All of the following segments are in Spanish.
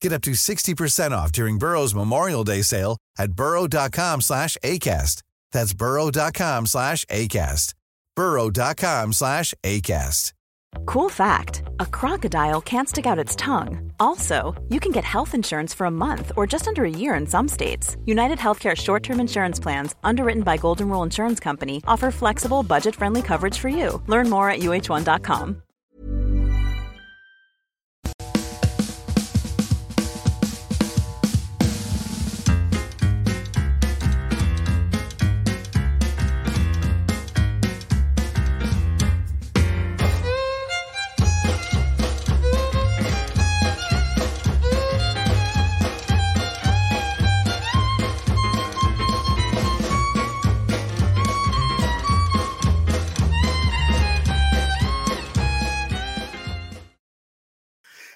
Get up to 60% off during Burrow's Memorial Day sale at burrow.com slash ACAST. That's burrow.com slash ACAST. burrow.com slash ACAST. Cool fact a crocodile can't stick out its tongue. Also, you can get health insurance for a month or just under a year in some states. United Healthcare short term insurance plans, underwritten by Golden Rule Insurance Company, offer flexible, budget friendly coverage for you. Learn more at uh1.com.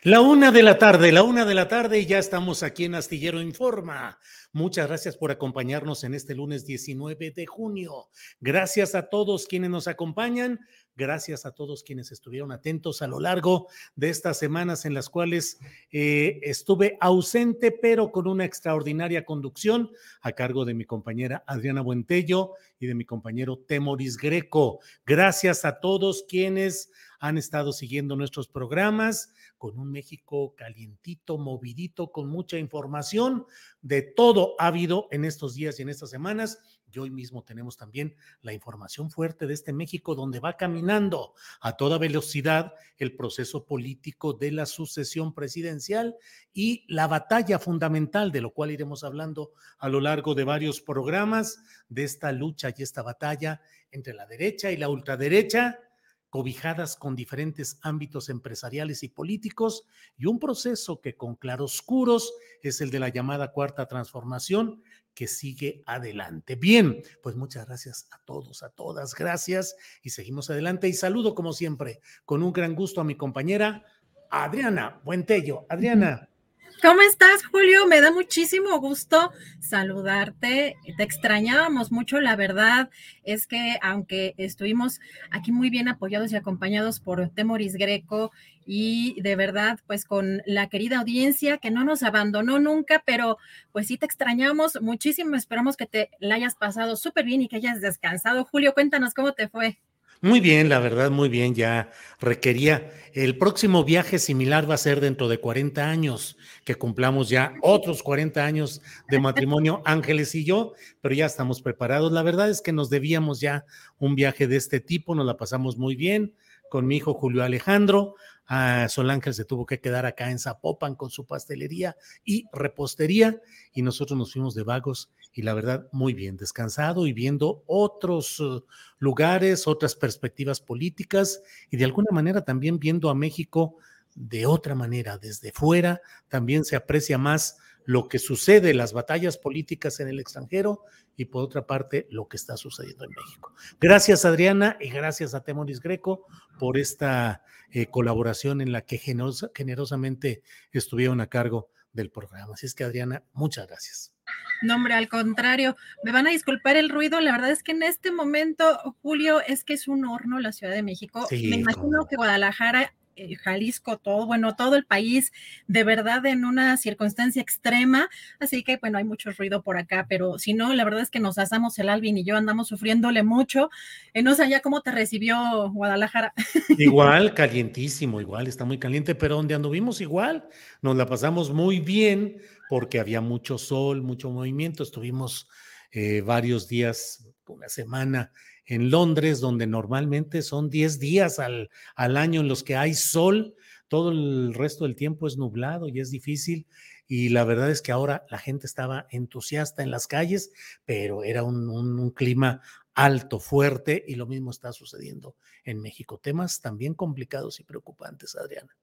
La una de la tarde, la una de la tarde y ya estamos aquí en Astillero Informa. Muchas gracias por acompañarnos en este lunes 19 de junio. Gracias a todos quienes nos acompañan. Gracias a todos quienes estuvieron atentos a lo largo de estas semanas en las cuales eh, estuve ausente, pero con una extraordinaria conducción a cargo de mi compañera Adriana Buentello y de mi compañero Temoris Greco. Gracias a todos quienes han estado siguiendo nuestros programas con un México calientito, movidito, con mucha información. De todo ha habido en estos días y en estas semanas. Y hoy mismo tenemos también la información fuerte de este México donde va caminando a toda velocidad el proceso político de la sucesión presidencial y la batalla fundamental, de lo cual iremos hablando a lo largo de varios programas, de esta lucha y esta batalla entre la derecha y la ultraderecha cobijadas con diferentes ámbitos empresariales y políticos, y un proceso que con claroscuros es el de la llamada cuarta transformación que sigue adelante. Bien, pues muchas gracias a todos, a todas, gracias y seguimos adelante y saludo como siempre con un gran gusto a mi compañera Adriana Buentello. Adriana. ¿Cómo estás, Julio? Me da muchísimo gusto saludarte. Te extrañábamos mucho, la verdad es que aunque estuvimos aquí muy bien apoyados y acompañados por Temoris Greco y de verdad, pues con la querida audiencia que no nos abandonó nunca, pero pues sí te extrañamos muchísimo. Esperamos que te la hayas pasado súper bien y que hayas descansado. Julio, cuéntanos cómo te fue. Muy bien, la verdad, muy bien, ya requería. El próximo viaje similar va a ser dentro de 40 años, que cumplamos ya otros 40 años de matrimonio Ángeles y yo, pero ya estamos preparados. La verdad es que nos debíamos ya un viaje de este tipo, nos la pasamos muy bien con mi hijo Julio Alejandro. A Sol Ángel se tuvo que quedar acá en Zapopan con su pastelería y repostería y nosotros nos fuimos de vagos y la verdad muy bien descansado y viendo otros uh, lugares, otras perspectivas políticas y de alguna manera también viendo a México de otra manera, desde fuera, también se aprecia más lo que sucede, las batallas políticas en el extranjero y por otra parte lo que está sucediendo en México. Gracias Adriana y gracias a Temoris Greco por esta eh, colaboración en la que generosamente estuvieron a cargo del programa. Así es que Adriana, muchas gracias. No, hombre, al contrario, me van a disculpar el ruido. La verdad es que en este momento, Julio, es que es un horno la Ciudad de México. me imagino que Guadalajara eh, Jalisco, todo, bueno, todo el país, de verdad en una circunstancia extrema. Así que, bueno, hay mucho ruido por acá, pero si no, la verdad es que nos asamos el Alvin y yo andamos sufriéndole mucho. Eh, no sé ya cómo te recibió Guadalajara. Igual, calientísimo, igual, está muy caliente, pero donde anduvimos igual, nos la pasamos muy bien porque había mucho sol, mucho movimiento, estuvimos eh, varios días, una semana en Londres, donde normalmente son 10 días al, al año en los que hay sol, todo el resto del tiempo es nublado y es difícil. Y la verdad es que ahora la gente estaba entusiasta en las calles, pero era un, un, clima alto, fuerte, y lo mismo está sucediendo en México. Temas también complicados y preocupantes, Adriana.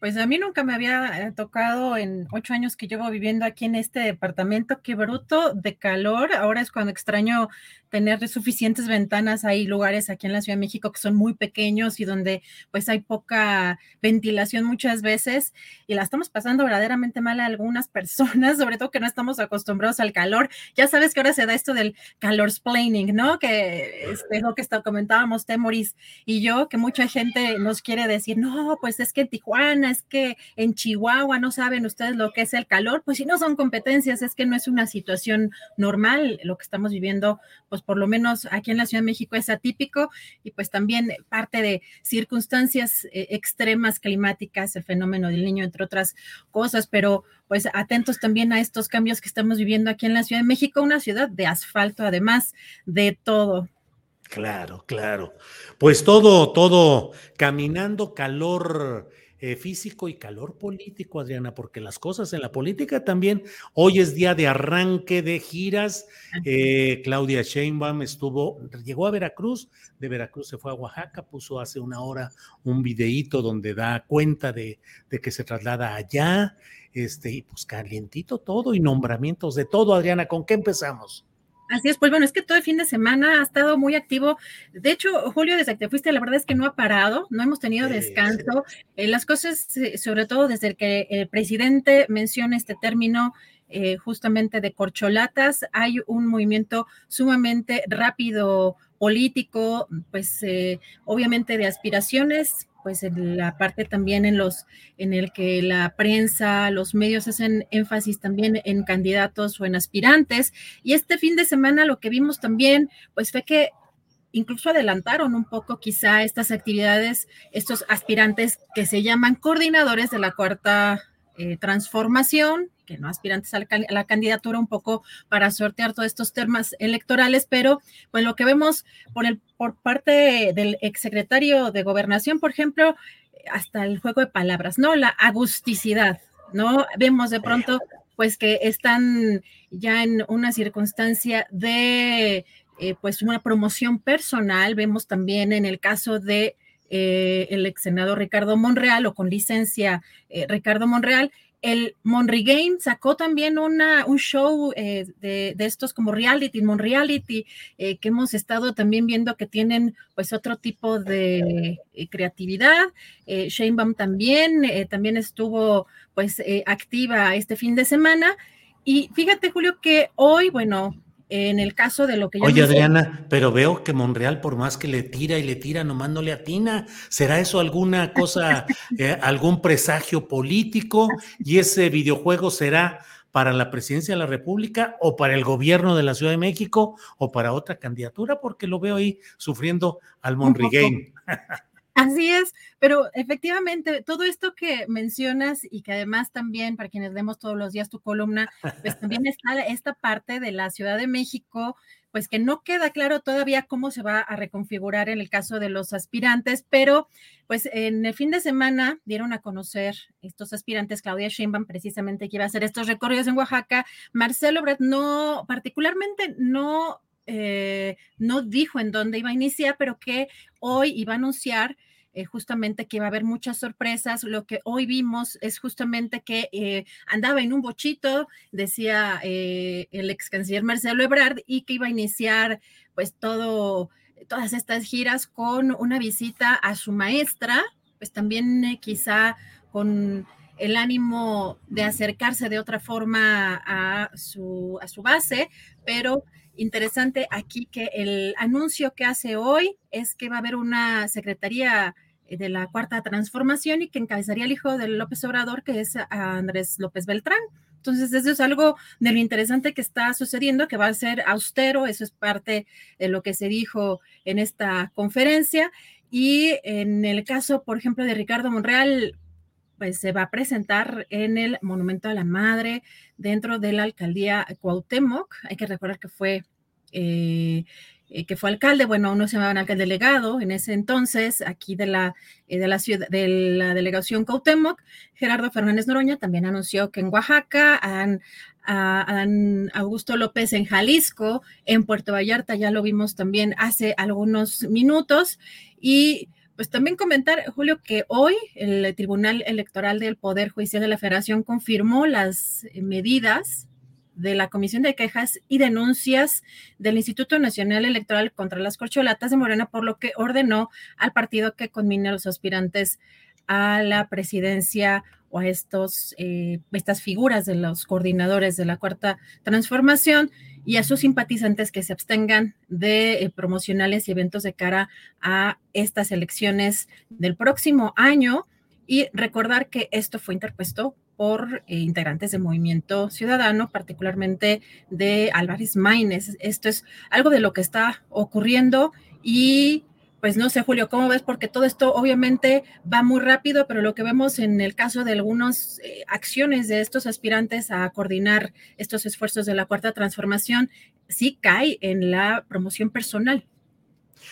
Pues a mí nunca me había eh, tocado en ocho años que llevo viviendo aquí en este departamento, qué bruto de calor. Ahora es cuando extraño tener suficientes ventanas. Hay lugares aquí en la Ciudad de México que son muy pequeños y donde pues hay poca ventilación muchas veces y la estamos pasando verdaderamente mal a algunas personas, sobre todo que no estamos acostumbrados al calor. Ya sabes que ahora se da esto del calor splaining, ¿no? Que es lo que está, comentábamos Temoris y yo, que mucha gente nos quiere decir, no, pues es que en Tijuana, es que en Chihuahua no saben ustedes lo que es el calor, pues si no son competencias, es que no es una situación normal lo que estamos viviendo, pues por lo menos aquí en la Ciudad de México es atípico y pues también parte de circunstancias eh, extremas climáticas, el fenómeno del niño, entre otras cosas, pero pues atentos también a estos cambios que estamos viviendo aquí en la Ciudad de México, una ciudad de asfalto, además de todo. Claro, claro. Pues todo, todo caminando, calor eh, físico y calor político, Adriana, porque las cosas en la política también, hoy es día de arranque de giras. Eh, Claudia Sheinbaum estuvo, llegó a Veracruz, de Veracruz se fue a Oaxaca, puso hace una hora un videíto donde da cuenta de, de que se traslada allá, este, y pues calientito todo y nombramientos de todo, Adriana, ¿con qué empezamos? Así es, pues bueno, es que todo el fin de semana ha estado muy activo. De hecho, Julio, desde que te fuiste, la verdad es que no ha parado, no hemos tenido descanso. Eh, las cosas, eh, sobre todo desde que el presidente menciona este término, eh, justamente de corcholatas, hay un movimiento sumamente rápido político, pues obviamente de aspiraciones, pues en la parte también en los en el que la prensa, los medios hacen énfasis también en candidatos o en aspirantes. Y este fin de semana lo que vimos también pues fue que incluso adelantaron un poco quizá estas actividades estos aspirantes que se llaman coordinadores de la cuarta eh, transformación no aspirantes a la, candidatura un poco para sortear todos estos temas electorales, pero pues lo que vemos por, el, por parte del exsecretario de Gobernación, por ejemplo, hasta el juego de palabras, ¿no? La agusticidad, ¿no? Vemos de pronto pues que están ya en una circunstancia de eh, pues una promoción personal, vemos también en el caso de eh, el ex senador Ricardo Monreal o con licencia eh, Ricardo Monreal, el Monry Game sacó también una, un show eh, de, estos como reality, Mon Reality, eh, que hemos estado también viendo que tienen pues otro tipo de eh, creatividad. Shane Baum también, también estuvo pues activa este fin de semana. Y fíjate, Julio, que hoy, bueno, en el caso de lo que yo Oye, Adriana, pero veo que Monreal, por más que le tira y le tira, nomás no le atina. ¿Será eso alguna cosa, eh, algún presagio político? ¿Y ese videojuego será para la presidencia de la República o para el gobierno de la Ciudad de México o para otra candidatura? Porque lo veo ahí sufriendo al Monreal. Así es, pero efectivamente, todo esto que mencionas y que además también, para quienes vemos todos los días tu columna, pues también está esta parte de la Ciudad de México, pues que no queda claro todavía cómo se va a reconfigurar en el caso de los aspirantes, pero pues en el fin de semana dieron a conocer estos aspirantes, Claudia Sheinbaum precisamente que iba a hacer estos recorridos en Oaxaca, Marcelo Brett no, particularmente no eh, no dijo en dónde iba a iniciar, pero que hoy iba a anunciar eh, justamente que iba a haber muchas sorpresas. Lo que hoy vimos es justamente que eh, andaba en un bochito, decía eh, el ex canciller Marcelo Ebrard, y que iba a iniciar pues todo, todas estas giras con una visita a su maestra, pues también quizá con el ánimo de acercarse de otra forma a su, a su base, pero interesante aquí que el anuncio que hace hoy es que va a haber una secretaría eh, de la cuarta transformación y que encabezaría el hijo de López Obrador, que es Andrés López Beltrán. Entonces, eso es algo de lo interesante que está sucediendo, que va a ser austero, eso es parte de lo que se dijo en esta conferencia. Y en el caso, por ejemplo, de Ricardo Monreal, pues se va a presentar en el Monumento a la Madre dentro de la alcaldía Cuauhtémoc. Hay que recordar que fue, eh, eh, que fue alcalde, bueno, uno se llamaba alcalde delegado en ese entonces, aquí de la, eh, de la ciudad, de la delegación Cuauhtémoc. Gerardo Fernández Noroña también anunció que en Oaxaca, han, a, Augusto López en Jalisco, en Puerto Vallarta, ya lo vimos también hace algunos minutos, y pues también comentar, Julio, que hoy el Tribunal Electoral del Poder Judicial de la Federación confirmó las medidas de la Comisión de Quejas y Denuncias del Instituto Nacional Electoral contra las Corcholatas de Morena, por lo que ordenó al partido que conmine a los aspirantes a la presidencia o a estos, eh, estas figuras de los coordinadores de la Cuarta Transformación y a sus simpatizantes que se abstengan de eh, promocionales y eventos de cara a estas elecciones del próximo año. Y recordar que esto fue interpuesto por eh, integrantes del movimiento ciudadano, particularmente de Álvarez Maínez. Esto es algo de lo que está ocurriendo y pues no sé, Julio, ¿cómo ves? Porque todo esto obviamente va muy rápido, pero lo que vemos en el caso de algunas eh, acciones de estos aspirantes a coordinar estos esfuerzos de la cuarta transformación, sí cae en la promoción personal.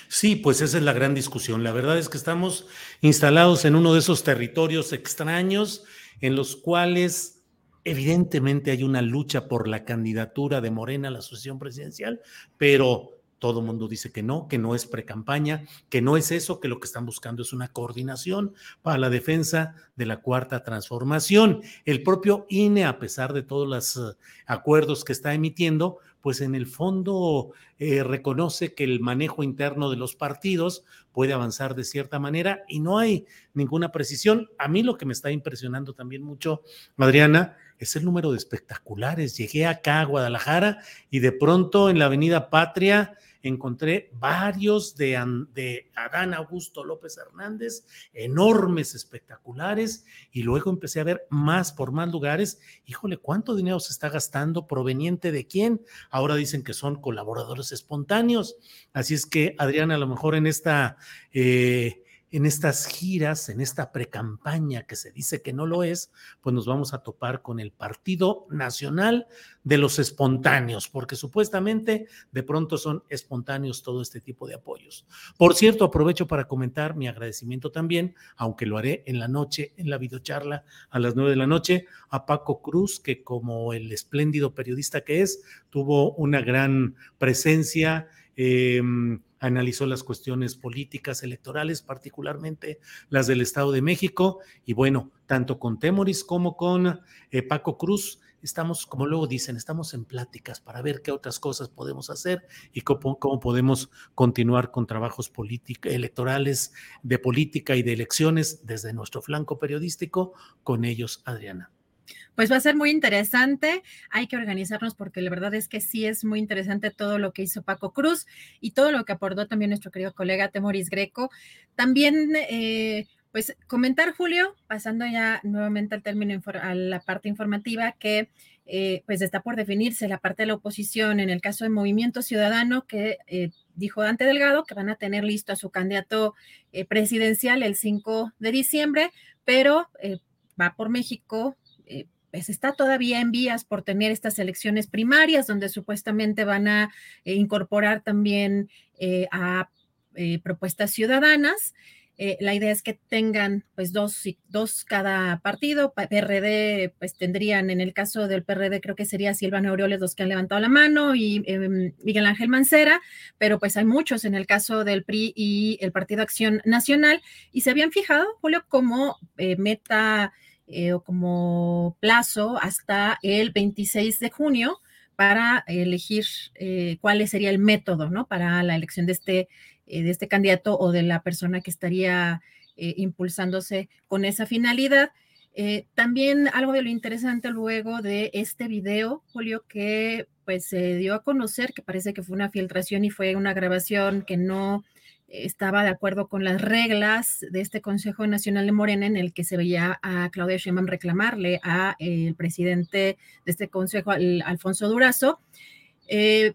Sí, pues esa es la gran discusión. La verdad es que estamos instalados en uno de esos territorios extraños en los cuales evidentemente hay una lucha por la candidatura de Morena a la asociación presidencial, pero todo el mundo dice que no, que no es precampaña, que no es eso, que lo que están buscando es una coordinación para la defensa de la cuarta transformación. El propio INE, a pesar de todos los eh, acuerdos que está emitiendo, pues en el fondo eh, reconoce que el manejo interno de los partidos puede avanzar de cierta manera y no hay ninguna precisión. A mí lo que me está impresionando también mucho, Adriana, es el número de espectaculares. Llegué acá a Guadalajara y de pronto en la Avenida Patria encontré varios de, de, Adán Augusto López Hernández, enormes, espectaculares, y luego empecé a ver más por más lugares. Híjole, ¿cuánto dinero se está gastando? ¿Proveniente de quién? Ahora dicen que son colaboradores espontáneos. Así es que, Adrián, a lo mejor en esta... Eh, en estas giras, en esta precampaña que se dice que no lo es, pues nos vamos a topar con el Partido Nacional de los Espontáneos, porque supuestamente de pronto son espontáneos todo este tipo de apoyos. Por cierto, aprovecho para comentar mi agradecimiento también, aunque lo haré en la noche, en la videocharla a las nueve de la noche, a Paco Cruz, que como el espléndido periodista que es, tuvo una gran presencia. Eh, analizó las cuestiones políticas electorales, particularmente las del Estado de México. Y bueno, tanto con Temoris como con eh, Paco Cruz, estamos, como luego dicen, estamos en pláticas para ver qué otras cosas podemos hacer y cómo, cómo podemos continuar con trabajos electorales, de política y de elecciones desde nuestro flanco periodístico con ellos, Adriana. Pues va a ser muy interesante. Hay que organizarnos porque la verdad es que sí es muy interesante todo lo que hizo Paco Cruz y todo lo que aportó también nuestro querido colega Temoris Greco. También, eh, pues comentar, Julio, pasando ya nuevamente al término, a la parte informativa, que eh, pues está por definirse la parte de la oposición en el caso de Movimiento Ciudadano, que eh, dijo Dante Delgado que van a tener listo a su candidato presidencial el 5 de diciembre, pero va por México pues está todavía en vías por tener estas elecciones primarias, donde supuestamente van a eh, incorporar también eh, a eh, propuestas ciudadanas. la idea es que tengan pues dos, dos cada partido. PRD pues tendrían, en el caso del PRD creo que sería Silvano Aureoles los que han levantado la mano y em, Miguel Ángel Mancera, pero pues hay muchos en el caso del PRI y el Partido Acción Nacional y se habían fijado, Julio, como meta eh, o como plazo hasta el 26 de junio para elegir eh, cuál sería el método, ¿no? Para la elección de este, eh, de este candidato o de la persona que estaría impulsándose con esa finalidad. también algo de lo interesante luego de este video, Julio, que pues se dio a conocer que parece que fue una filtración y fue una grabación que no estaba de acuerdo con las reglas de este Consejo Nacional de Morena en el que se veía a Claudia Sheinbaum reclamarle a el presidente de este consejo, Alfonso Durazo, eh,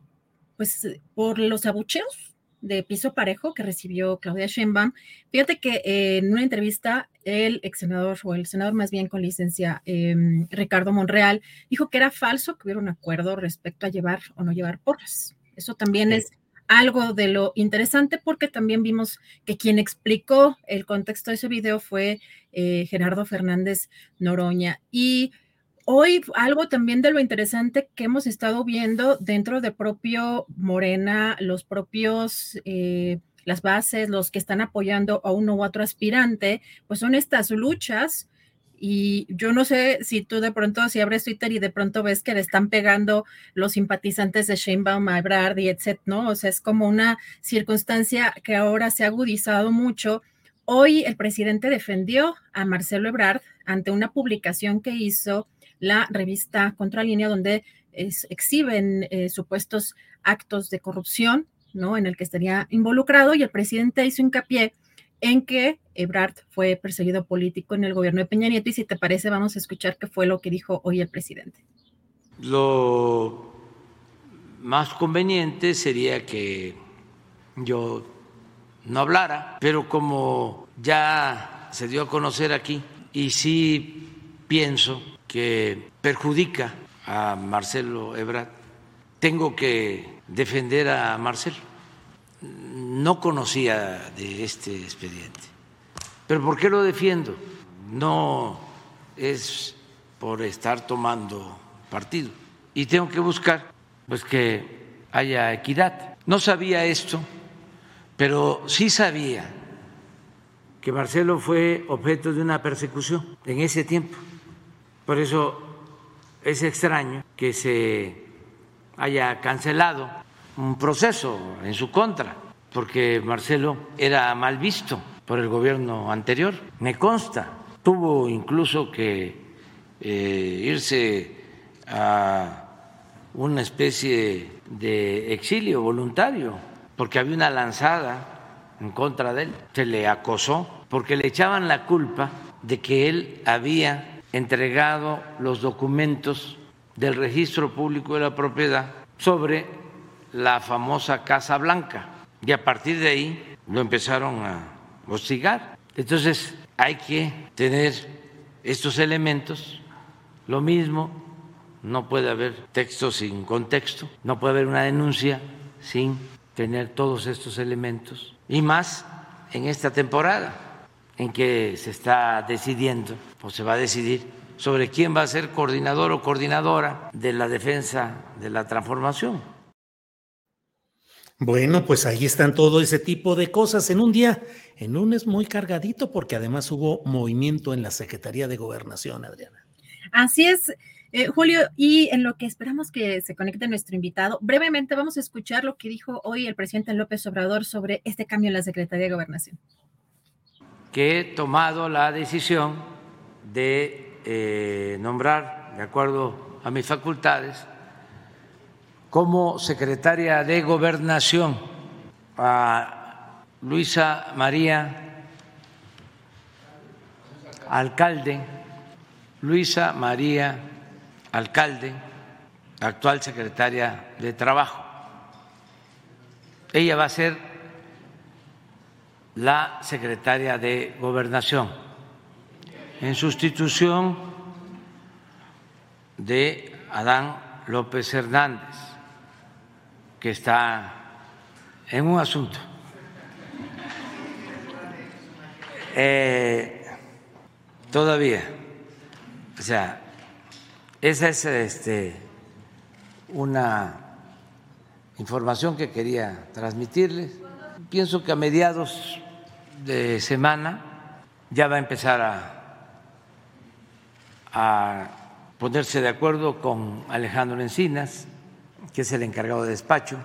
pues por los abucheos de piso parejo que recibió Claudia Sheinbaum. Fíjate que en una entrevista el ex senador, o el senador más bien con licencia, em, Ricardo Monreal, dijo que era falso que hubiera un acuerdo respecto a llevar o no llevar porras. Eso también es algo de lo interesante porque también vimos que quien explicó el contexto de ese video fue eh, Gerardo Fernández Noroña. Y hoy algo también de lo interesante que hemos estado viendo dentro de propio Morena, los propios... Eh, las bases, los que están apoyando a uno u otro aspirante, pues son estas luchas. Y yo no sé si tú de pronto, si abres Twitter y de pronto ves que le están pegando los simpatizantes de Sheinbaum a Ebrard y etc., ¿no? O sea, es como una circunstancia que ahora se ha agudizado mucho. Hoy el presidente defendió a Marcelo Ebrard ante una publicación que hizo la revista Contralínea, donde exhiben eh, supuestos actos de corrupción, ¿no? En el que estaría involucrado y el presidente hizo hincapié en que Ebrard fue perseguido político en el gobierno de Peña Nieto y si te parece vamos a escuchar qué fue lo que dijo hoy el presidente. Lo más conveniente sería que yo no hablara, pero como ya se dio a conocer aquí y sí pienso que perjudica a Marcelo Ebrard, tengo que defender a Marcelo. No conocía de este expediente. ¿Pero por qué lo defiendo? No es por estar tomando partido. Y tengo que buscar pues que haya equidad. No sabía esto, pero sí sabía que Marcelo fue objeto de una persecución en ese tiempo. Por eso es extraño que se haya cancelado un proceso en su contra, porque Marcelo era mal visto por el gobierno anterior. Me consta, tuvo incluso que eh, irse a una especie de exilio voluntario, porque había una lanzada en contra de él. Se le acosó porque le echaban la culpa de que él había entregado los documentos del registro público de la propiedad sobre la famosa Casa Blanca. Y a partir de ahí lo empezaron a hostigar. Entonces hay que tener estos elementos. Lo mismo, no puede haber texto sin contexto, no puede haber una denuncia sin tener todos estos elementos. Y más en esta temporada en que se está decidiendo o se va a decidir sobre quién va a ser coordinador o coordinadora de la defensa de la transformación. Bueno, pues ahí están todo ese tipo de cosas en un día, en un es muy cargadito porque además hubo movimiento en la Secretaría de Gobernación, Adriana. Así es, eh, Julio, y en lo que esperamos que se conecte nuestro invitado, brevemente vamos a escuchar lo que dijo hoy el presidente López Obrador sobre este cambio en la Secretaría de Gobernación. Que he tomado la decisión de eh, nombrar, de acuerdo a mis facultades, como secretaria de Gobernación a Luisa María Alcalde, Luisa María Alcalde, actual secretaria de Trabajo. Ella va a ser la secretaria de Gobernación en sustitución de Adán López Hernández, que está en un asunto. Eh, todavía. O sea, esa es este, una información que quería transmitirles. Pienso que a mediados de semana ya va a empezar a a ponerse de acuerdo con Alejandro Encinas, que es el encargado de despacho,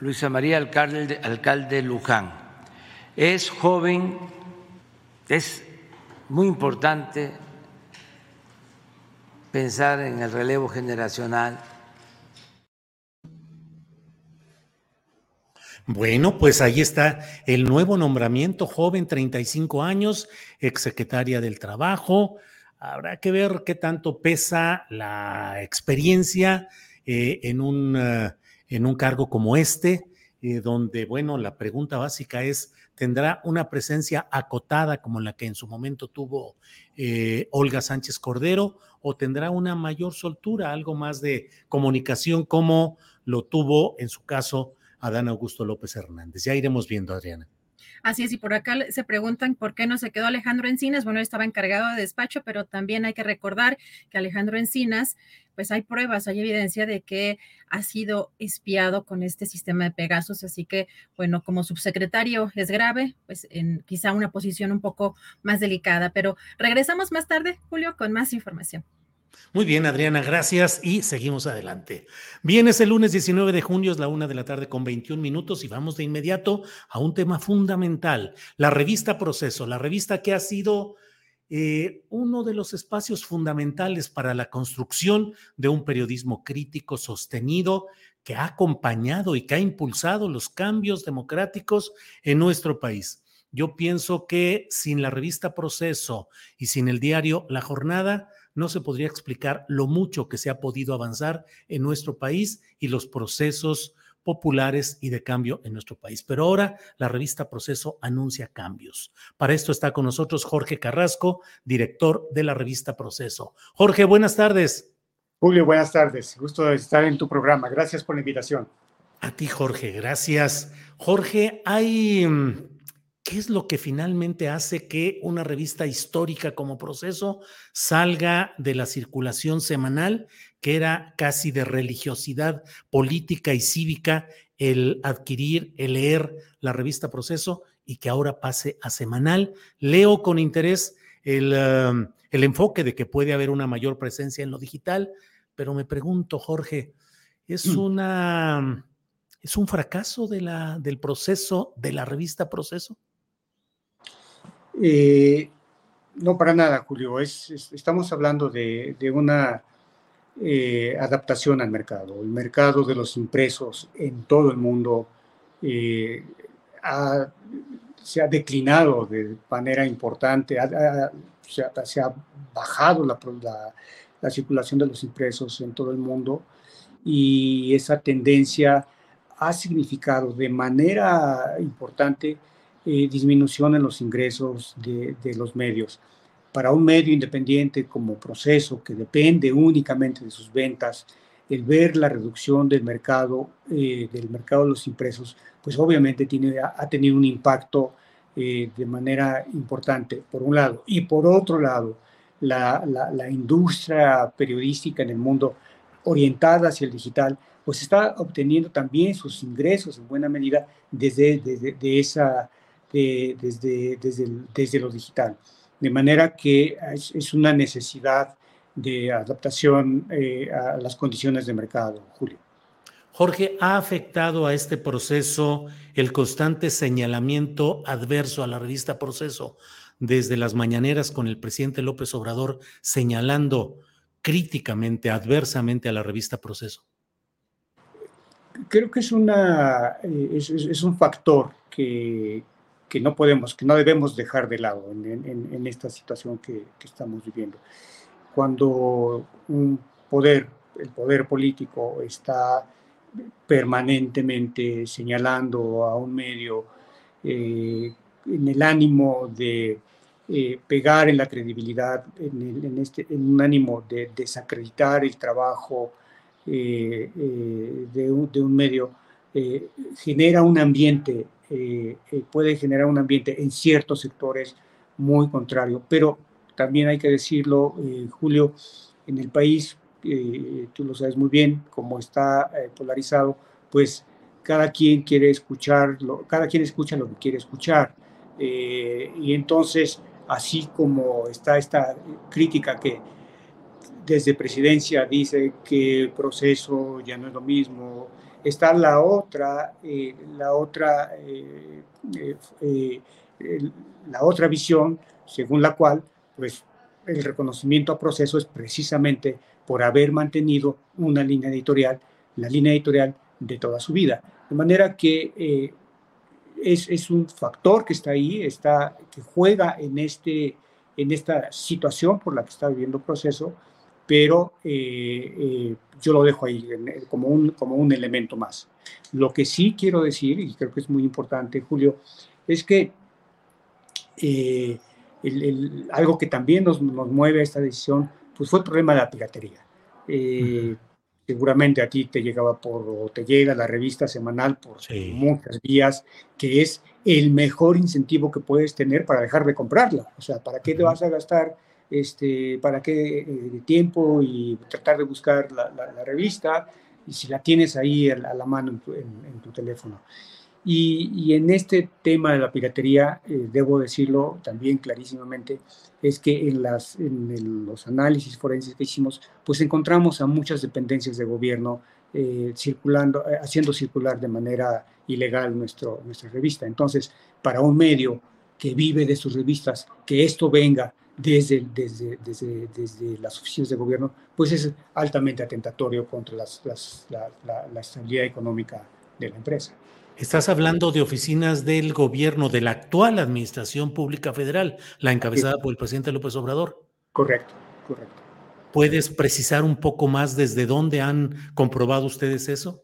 Luisa María Alcalde, alcalde Luján. Es joven, es muy importante pensar en el relevo generacional. Bueno, pues ahí está el nuevo nombramiento, joven, 35 años, exsecretaria del Trabajo, Habrá que ver qué tanto pesa la experiencia eh, en, un, eh, en, un, cargo como este, eh, donde, bueno, la pregunta básica es, ¿tendrá una presencia acotada como la que en su momento tuvo Olga Sánchez Cordero o tendrá una mayor soltura, algo más de comunicación como lo tuvo en su caso Adán Augusto López Hernández? Ya iremos viendo, Adriana. Así es, y por acá se preguntan por qué no se quedó Alejandro Encinas. Bueno, estaba encargado de despacho, pero también hay que recordar que Alejandro Encinas pues hay pruebas, hay evidencia de que ha sido espiado con este sistema de Pegasus. Así que, bueno, como subsecretario es grave, pues en quizá una posición un poco más delicada. Pero regresamos más tarde, Julio, con más información. Muy bien, Adriana, gracias y seguimos adelante. Bien, es el lunes 19 de junio, es la una de la tarde con 21 minutos y vamos de inmediato a un tema fundamental, la revista Proceso, la revista que ha sido eh, uno de los espacios fundamentales para la construcción de un periodismo crítico sostenido que ha acompañado y que ha impulsado los cambios democráticos en nuestro país. Yo pienso que sin la revista Proceso y sin el diario La Jornada, no se podría explicar lo mucho que se ha podido avanzar en nuestro país y los procesos populares y de cambio en nuestro país. Pero ahora la revista Proceso anuncia cambios. Para esto está con nosotros Jorge Carrasco, director de la revista Proceso. Jorge, buenas tardes. Julio, buenas tardes. Gusto de estar en tu programa. Gracias por la invitación. A ti, Jorge, gracias. Jorge, hay mm, ¿Qué es lo que finalmente hace que una revista histórica como proceso salga de la circulación semanal, que era casi de religiosidad política y cívica, el adquirir, el leer la revista proceso y que ahora pase a semanal? Leo con interés el, um, el enfoque de que puede haber una mayor presencia en lo digital, pero me pregunto, Jorge, ¿es mm. una... ¿Es un fracaso de la, del proceso, de la revista Proceso? Eh, no, para nada, Julio. Es, estamos hablando de, una eh, adaptación al mercado. El mercado de los impresos en todo el mundo eh, se ha declinado de manera importante, se, ha, bajado la, la, circulación de los impresos en todo el mundo y esa tendencia ha significado de manera importante eh, disminución en los ingresos de, los medios. Para un medio independiente como proceso, que depende únicamente de sus ventas, el ver la reducción del mercado, eh, del mercado de los impresos, pues obviamente tiene, ha, tenido un impacto eh, de manera importante, por un lado. Y por otro lado, la, la, industria periodística en el mundo orientada hacia el digital, pues está obteniendo también sus ingresos en buena medida desde, desde de esa desde, desde, desde lo digital. De manera que es, una necesidad de adaptación eh, a las condiciones de mercado, Julio. Jorge, ¿ha afectado a este proceso el constante señalamiento adverso a la revista Proceso desde las mañaneras con el presidente López Obrador señalando críticamente, adversamente a la revista Proceso? Creo que es, una, eh, es un factor que, que no podemos, que no debemos dejar de lado en, esta situación que, estamos viviendo. Cuando un poder, el poder político, está permanentemente señalando a un medio eh, en el ánimo de eh, pegar en la credibilidad, en, este, en un ánimo de desacreditar el trabajo eh, de, un, de, un, medio, genera un ambiente eh, eh, puede generar un ambiente en ciertos sectores muy contrario. Pero también hay que decirlo, eh, Julio, en el país, tú lo sabes muy bien, como está polarizado, pues cada quien quiere escuchar, cada quien escucha lo que quiere escuchar. y entonces, así como está esta crítica que desde presidencia dice que el proceso ya no es lo mismo, está la otra, eh, la otra, eh, eh, la otra visión, según la cual, pues, el reconocimiento a proceso es precisamente por haber mantenido una línea editorial, la línea editorial de toda su vida. De manera que es, es, un factor que está ahí, está, que juega en, este, en esta situación por la que está viviendo proceso, pero eh, eh, yo lo dejo ahí como un, como un elemento más. Lo que sí quiero decir, y creo que es muy importante, Julio, es que eh, algo que también nos, nos, mueve a esta decisión, pues fue el problema de la piratería. Seguramente a ti te llegaba por, o te llega la revista semanal por muchas vías, que es el mejor incentivo que puedes tener para dejar de comprarla. O sea, ¿para qué te vas a gastar este, para qué eh, tiempo y tratar de buscar la, revista y si la tienes ahí a la, mano en tu, teléfono. Y, en este tema de la piratería, eh, debo decirlo también clarísimamente, es que en, las, en los análisis forenses que hicimos, pues encontramos a muchas dependencias de gobierno eh, circulando, haciendo circular de manera ilegal nuestro, nuestra revista. Entonces, para un medio que vive de sus revistas, que esto venga desde, desde, desde, desde, las oficinas de gobierno, pues es altamente atentatorio contra las, la, la, estabilidad económica de la empresa. Estás hablando de oficinas del gobierno, de la actual Administración Pública Federal, la encabezada por el presidente López Obrador. Correcto, correcto. ¿Puedes precisar un poco más desde dónde han comprobado ustedes eso?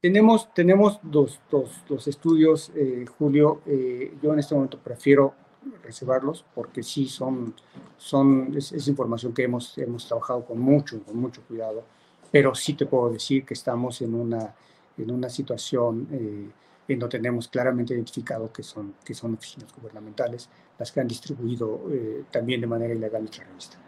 Tenemos, tenemos dos, dos, estudios, eh, Julio. Eh, yo en este momento prefiero reservarlos porque sí son, son es, información que hemos, hemos trabajado con mucho, con mucho cuidado, pero sí te puedo decir que estamos en una, en una situación eh, en donde tenemos claramente identificado que son, que son oficinas gubernamentales las que han distribuido eh, también de manera ilegal nuestra revista.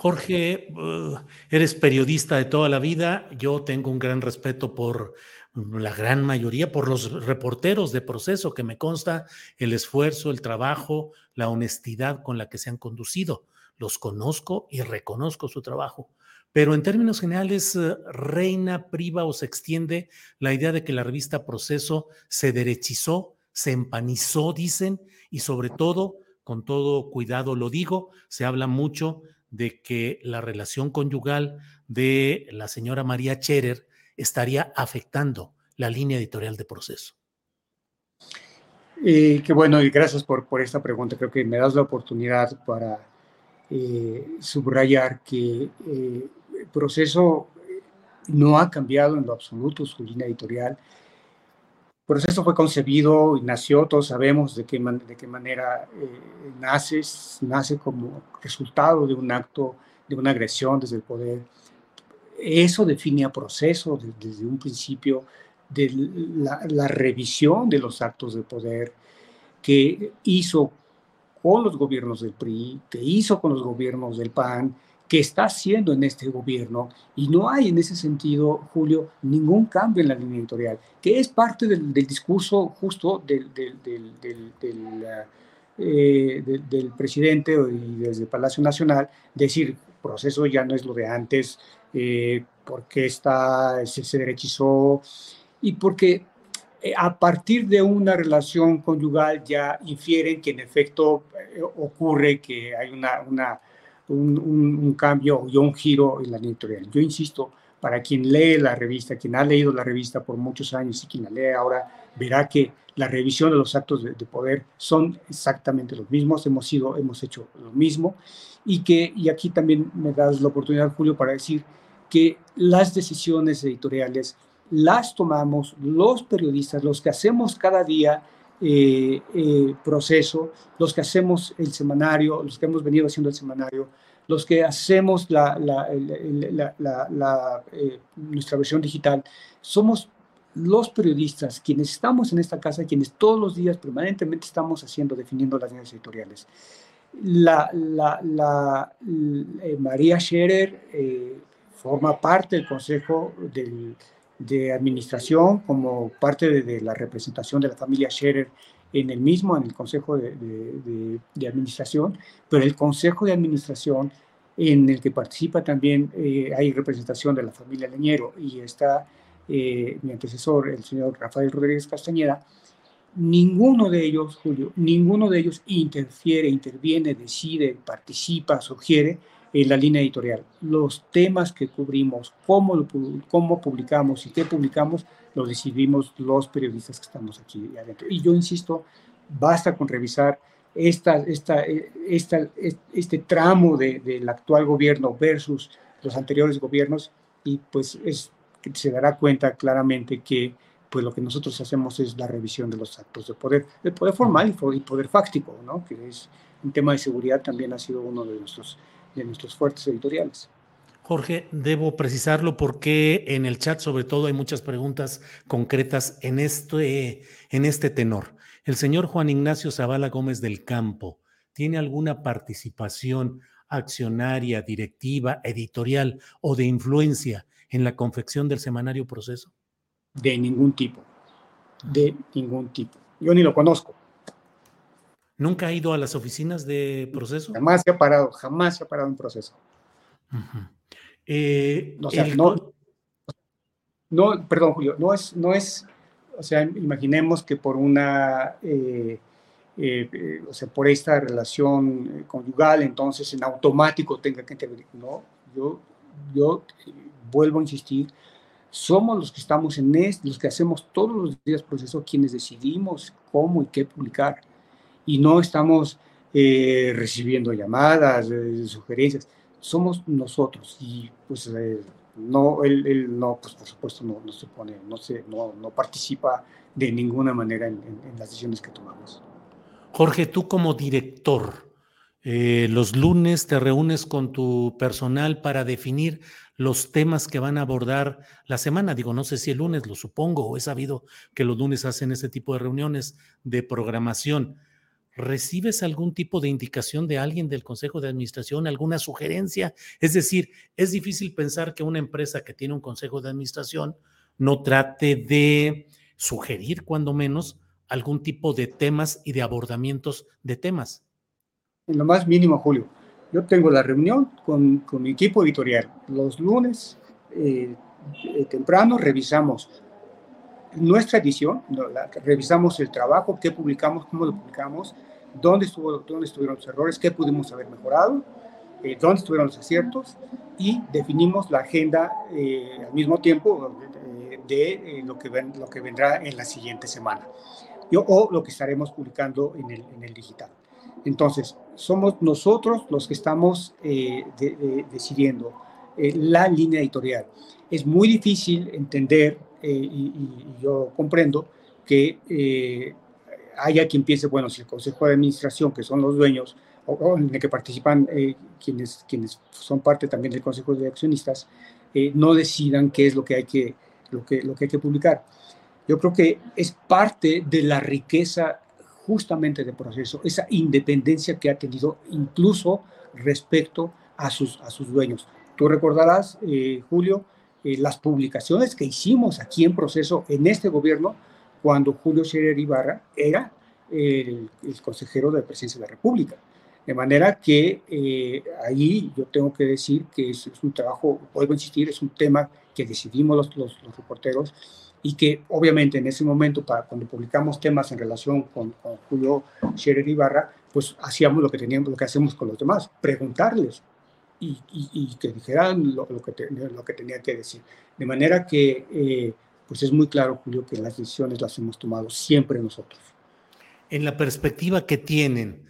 Jorge, uh, eres periodista de toda la vida. Yo tengo un gran respeto por la gran mayoría, por los reporteros de proceso, que me consta el esfuerzo, el trabajo, la honestidad con la que se han conducido. Los conozco y reconozco su trabajo. Pero en términos generales, eh, reina, priva o se extiende la idea de que la revista Proceso se derechizó, se empanizó, dicen, y sobre todo, con todo cuidado lo digo, se habla mucho de que la relación conyugal de la señora María Cherer estaría afectando la línea editorial de proceso? Eh, qué bueno, y gracias por, por esta pregunta. Creo que me das la oportunidad para eh, subrayar que eh, el proceso no ha cambiado en lo absoluto su línea editorial. Proceso fue concebido y nació, todos sabemos de qué, de qué manera nace, nace como resultado de un acto, de una agresión desde el poder. Eso define a proceso desde, un principio de la, revisión de los actos de poder que hizo con los gobiernos del PRI, que hizo con los gobiernos del PAN, que está haciendo en este gobierno, y no hay en ese sentido, Julio, ningún cambio en la línea editorial, que es parte del, discurso justo del, del, eh, del presidente y desde Palacio Nacional, decir, proceso ya no es lo de antes, eh, porque está, se, derechizó y porque eh, a partir de una relación conyugal ya infieren que en efecto eh, ocurre que hay una, una un, cambio y un giro en la editorial. Yo insisto, para quien lee la revista, quien ha leído la revista por muchos años y quien la lee ahora, verá que la revisión de los actos de, de poder son exactamente los mismos, hemos, sido, hemos hecho lo mismo y que, y aquí también me das la oportunidad, Julio, para decir que las decisiones editoriales las tomamos los periodistas, los que hacemos cada día eh, eh, proceso, los que hacemos el semanario, los que hemos venido haciendo el semanario, los que hacemos la, eh, nuestra versión digital, somos los periodistas, quienes estamos en esta casa, quienes todos los días permanentemente estamos haciendo, definiendo las líneas editoriales. La, María Scherer forma parte del Consejo de Administración como parte de, la representación de la familia Scherer en el mismo, en el Consejo de, Administración, pero el Consejo de Administración en el que participa también eh, hay representación de la familia Leñero y está eh, mi antecesor, el señor Rafael Rodríguez Castañeda, ninguno de ellos, Julio, ninguno de ellos interfiere, interviene, decide, participa, sugiere en la línea editorial. Los temas que cubrimos, cómo, cómo publicamos y qué publicamos, lo decidimos los periodistas que estamos aquí adentro. Y yo insisto, basta con revisar esta, esta, esta, este tramo del actual gobierno versus los anteriores gobiernos y pues es, se dará cuenta claramente que pues lo que nosotros hacemos es la revisión de los actos de poder, el poder formal y poder fáctico, ¿no? que es un tema de seguridad también ha sido uno de nuestros de nuestros fuertes editoriales. Jorge, debo precisarlo porque en el chat sobre todo hay muchas preguntas concretas en este, en este tenor. El señor Juan Ignacio Zavala Gómez del Campo, ¿tiene alguna participación accionaria, directiva, editorial o de influencia en la confección del semanario proceso? De ningún tipo, de ningún tipo. Yo ni lo conozco. ¿Nunca ha ido a las oficinas de proceso? Jamás se ha parado, jamás se ha parado un proceso. Eh, no, no, perdón, Julio, no es, no es, o sea, imaginemos que por una, eh, eh, o sea, por esta relación conyugal, entonces en automático tenga que intervenir. No, yo, yo vuelvo a insistir, somos los que estamos en este, los que hacemos todos los días proceso, quienes decidimos cómo y qué publicar y no estamos eh, recibiendo llamadas, eh, sugerencias, somos nosotros y pues eh, no, él, no, pues por supuesto no, se pone, no, se, no, no participa de ninguna manera en, las decisiones que tomamos. Jorge, tú como director, los lunes te reúnes con tu personal para definir los temas que van a abordar la semana. Digo, no sé si el lunes, lo supongo, o he sabido que los lunes hacen ese tipo de reuniones de programación. ¿Recibes algún tipo de indicación de alguien del Consejo de Administración, alguna sugerencia? Es decir, es difícil pensar que una empresa que tiene un Consejo de Administración no trate de sugerir, cuando menos, algún tipo de temas y de abordamientos de temas. En lo más mínimo, Julio. Yo tengo la reunión con, mi equipo editorial. Los lunes eh, eh, temprano revisamos nuestra edición, revisamos el trabajo, qué publicamos, cómo lo publicamos, dónde, estuvo, dónde estuvieron los errores, qué pudimos haber mejorado, eh, dónde estuvieron los aciertos y definimos la agenda eh, al mismo tiempo eh, de, lo, que lo que vendrá en la siguiente semana Yo, o lo que estaremos publicando en el, en el digital. Entonces, somos nosotros los que estamos decidiendo la línea editorial. Es muy difícil entender, y, y, yo comprendo, que haya quien piense, bueno, si el Consejo de Administración, que son los dueños, o, en el que participan eh, quienes, quienes son parte también del Consejo de Accionistas, eh, no decidan qué es lo que, hay que, lo, que, lo que hay que publicar. Yo creo que es parte de la riqueza justamente del proceso, esa independencia que ha tenido incluso respecto a sus, a sus dueños. Tú recordarás, eh, las publicaciones que hicimos aquí en proceso en este gobierno cuando Julio Scherer Ibarra era el, consejero de presidencia de la República. De manera que eh, ahí yo tengo que decir que es, un trabajo, vuelvo a insistir, es un tema que decidimos los, los, reporteros y que obviamente en ese momento, para cuando publicamos temas en relación con, Julio Scherer Ibarra, pues hacíamos lo que teníamos, lo que hacemos con los demás, preguntarles y, y, que dijeran lo, lo, que lo que tenía que decir. De manera que eh, pues es muy claro, Julio, que las decisiones las hemos tomado siempre nosotros. En la perspectiva que tienen,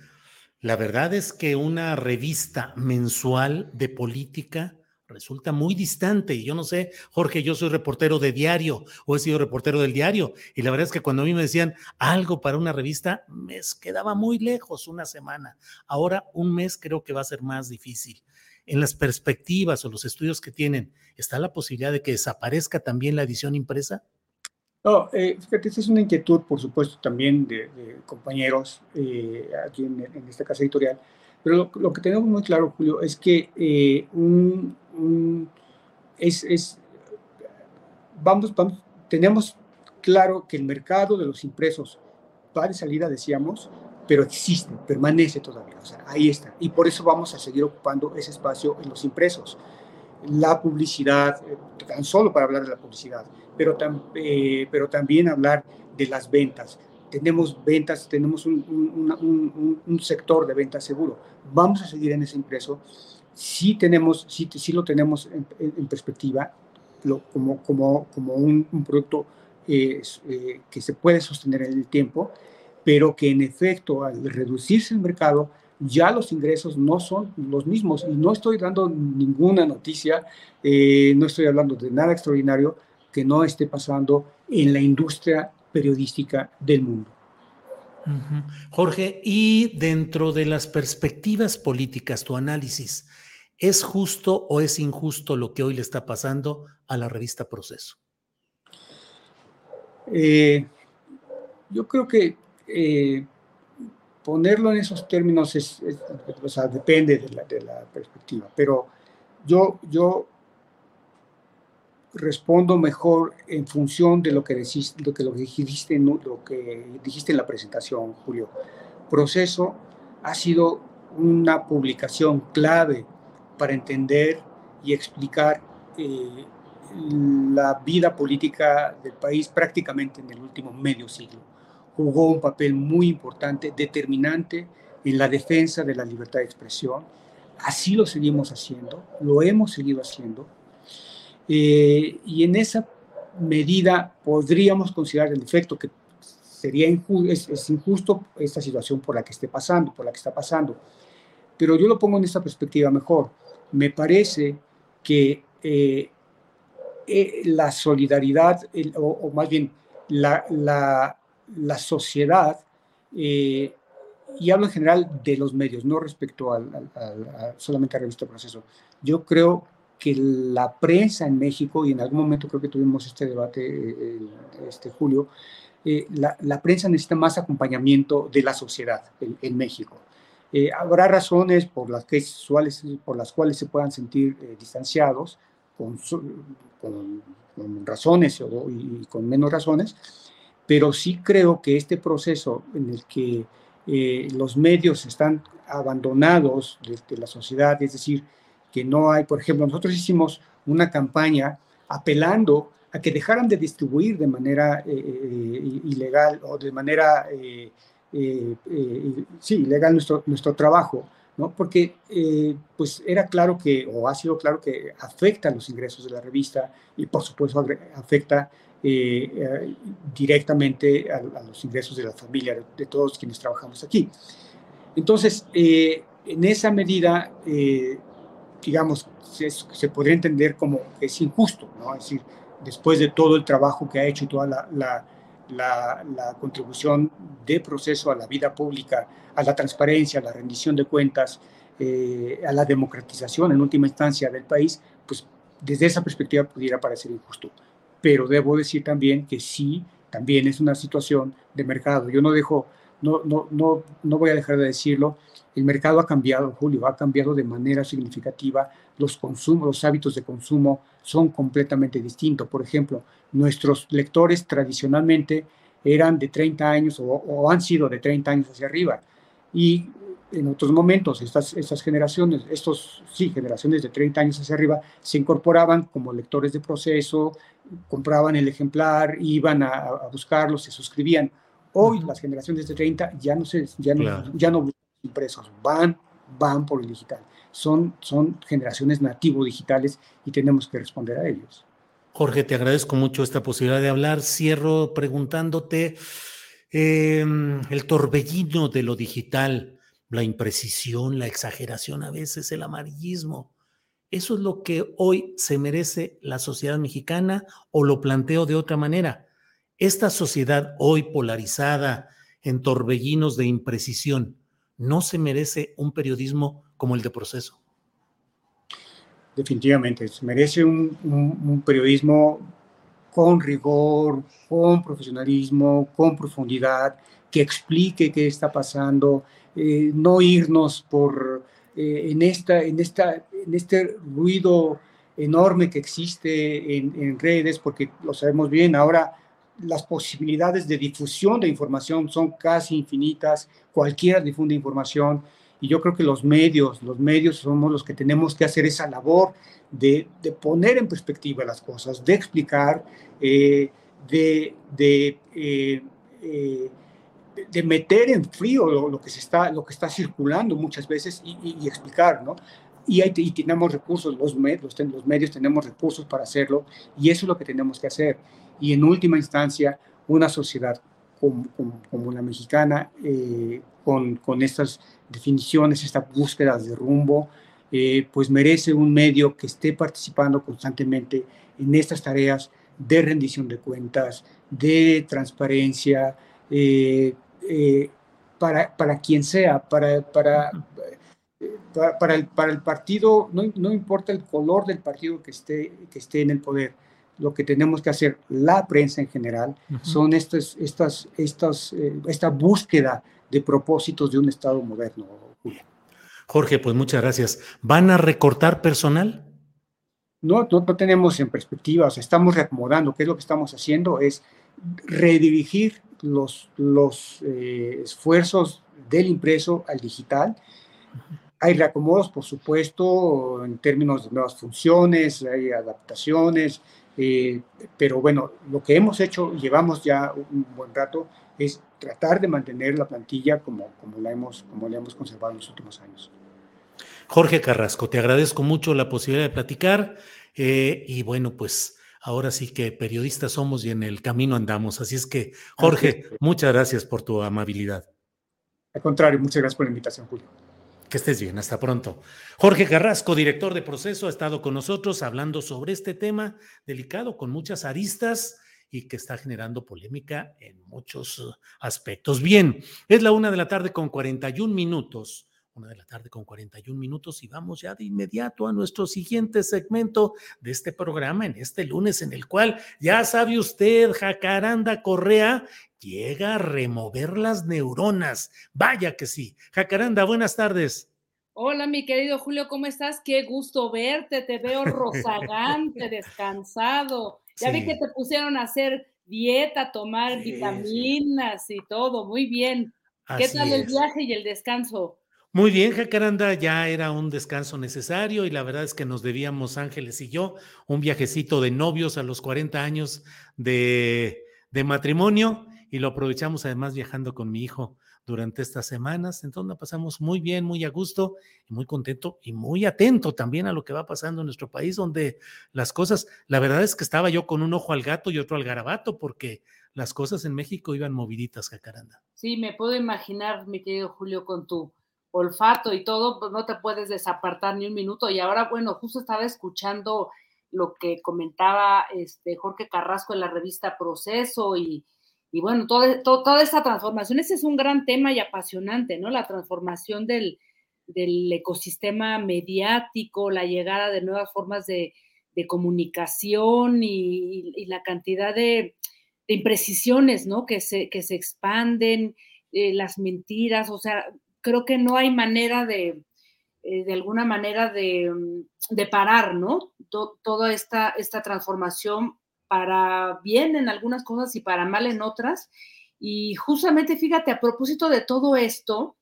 la verdad es que una revista mensual de política resulta muy distante. Y yo no sé, Jorge, yo soy reportero de diario o he sido reportero del diario. Y la verdad es que cuando a mí me decían algo para una revista, me quedaba muy lejos una semana. Ahora un mes creo que va a ser más difícil en las perspectivas o los estudios que tienen, ¿está la posibilidad de que desaparezca también la edición impresa? No, eh, fíjate, esa es una inquietud, por supuesto, también de, compañeros eh, aquí en, esta casa editorial, pero lo, que tenemos muy claro, Julio, es que eh, es, vamos, vamos, tenemos claro que el mercado de los impresos va de salida, decíamos, pero existe, permanece todavía, o sea, ahí está. Y por eso vamos a seguir ocupando ese espacio en los impresos. La publicidad, eh, tan solo para hablar de la publicidad, pero, eh, pero también hablar de las ventas. Tenemos ventas, tenemos un, un, sector de ventas seguro. Vamos a seguir en ese impreso. Sí, tenemos, sí, sí lo tenemos en, perspectiva lo, como, como, como un, producto eh, que se puede sostener en el tiempo pero que en efecto al reducirse el mercado ya los ingresos no son los mismos y no estoy dando ninguna noticia, eh, no estoy hablando de nada extraordinario que no esté pasando en la industria periodística del mundo. Jorge, y dentro de las perspectivas políticas, tu análisis, ¿es justo o es injusto lo que hoy le está pasando a la revista Proceso? Eh, yo creo que eh, ponerlo en esos términos es, o sea, depende de la, perspectiva, pero yo, yo respondo mejor en función de lo que dijiste en la presentación, Julio. Proceso ha sido una publicación clave para entender y explicar eh, la vida política del país prácticamente en el último medio siglo. Jugó un papel muy importante, determinante en la defensa de la libertad de expresión. Así lo seguimos haciendo, lo hemos seguido haciendo. Eh, y en esa medida podríamos considerar el efecto que sería injusto, es, injusto esta situación por la que esté pasando, por la que está pasando. Pero yo lo pongo en esta perspectiva mejor. Me parece que eh, eh, la solidaridad, o, más bien la, la, la sociedad, eh, y hablo en general de los medios, no respecto al, solamente a Revista Proceso. Yo creo que la prensa en México, y en algún momento creo que tuvimos este debate, eh, este Julio, la, la, prensa necesita más acompañamiento de la sociedad en, México. habrá razones por las, que, por las cuales se puedan sentir distanciados, con, con, razones o, y con menos razones, pero sí creo que este proceso en el que eh, los medios están abandonados de, la sociedad, es decir, que no hay, por ejemplo, nosotros hicimos una campaña apelando a que dejaran de distribuir de manera eh, eh, ilegal o de manera, sí, ilegal nuestro, nuestro trabajo porque eh, pues era claro que, o ha sido claro que afecta los ingresos de la revista y por supuesto afecta eh, eh, directamente a, los ingresos de la familia, de, todos quienes trabajamos aquí. Entonces, en esa medida, digamos, se, podría entender como es injusto, ¿no? Es decir, después de todo el trabajo que ha hecho y toda la contribución de proceso a la vida pública, a la transparencia, a la rendición de cuentas, eh, a la democratización en última instancia del país, pues desde esa perspectiva pudiera parecer injusto. Pero debo decir también que sí, también es una situación de mercado. Yo no dejo, no, no, no, no voy a dejar de decirlo, el mercado ha cambiado, Julio, ha cambiado de manera significativa. Los consumos, los hábitos de consumo son completamente distintos. Por ejemplo, nuestros lectores tradicionalmente eran de 30 años o, han sido de 30 años hacia arriba. Y en otros momentos, estas, estas generaciones, estos, sí, generaciones de 30 años hacia arriba, se incorporaban como lectores de proceso, compraban el ejemplar, iban a, buscarlo, se suscribían. Hoy las generaciones de 30 ya no, se, ya no, ya no buscan impresos, van, van por el digital. Son, son generaciones nativo digitales y tenemos que responder a ellos. Jorge, te agradezco mucho esta posibilidad de hablar. Cierro preguntándote em, el torbellino de lo digital, la imprecisión, la exageración, a veces el amarillismo. ¿Eso es lo que hoy se merece la sociedad mexicana o lo planteo de otra manera? Esta sociedad hoy polarizada en torbellinos de imprecisión, ¿no se merece un periodismo como el de proceso? definitivamente. Se merece un, periodismo con rigor, con profesionalismo, con profundidad, que explique qué está pasando, eh, no irnos por eh, en, esta, en, esta, en este ruido enorme que existe en, redes, porque lo sabemos bien, ahora las posibilidades de difusión de información son casi infinitas, cualquiera difunde información, y yo creo que los medios, los medios somos los que tenemos que hacer esa labor de, de poner en perspectiva las cosas, de explicar, eh, de, de, eh, de, meter en frío lo, que se está, lo que está circulando muchas veces y, explicar, ¿no? Y, hay, y, tenemos recursos, los medios, los medios tenemos recursos para hacerlo y eso es lo que tenemos que hacer. Y en última instancia, una sociedad como, como, la mexicana, con, con estas definiciones, estas búsquedas de rumbo, eh, pues merece un medio que esté participando constantemente en estas tareas de rendición de cuentas, de transparencia, eh, eh, para, para, quien sea, para, para, para, el, para el partido, no, no, importa el color del partido que esté, que esté en el poder, lo que tenemos que hacer, la prensa en general, son estas, estas, estas, esta búsqueda de propósitos de un Estado moderno, Julio. Jorge, pues muchas gracias. ¿Van a recortar personal? No, no, no tenemos en perspectiva, o sea, estamos reacomodando. ¿Qué es lo que estamos haciendo? Es redirigir los, los eh, esfuerzos del impreso al digital. Hay reacomodos, por supuesto, en términos de nuevas funciones, hay adaptaciones, eh, pero bueno, lo que hemos hecho, llevamos ya un buen rato, es tratar de mantener la plantilla como, como, la, hemos, como la hemos conservado en los últimos años. Jorge Carrasco, te agradezco mucho la posibilidad de platicar eh, y bueno, pues ahora sí que periodistas somos y en el camino andamos. Así es que, Jorge, muchas gracias por tu amabilidad. Al contrario, muchas gracias por la invitación, Julio. Que estés bien, hasta pronto. Jorge Carrasco, director de proceso, ha estado con nosotros hablando sobre este tema delicado con muchas aristas y que está generando polémica en muchos aspectos. Bien, es la una de la tarde con 41 minutos una de la tarde con 41 minutos y vamos ya de inmediato a nuestro siguiente segmento de este programa en este lunes en el cual ya sabe usted, Jacaranda Correa llega a remover las neuronas. Vaya que sí. Jacaranda, buenas tardes. Hola, mi querido Julio, ¿cómo estás? Qué gusto verte, te veo rozagante, descansado. Ya vi que te pusieron a hacer dieta, tomar vitaminas y todo, muy bien. ¿Qué tal el viaje y el descanso? Muy bien, Jacaranda, ya era un descanso necesario y la verdad es que nos debíamos, Ángeles y yo, un viajecito de novios a los 40 años de, de matrimonio y lo aprovechamos además viajando con mi hijo durante estas semanas. Entonces la pasamos muy bien, muy a gusto muy contento y muy atento también a lo que va pasando en nuestro país, donde las cosas, la verdad es que estaba yo con un ojo al gato y otro al garabato, porque las cosas en México iban moviditas, Jacaranda. Sí, me puedo imaginar, mi querido Julio, con tu olfato y todo, pues no te puedes desapartar ni un minuto. Y ahora, bueno, justo estaba escuchando lo que comentaba este Jorge Carrasco en la revista Proceso y, y bueno, todo, toda esta transformación, ese es un gran tema y apasionante, ¿no? La transformación del, del ecosistema mediático, la llegada de nuevas formas de, de comunicación y, y, la cantidad de, de, imprecisiones, ¿no? Que se, que se expanden, eh, las mentiras, o sea, creo que no hay manera de, eh, de alguna manera de, mm, de parar, ¿no? toda esta, esta transformación para bien en algunas cosas y para mal en otras. Y justamente, fíjate, a propósito de todo esto,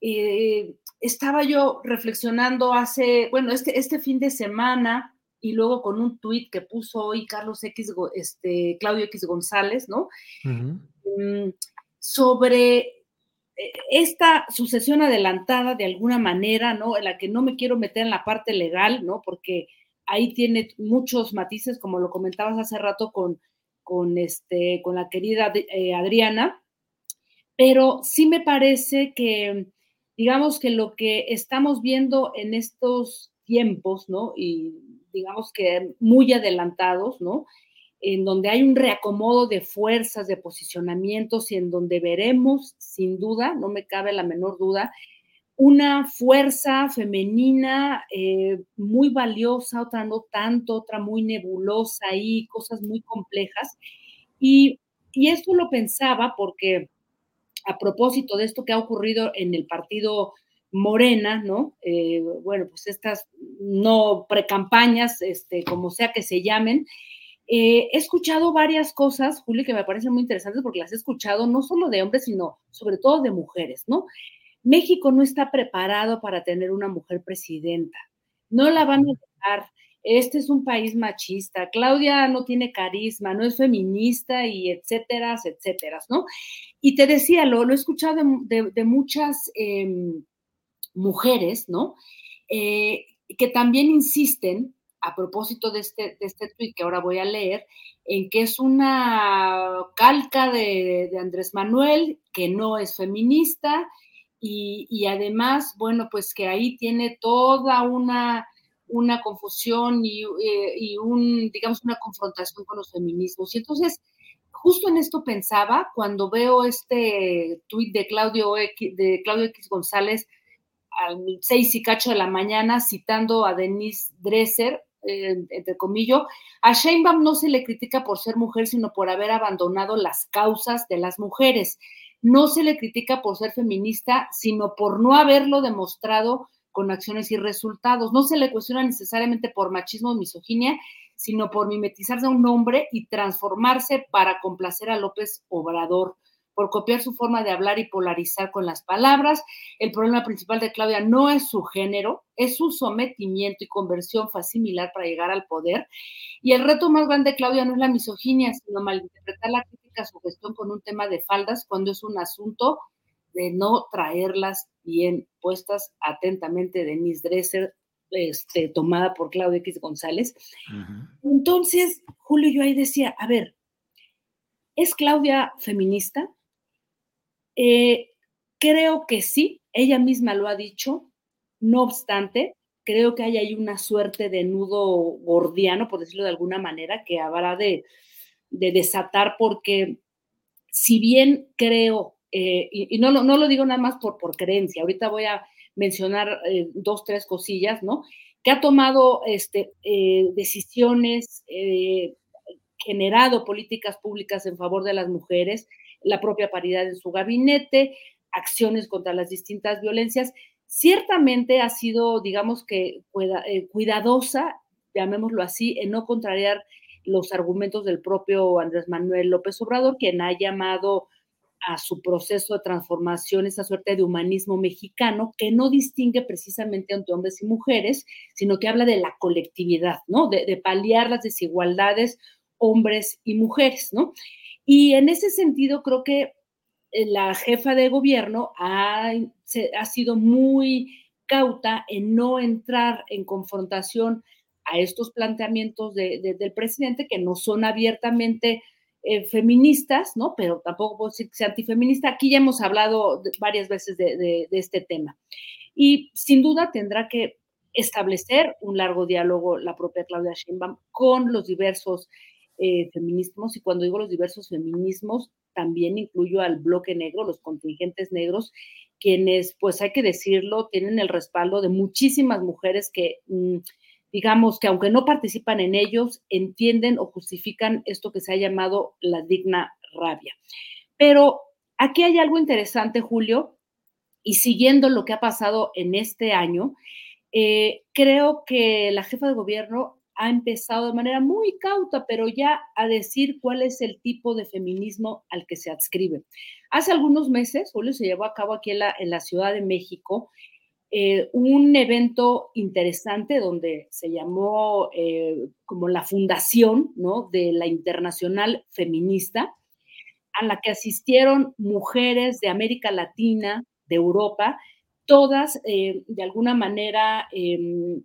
eh, estaba yo reflexionando hace, bueno, este, este fin de semana y luego con un tuit que puso hoy Carlos X, este, Claudio X González, ¿no? Mm, sobre esta sucesión adelantada de alguna manera, ¿no? En la que no me quiero meter en la parte legal, ¿no? Porque ahí tiene muchos matices, como lo comentabas hace rato con, con, este, con la querida eh, Adriana, pero sí me parece que, digamos que lo que estamos viendo en estos tiempos, ¿no? Y digamos que muy adelantados, ¿no? En donde hay un reacomodo de fuerzas, de posicionamientos y en donde veremos, sin duda, no me cabe la menor duda, una fuerza femenina eh, muy valiosa, otra no tanto, otra muy nebulosa y cosas muy complejas. Y, y esto lo pensaba porque a propósito de esto que ha ocurrido en el partido Morena, ¿no? Eh, bueno, pues estas no precampañas, este, como sea que se llamen, eh, he escuchado varias cosas, Juli, que me parecen muy interesantes porque las he escuchado no solo de hombres, sino sobre todo de mujeres, ¿no? México no está preparado para tener una mujer presidenta. No la van a dejar. Este es un país machista. Claudia no tiene carisma, no es feminista y etcétera, etcétera, ¿no? Y te decía, lo, lo he escuchado de, muchas em, mujeres, ¿no? Eh, que también insisten a propósito de este, de este tweet que ahora voy a leer, en que es una calca de, Andrés Manuel, que no es feminista, y, además, bueno, pues que ahí tiene toda una, una confusión y, eh, y, un, digamos, una confrontación con los feminismos. Y entonces, justo en esto pensaba cuando veo este tuit de Claudio X, de Claudio X González al seis y cacho de la mañana citando a Denise Dresser, entre comillas, a Sheinbaum no se le critica por ser mujer, sino por haber abandonado las causas de las mujeres. no se le critica por ser feminista, sino por no haberlo demostrado con acciones y resultados. No se le cuestiona necesariamente por machismo o misoginia, sino por mimetizarse a un hombre y transformarse para complacer a López Obrador por copiar su forma de hablar y polarizar con las palabras. El problema principal de Claudia no es su género, es su sometimiento y conversión similar para llegar al poder. Y el reto más grande de Claudia no es la misoginia, sino malinterpretar la crítica a su gestión con un tema de faldas cuando es un asunto de no traerlas bien puestas atentamente de Miss Dresser, este, tomada por Claudia X González. Entonces, Julio, yo ahí decía, a ver, ¿es Claudia feminista? Eh, creo que sí, ella misma lo ha dicho, no obstante, creo que hay ahí una suerte de nudo gordiano, por decirlo de alguna manera, que habrá de, desatar, porque si bien creo, eh, y, no, no, lo digo nada más por, por creencia, ahorita voy a mencionar eh, dos, tres cosillas, ¿no? Que ha tomado este, decisiones, generado políticas públicas en favor de las mujeres, la propia paridad en su gabinete, acciones contra las distintas violencias. Ciertamente ha sido, digamos que, eh, cuidadosa, llamémoslo así, en no contrariar los argumentos del propio Andrés Manuel López Obrador, quien ha llamado a su proceso de transformación esa suerte de humanismo mexicano que no distingue precisamente entre hombres y mujeres, sino que habla de la colectividad, ¿no? De, de paliar las desigualdades hombres y mujeres, ¿no? Y en ese sentido, creo que eh, la jefa de gobierno ha, ha sido muy cauta en no entrar en confrontación a estos planteamientos del presidente que no son abiertamente eh, feministas, ¿no? Pero tampoco puedo decir que sea antifeminista. Aquí ya hemos hablado varias veces de, de, este tema. Y sin duda tendrá que establecer un largo diálogo la propia Claudia Sheinbaum con los diversos eh, feminismos y cuando digo los diversos feminismos, también incluyo al bloque negro, los contingentes negros, quienes, pues hay que decirlo, tienen el respaldo de muchísimas mujeres que, mm, digamos, que aunque no participan en ellos, entienden o justifican esto que se ha llamado la digna rabia. Pero aquí hay algo interesante, Julio, y siguiendo lo que ha pasado en este año, eh, creo que la jefa de gobierno ha empezado de manera muy cauta, pero ya a decir cuál es el tipo de feminismo al que se adscribe. Hace algunos meses, Julio, se llevó a cabo aquí en la, Ciudad de México eh, un evento interesante donde se llamó eh, como la fundación ¿no? de la Internacional Feminista, a la que asistieron mujeres de América Latina, de Europa, todas eh, de alguna manera em,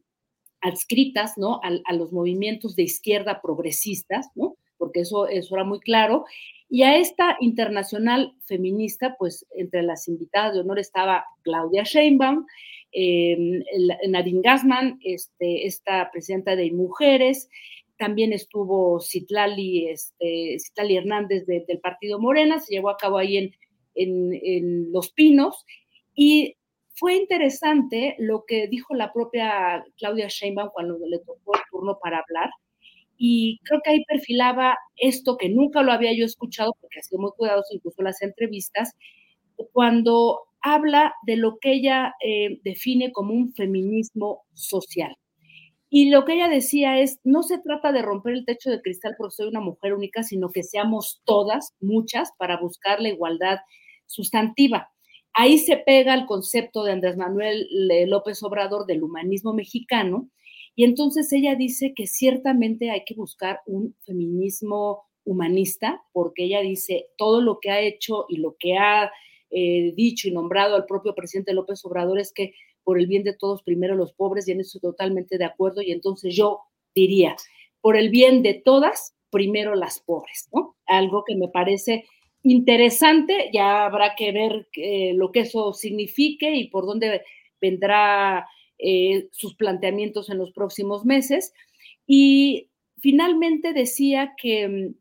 adscritas ¿no? a, los movimientos de izquierda progresistas, ¿no? porque eso, eso era muy claro. Y a esta internacional feminista, pues entre las invitadas de honor estaba Claudia Sheinbaum, eh, Nadine Gassman, este, esta presidenta de Mujeres, también estuvo Citlali, este, Citlali Hernández del Partido Morena, se llevó a cabo ahí en, en, en Los Pinos, y fue interesante lo que dijo la propia Claudia Sheinbaum cuando le tocó el turno para hablar. Y creo que ahí perfilaba esto que nunca lo había yo escuchado, porque ha sido muy cuidadoso incluso las entrevistas, cuando habla de lo que ella eh, define como un feminismo social. Y lo que ella decía es, no se trata de romper el techo de cristal porque soy una mujer única, sino que seamos todas, muchas, para buscar la igualdad sustantiva. Ahí se pega el concepto de Andrés Manuel López Obrador del humanismo mexicano, y entonces ella dice que ciertamente hay que buscar un feminismo humanista, porque ella dice todo lo que ha hecho y lo que ha eh, dicho y nombrado al propio presidente López Obrador es que por el bien de todos, primero los pobres, y en eso totalmente de acuerdo, y entonces yo diría, por el bien de todas, primero las pobres, ¿no? Algo que me parece interesante, ya habrá que ver eh, lo que eso signifique y por dónde vendrá eh, sus planteamientos en los próximos meses. Y finalmente decía que mm,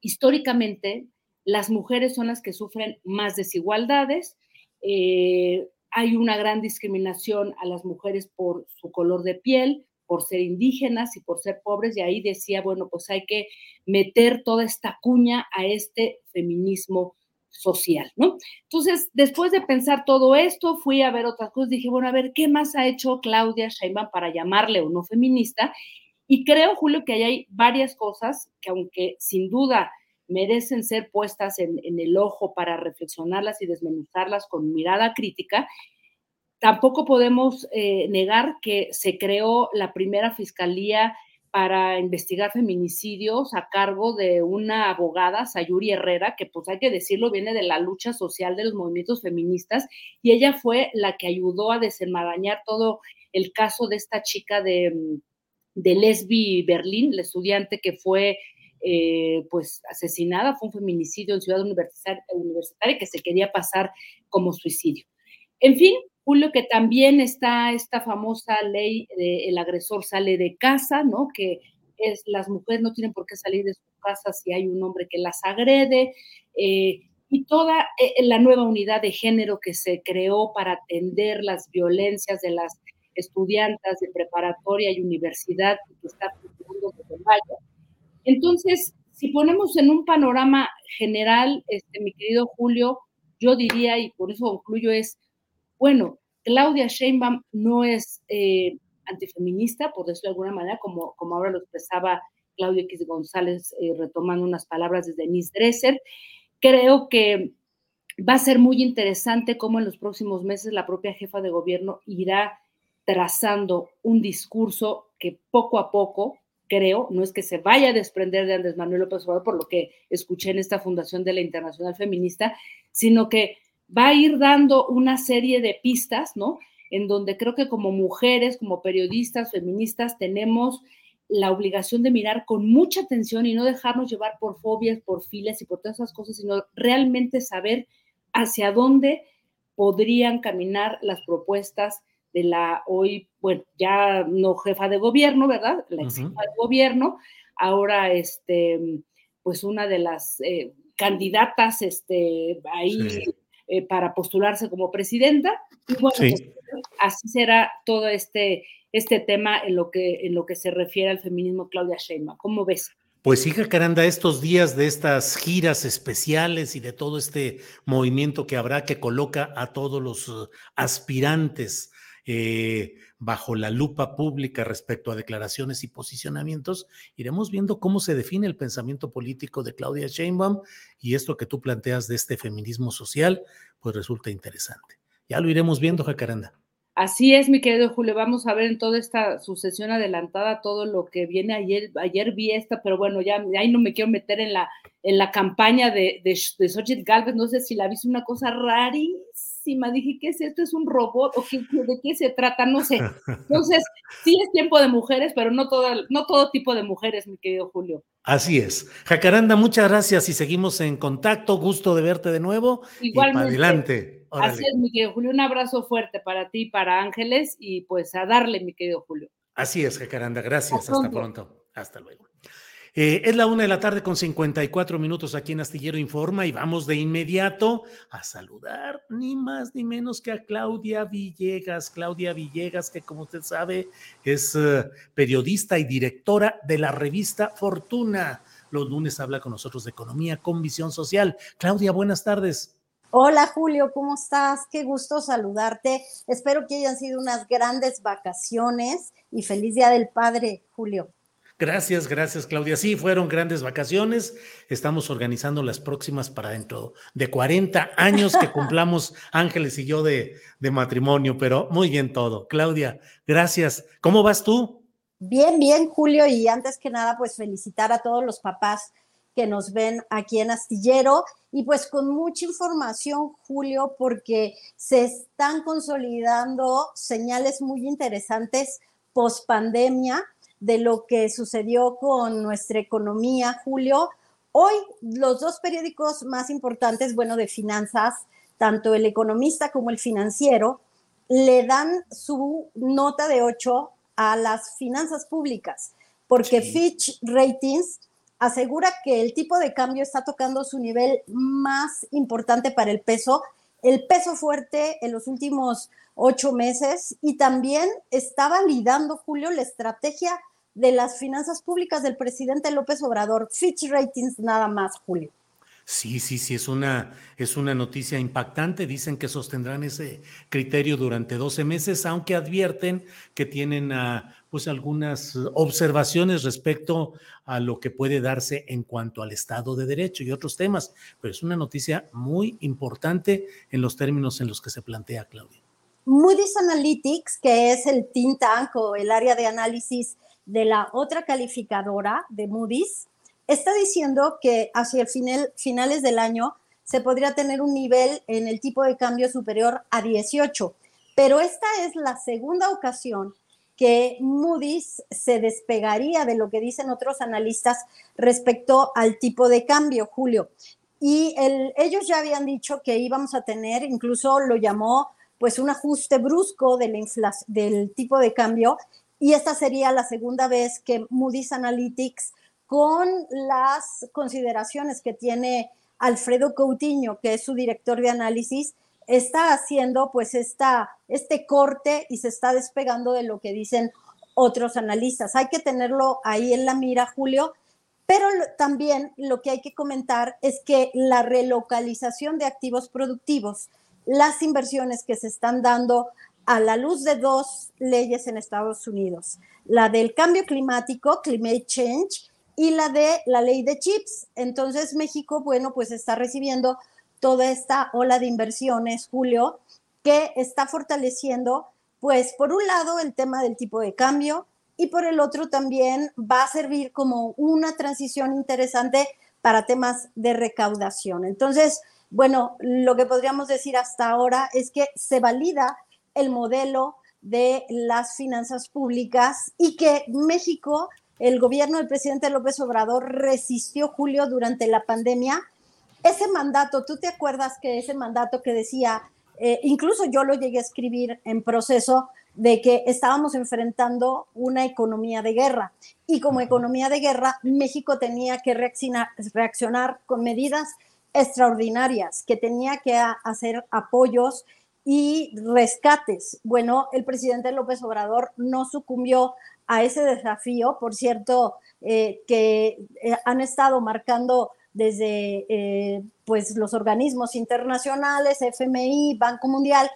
históricamente las mujeres son las que sufren más desigualdades, eh, hay una gran discriminación a las mujeres por su color de piel, por ser indígenas y por ser pobres, y ahí decía, bueno, pues hay que meter toda esta cuña a este feminismo social, ¿no? Entonces, después de pensar todo esto, fui a ver otras cosas, dije, bueno, a ver, ¿qué más ha hecho Claudia Sheinbaum para llamarle o no feminista? Y creo, Julio, que hay varias cosas que aunque sin duda merecen ser puestas en, el ojo para reflexionarlas y desmenuzarlas con mirada crítica, tampoco podemos eh, negar que se creó la primera fiscalía para investigar feminicidios a cargo de una abogada, Sayuri Herrera, que pues hay que decirlo, viene de la lucha social de los movimientos feministas, y ella fue la que ayudó a desenmarañar todo el caso de esta chica de, de Lesbi Berlín, la estudiante que fue eh, pues asesinada, fue un feminicidio en Ciudad Universitaria, Universitaria que se quería pasar como suicidio. En fin, Julio, que también está esta famosa ley de el agresor sale de casa, ¿no? Que es las mujeres no tienen por qué salir de su casa si hay un hombre que las agrede, eh, y toda eh, la nueva unidad de género que se creó para atender las violencias de las estudiantes de preparatoria y universidad que está funcionando desde mayo. Entonces, si ponemos en un panorama general, este, mi querido Julio, yo diría, y por eso concluyo, es bueno, Claudia Sheinbaum no es eh, antifeminista, por decirlo de alguna manera, como, como ahora lo expresaba Claudia X González, eh, retomando unas palabras de Denise Dresser. Creo que va a ser muy interesante cómo en los próximos meses la propia jefa de gobierno irá trazando un discurso que poco a poco, creo, no es que se vaya a desprender de Andrés Manuel López Obrador, por lo que escuché en esta fundación de la Internacional Feminista, sino que va a ir dando una serie de pistas, ¿no? En donde creo que como mujeres, como periodistas, feministas, tenemos la obligación de mirar con mucha atención y no dejarnos llevar por fobias, por filas y por todas esas cosas, sino realmente saber hacia dónde podrían caminar las propuestas de la hoy, bueno, ya no jefa de gobierno, ¿verdad? La ex jefa de gobierno, ahora este, pues una de las eh, candidatas este, ahí eh, para postularse como presidenta. Y bueno, pues, así será todo este, este tema en lo, que, en lo que se refiere al feminismo Claudia Sheinbaum. ¿Cómo ves? Pues hija Caranda, estos días de estas giras especiales y de todo este movimiento que habrá que coloca a todos los uh, aspirantes eh, bajo la lupa pública respecto a declaraciones y posicionamientos, iremos viendo cómo se define el pensamiento político de Claudia Sheinbaum y esto que tú planteas de este feminismo social, pues resulta interesante. Ya lo iremos viendo, Jacaranda. Así es, mi querido Julio. Vamos a ver en toda esta sucesión adelantada todo lo que viene ayer. Ayer vi esta, pero bueno, ya ahí no me quiero meter en la, en la campaña de, de, de Galvez. No sé si la viste una cosa rarísima Dije, ¿qué es esto? ¿Es un robot? ¿O qué, de qué se trata? No sé. Entonces, sí es tiempo de mujeres, pero no todo, no todo tipo de mujeres, mi querido Julio. Así es. Jacaranda, muchas gracias y seguimos en contacto. Gusto de verte de nuevo. Igualmente. adelante. Así es, mi querido Julio. Un abrazo fuerte para ti, para Ángeles y pues a darle, mi querido Julio. Así es, Jacaranda. Gracias. Hasta pronto. Hasta luego. Eh, es la una de la tarde con 54 minutos aquí en Astillero Informa y vamos de inmediato a saludar ni más ni menos que a Claudia Villegas. Claudia Villegas, que como usted sabe es eh, periodista y directora de la revista Fortuna. Los lunes habla con nosotros de economía con visión social. Claudia, buenas tardes. Hola Julio, ¿cómo estás? Qué gusto saludarte. Espero que hayan sido unas grandes vacaciones y feliz Día del Padre, Julio. Gracias, gracias Claudia. Sí, fueron grandes vacaciones. Estamos organizando las próximas para dentro de 40 años que cumplamos Ángeles y yo de, de matrimonio, pero muy bien todo. Claudia, gracias. ¿Cómo vas tú? Bien, bien, Julio. Y antes que nada, pues felicitar a todos los papás que nos ven aquí en Astillero y pues con mucha información, Julio, porque se están consolidando señales muy interesantes post pandemia de lo que sucedió con nuestra economía, Julio. Hoy los dos periódicos más importantes, bueno, de finanzas, tanto el economista como el financiero, le dan su nota de 8 a las finanzas públicas, porque Fitch Ratings asegura que el tipo de cambio está tocando su nivel más importante para el peso, el peso fuerte en los últimos ocho meses y también está validando, Julio, la estrategia de las finanzas públicas del presidente López Obrador. Fitch Ratings nada más, Julio. Sí, sí, sí, es una, es una noticia impactante. Dicen que sostendrán ese criterio durante 12 meses, aunque advierten que tienen ah, pues algunas observaciones respecto a lo que puede darse en cuanto al Estado de Derecho y otros temas. Pero es una noticia muy importante en los términos en los que se plantea, Claudia. Moody's Analytics, que es el think tank o el área de análisis de la otra calificadora de Moody's, está diciendo que hacia el final, finales del año se podría tener un nivel en el tipo de cambio superior a 18, pero esta es la segunda ocasión que Moody's se despegaría de lo que dicen otros analistas respecto al tipo de cambio, Julio. Y ellos ya habían dicho que íbamos a tener, incluso lo llamó pues un ajuste brusco del tipo de cambio, y esta sería la segunda vez que Moody's Analytics con las consideraciones que tiene Alfredo Coutinho, que es su director de análisis, está haciendo pues este corte y se está despegando de lo que dicen otros analistas. Hay que tenerlo ahí en la mira, Julio, pero también lo que hay que comentar es que la relocalización de activos productivos, las inversiones que se están dando a la luz de dos leyes en Estados Unidos, la del cambio climático, climate change, y la de la ley de chips. Entonces México, bueno, pues está recibiendo toda esta ola de inversiones, Julio, que está fortaleciendo, pues por un lado el tema del tipo de cambio y por el otro también va a servir como una transición interesante para temas de recaudación. Entonces, bueno, lo que podríamos decir hasta ahora es que se valida el modelo de las finanzas públicas y que México el gobierno del presidente López Obrador resistió, Julio, durante la pandemia. Ese mandato, ¿tú te acuerdas que ese mandato que decía, eh, incluso yo lo llegué a escribir en proceso, de que estábamos enfrentando una economía de guerra y como economía de guerra México tenía que reaccionar, reaccionar con medidas extraordinarias, que tenía que hacer apoyos y rescates. Bueno, el presidente López Obrador no sucumbió a ese desafío, por cierto, eh, que eh, han estado marcando desde eh, pues los organismos internacionales, FMI, Banco Mundial,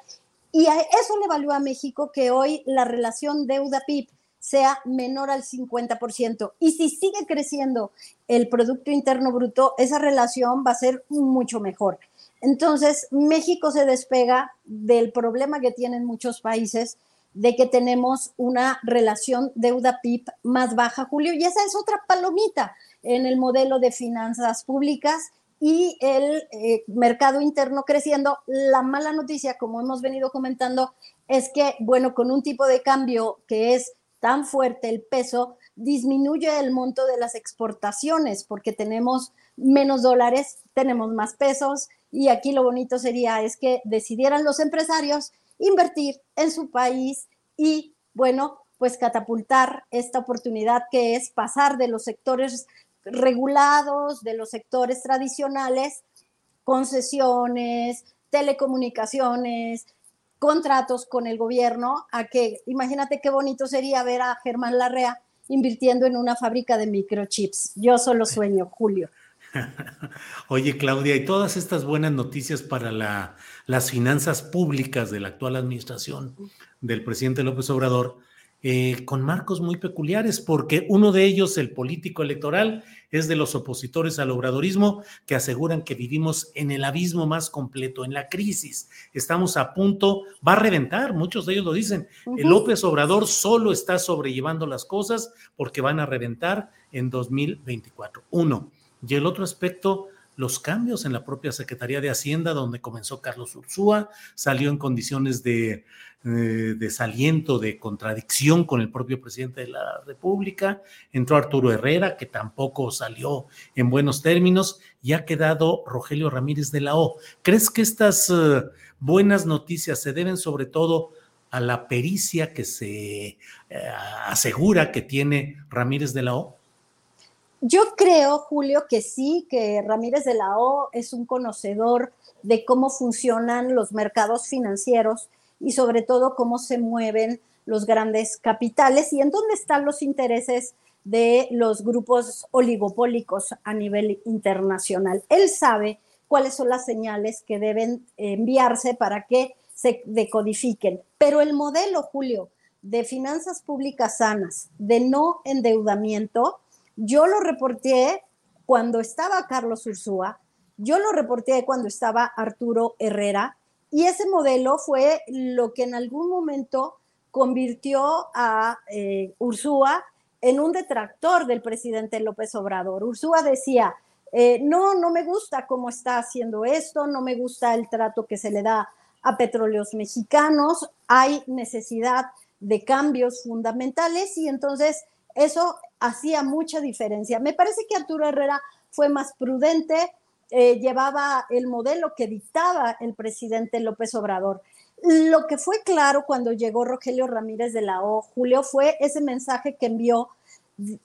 y a eso le valió a México que hoy la relación deuda-PIB sea menor al 50%. Y si sigue creciendo el Producto Interno Bruto, esa relación va a ser mucho mejor. Entonces, México se despega del problema que tienen muchos países de que tenemos una relación deuda-PIB más baja, Julio, y esa es otra palomita en el modelo de finanzas públicas y el eh, mercado interno creciendo. La mala noticia, como hemos venido comentando, es que, bueno, con un tipo de cambio que es tan fuerte, el peso, disminuye el monto de las exportaciones porque tenemos menos dólares, tenemos más pesos y aquí lo bonito sería es que decidieran los empresarios invertir en su país y, bueno, pues catapultar esta oportunidad que es pasar de los sectores regulados, de los sectores tradicionales, concesiones, telecomunicaciones, contratos con el gobierno, a que imagínate qué bonito sería ver a Germán Larrea invirtiendo en una fábrica de microchips. Yo solo sueño, Julio. Oye, Claudia, y todas estas buenas noticias para la, las finanzas públicas de la actual administración del presidente López Obrador, eh, con marcos muy peculiares, porque uno de ellos, el político electoral, es de los opositores al obradorismo que aseguran que vivimos en el abismo más completo, en la crisis. Estamos a punto, va a reventar, muchos de ellos lo dicen. El López Obrador solo está sobrellevando las cosas porque van a reventar en 2024. Uno. Y el otro aspecto, los cambios en la propia Secretaría de Hacienda, donde comenzó Carlos Ursúa, salió en condiciones de eh, desaliento, de contradicción con el propio presidente de la República, entró Arturo Herrera, que tampoco salió en buenos términos, y ha quedado Rogelio Ramírez de la O. ¿Crees que estas eh, buenas noticias se deben sobre todo a la pericia que se eh, asegura que tiene Ramírez de la O? Yo creo, Julio, que sí, que Ramírez de la O es un conocedor de cómo funcionan los mercados financieros y sobre todo cómo se mueven los grandes capitales y en dónde están los intereses de los grupos oligopólicos a nivel internacional. Él sabe cuáles son las señales que deben enviarse para que se decodifiquen. Pero el modelo, Julio, de finanzas públicas sanas, de no endeudamiento, yo lo reporté cuando estaba Carlos Ursúa, yo lo reporté cuando estaba Arturo Herrera, y ese modelo fue lo que en algún momento convirtió a eh, Ursúa en un detractor del presidente López Obrador. Ursúa decía, eh, no, no me gusta cómo está haciendo esto, no me gusta el trato que se le da a petróleos mexicanos, hay necesidad de cambios fundamentales y entonces eso hacía mucha diferencia. Me parece que Arturo Herrera fue más prudente, eh, llevaba el modelo que dictaba el presidente López Obrador. Lo que fue claro cuando llegó Rogelio Ramírez de la O, Julio, fue ese mensaje que envió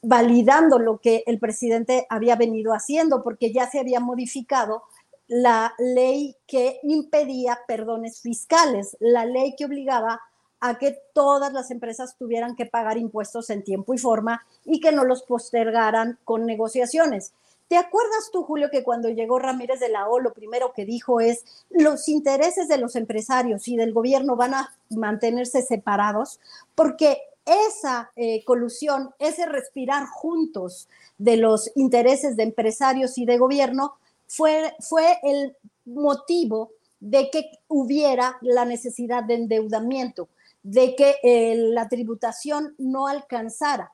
validando lo que el presidente había venido haciendo, porque ya se había modificado la ley que impedía perdones fiscales, la ley que obligaba a que todas las empresas tuvieran que pagar impuestos en tiempo y forma y que no los postergaran con negociaciones. ¿Te acuerdas tú, Julio, que cuando llegó Ramírez de la O, lo primero que dijo es, los intereses de los empresarios y del gobierno van a mantenerse separados? Porque esa eh, colusión, ese respirar juntos de los intereses de empresarios y de gobierno, fue, fue el motivo de que hubiera la necesidad de endeudamiento, de que eh, la tributación no alcanzara.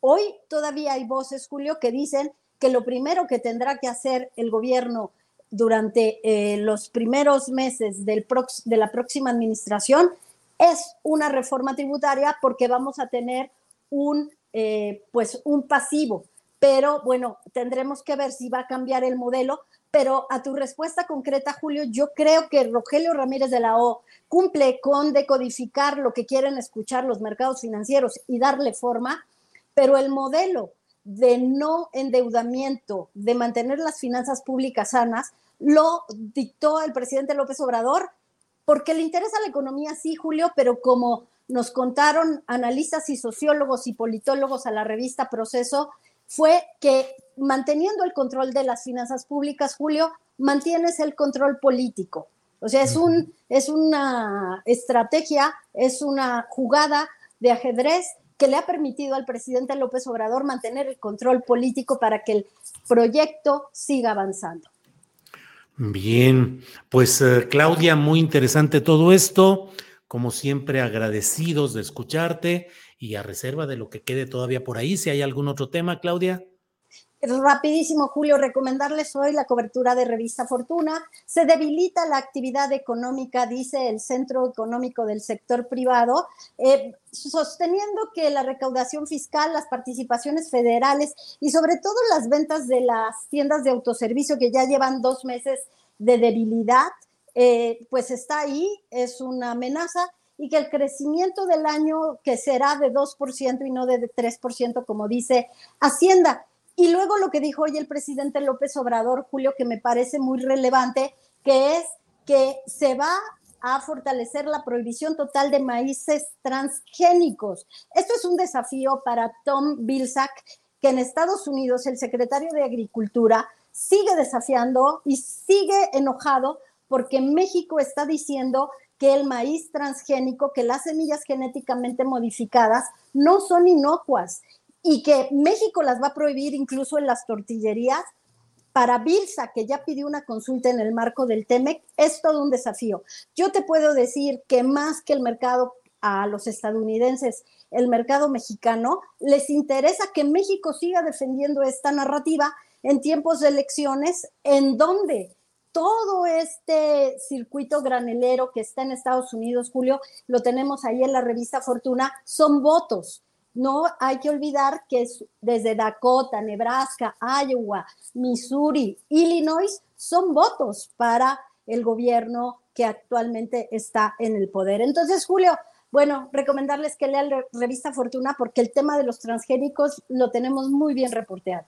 Hoy todavía hay voces, Julio, que dicen que lo primero que tendrá que hacer el gobierno durante eh, los primeros meses del de la próxima administración es una reforma tributaria porque vamos a tener un, eh, pues un pasivo. Pero bueno, tendremos que ver si va a cambiar el modelo. Pero a tu respuesta concreta, Julio, yo creo que Rogelio Ramírez de la O cumple con decodificar lo que quieren escuchar los mercados financieros y darle forma, pero el modelo de no endeudamiento, de mantener las finanzas públicas sanas, lo dictó el presidente López Obrador porque le interesa la economía, sí, Julio, pero como nos contaron analistas y sociólogos y politólogos a la revista Proceso, fue que manteniendo el control de las finanzas públicas, Julio, mantienes el control político. O sea, es, un, es una estrategia, es una jugada de ajedrez que le ha permitido al presidente López Obrador mantener el control político para que el proyecto siga avanzando. Bien, pues eh, Claudia, muy interesante todo esto. Como siempre, agradecidos de escucharte y a reserva de lo que quede todavía por ahí. Si hay algún otro tema, Claudia. Rapidísimo, Julio, recomendarles hoy la cobertura de Revista Fortuna. Se debilita la actividad económica, dice el Centro Económico del Sector Privado, eh, sosteniendo que la recaudación fiscal, las participaciones federales y sobre todo las ventas de las tiendas de autoservicio que ya llevan dos meses de debilidad, eh, pues está ahí, es una amenaza y que el crecimiento del año que será de 2% y no de 3%, como dice Hacienda. Y luego lo que dijo hoy el presidente López Obrador, Julio, que me parece muy relevante, que es que se va a fortalecer la prohibición total de maíces transgénicos. Esto es un desafío para Tom Vilsack, que en Estados Unidos el secretario de Agricultura sigue desafiando y sigue enojado porque México está diciendo que el maíz transgénico, que las semillas genéticamente modificadas no son inocuas y que México las va a prohibir incluso en las tortillerías, para Bilsa, que ya pidió una consulta en el marco del TEMEC, es todo un desafío. Yo te puedo decir que más que el mercado a los estadounidenses, el mercado mexicano, les interesa que México siga defendiendo esta narrativa en tiempos de elecciones, en donde todo este circuito granelero que está en Estados Unidos, Julio, lo tenemos ahí en la revista Fortuna, son votos no hay que olvidar que desde Dakota, Nebraska, Iowa, Missouri, Illinois son votos para el gobierno que actualmente está en el poder. Entonces, Julio, bueno, recomendarles que lean la revista Fortuna porque el tema de los transgénicos lo tenemos muy bien reporteado.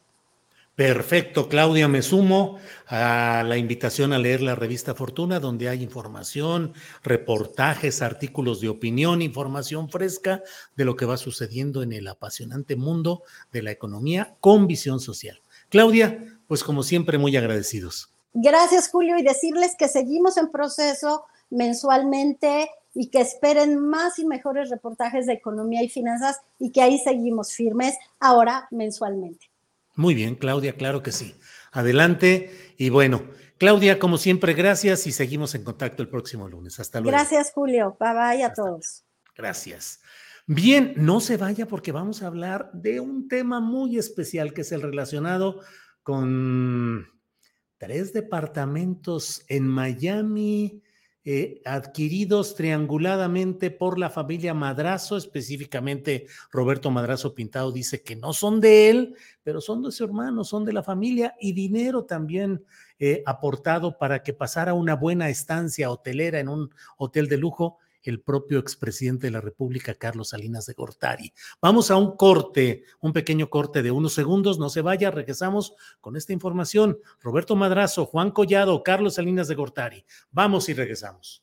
Perfecto, Claudia, me sumo a la invitación a leer la revista Fortuna, donde hay información, reportajes, artículos de opinión, información fresca de lo que va sucediendo en el apasionante mundo de la economía con visión social. Claudia, pues como siempre, muy agradecidos. Gracias, Julio, y decirles que seguimos en proceso mensualmente y que esperen más y mejores reportajes de economía y finanzas y que ahí seguimos firmes ahora mensualmente. Muy bien, Claudia, claro que sí. Adelante. Y bueno, Claudia, como siempre, gracias y seguimos en contacto el próximo lunes. Hasta luego. Gracias, Julio. Bye bye a todos. Gracias. Bien, no se vaya porque vamos a hablar de un tema muy especial que es el relacionado con tres departamentos en Miami, eh, adquiridos trianguladamente por la familia Madrazo, específicamente Roberto Madrazo Pintado dice que no son de él, pero son de su hermano, son de la familia y dinero también eh, aportado para que pasara una buena estancia hotelera en un hotel de lujo el propio expresidente de la República, Carlos Salinas de Gortari. Vamos a un corte, un pequeño corte de unos segundos, no se vaya, regresamos con esta información. Roberto Madrazo, Juan Collado, Carlos Salinas de Gortari. Vamos y regresamos.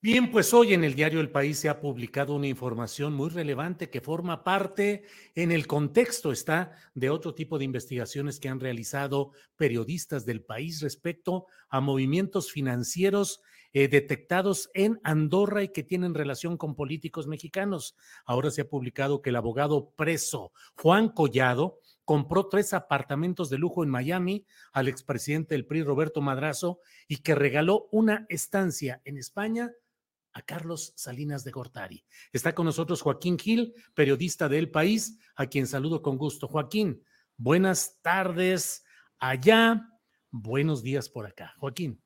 Bien, pues hoy en el diario El País se ha publicado una información muy relevante que forma parte en el contexto, está de otro tipo de investigaciones que han realizado periodistas del país respecto a movimientos financieros eh, detectados en Andorra y que tienen relación con políticos mexicanos. Ahora se ha publicado que el abogado preso Juan Collado compró tres apartamentos de lujo en Miami al expresidente del PRI Roberto Madrazo y que regaló una estancia en España a Carlos Salinas de Gortari. Está con nosotros Joaquín Gil, periodista del país, a quien saludo con gusto. Joaquín, buenas tardes allá, buenos días por acá. Joaquín.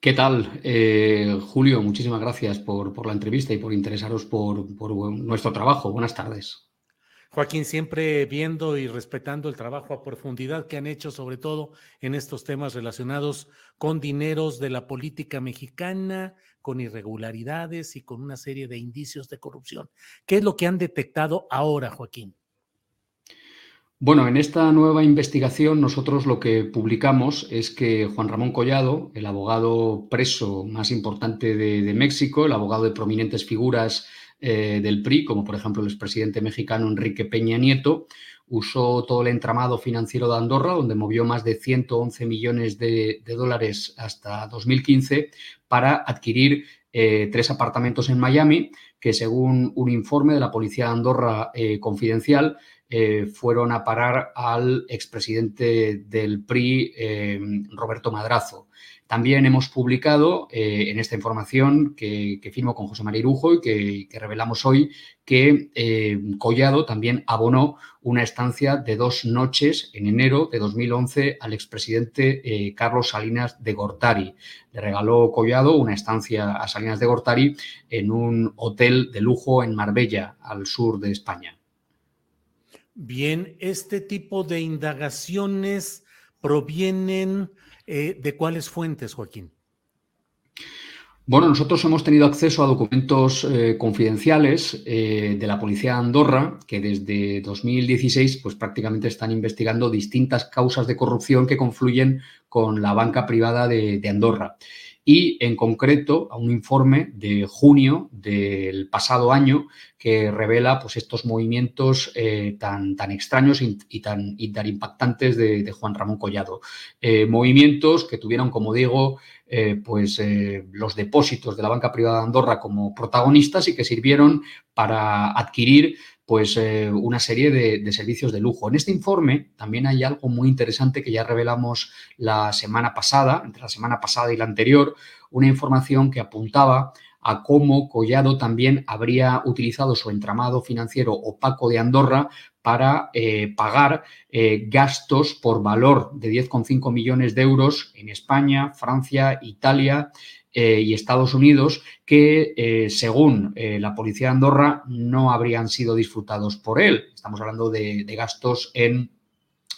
¿Qué tal, eh, Julio? Muchísimas gracias por, por, la entrevista y por interesaros por, por nuestro trabajo. Buenas tardes. Joaquín, siempre viendo y respetando el trabajo a profundidad que han hecho, sobre todo en estos temas relacionados con dineros de la política mexicana, con irregularidades y con una serie de indicios de corrupción. ¿Qué es lo que han detectado ahora, Joaquín? Bueno, en esta nueva investigación nosotros lo que publicamos es que Juan Ramón Collado, el abogado preso más importante de, México, el abogado de prominentes figuras eh, del PRI, como por ejemplo el expresidente mexicano Enrique Peña Nieto, usó todo el entramado financiero de Andorra, donde movió más de 111 millones de, dólares hasta 2015, para adquirir eh, tres apartamentos en Miami, que según un informe de la Policía de Andorra eh, confidencial, eh, fueron a parar al expresidente del PRI, Roberto Madrazo. También hemos publicado eh, en esta información que, firmo con José María Irujo y que, revelamos hoy que eh, Collado también abonó una estancia de dos noches en enero de 2011 al expresidente eh, Carlos Salinas de Gortari. Le regaló Collado una estancia a Salinas de Gortari en un hotel de lujo en Marbella, al sur de España. Bien, este tipo de indagaciones provienen eh, ¿De cuáles fuentes, Joaquín? Bueno, nosotros hemos tenido acceso a documentos eh, confidenciales eh, de la Policía de Andorra que desde 2016 pues, prácticamente están investigando distintas causas de corrupción que confluyen con la banca privada de Andorra y en concreto a un informe de junio del pasado año que revela pues, estos movimientos eh, tan, tan, extraños y, tan, impactantes de, Juan Ramón Collado. Eh, movimientos que tuvieron, como digo, eh, pues, los depósitos de la banca privada de Andorra como protagonistas y que sirvieron para adquirir pues eh, una serie de, servicios de lujo. En este informe también hay algo muy interesante que ya revelamos la semana pasada, entre la semana pasada y la anterior, una información que apuntaba a cómo Collado también habría utilizado su entramado financiero opaco de Andorra para eh, pagar eh, gastos por valor de 10,5 millones de euros en España, Francia, Italia eh, y Estados Unidos que, eh, según eh, la policía de Andorra, no habrían sido disfrutados por él. Estamos hablando de, de gastos en,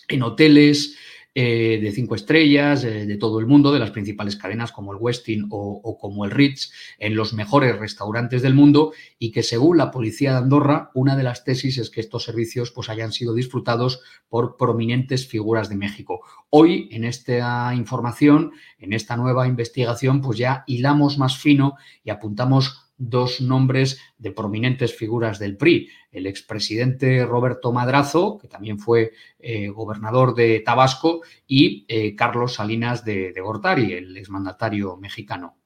en hoteles, eh, de cinco estrellas eh, de todo el mundo, de las principales cadenas como el Westin o, como el Ritz, en los mejores restaurantes del mundo y que según la policía de Andorra, una de las tesis es que estos servicios pues, hayan sido disfrutados por prominentes figuras de México. Hoy, en esta información, en esta nueva investigación, pues ya hilamos más fino y apuntamos dos nombres de prominentes figuras del PRI. El expresidente Roberto Madrazo, que también fue eh, gobernador de Tabasco, y eh, Carlos Salinas de, Gortari, el exmandatario mexicano.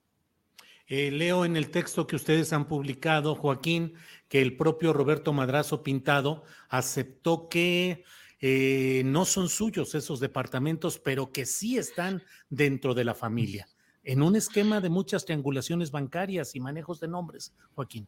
Eh, leo en el texto que ustedes han publicado, Joaquín, que el propio Roberto Madrazo Pintado aceptó que no son suyos esos departamentos, pero que sí están dentro de la familia en un esquema de muchas triangulaciones bancarias y manejos de nombres, Joaquín.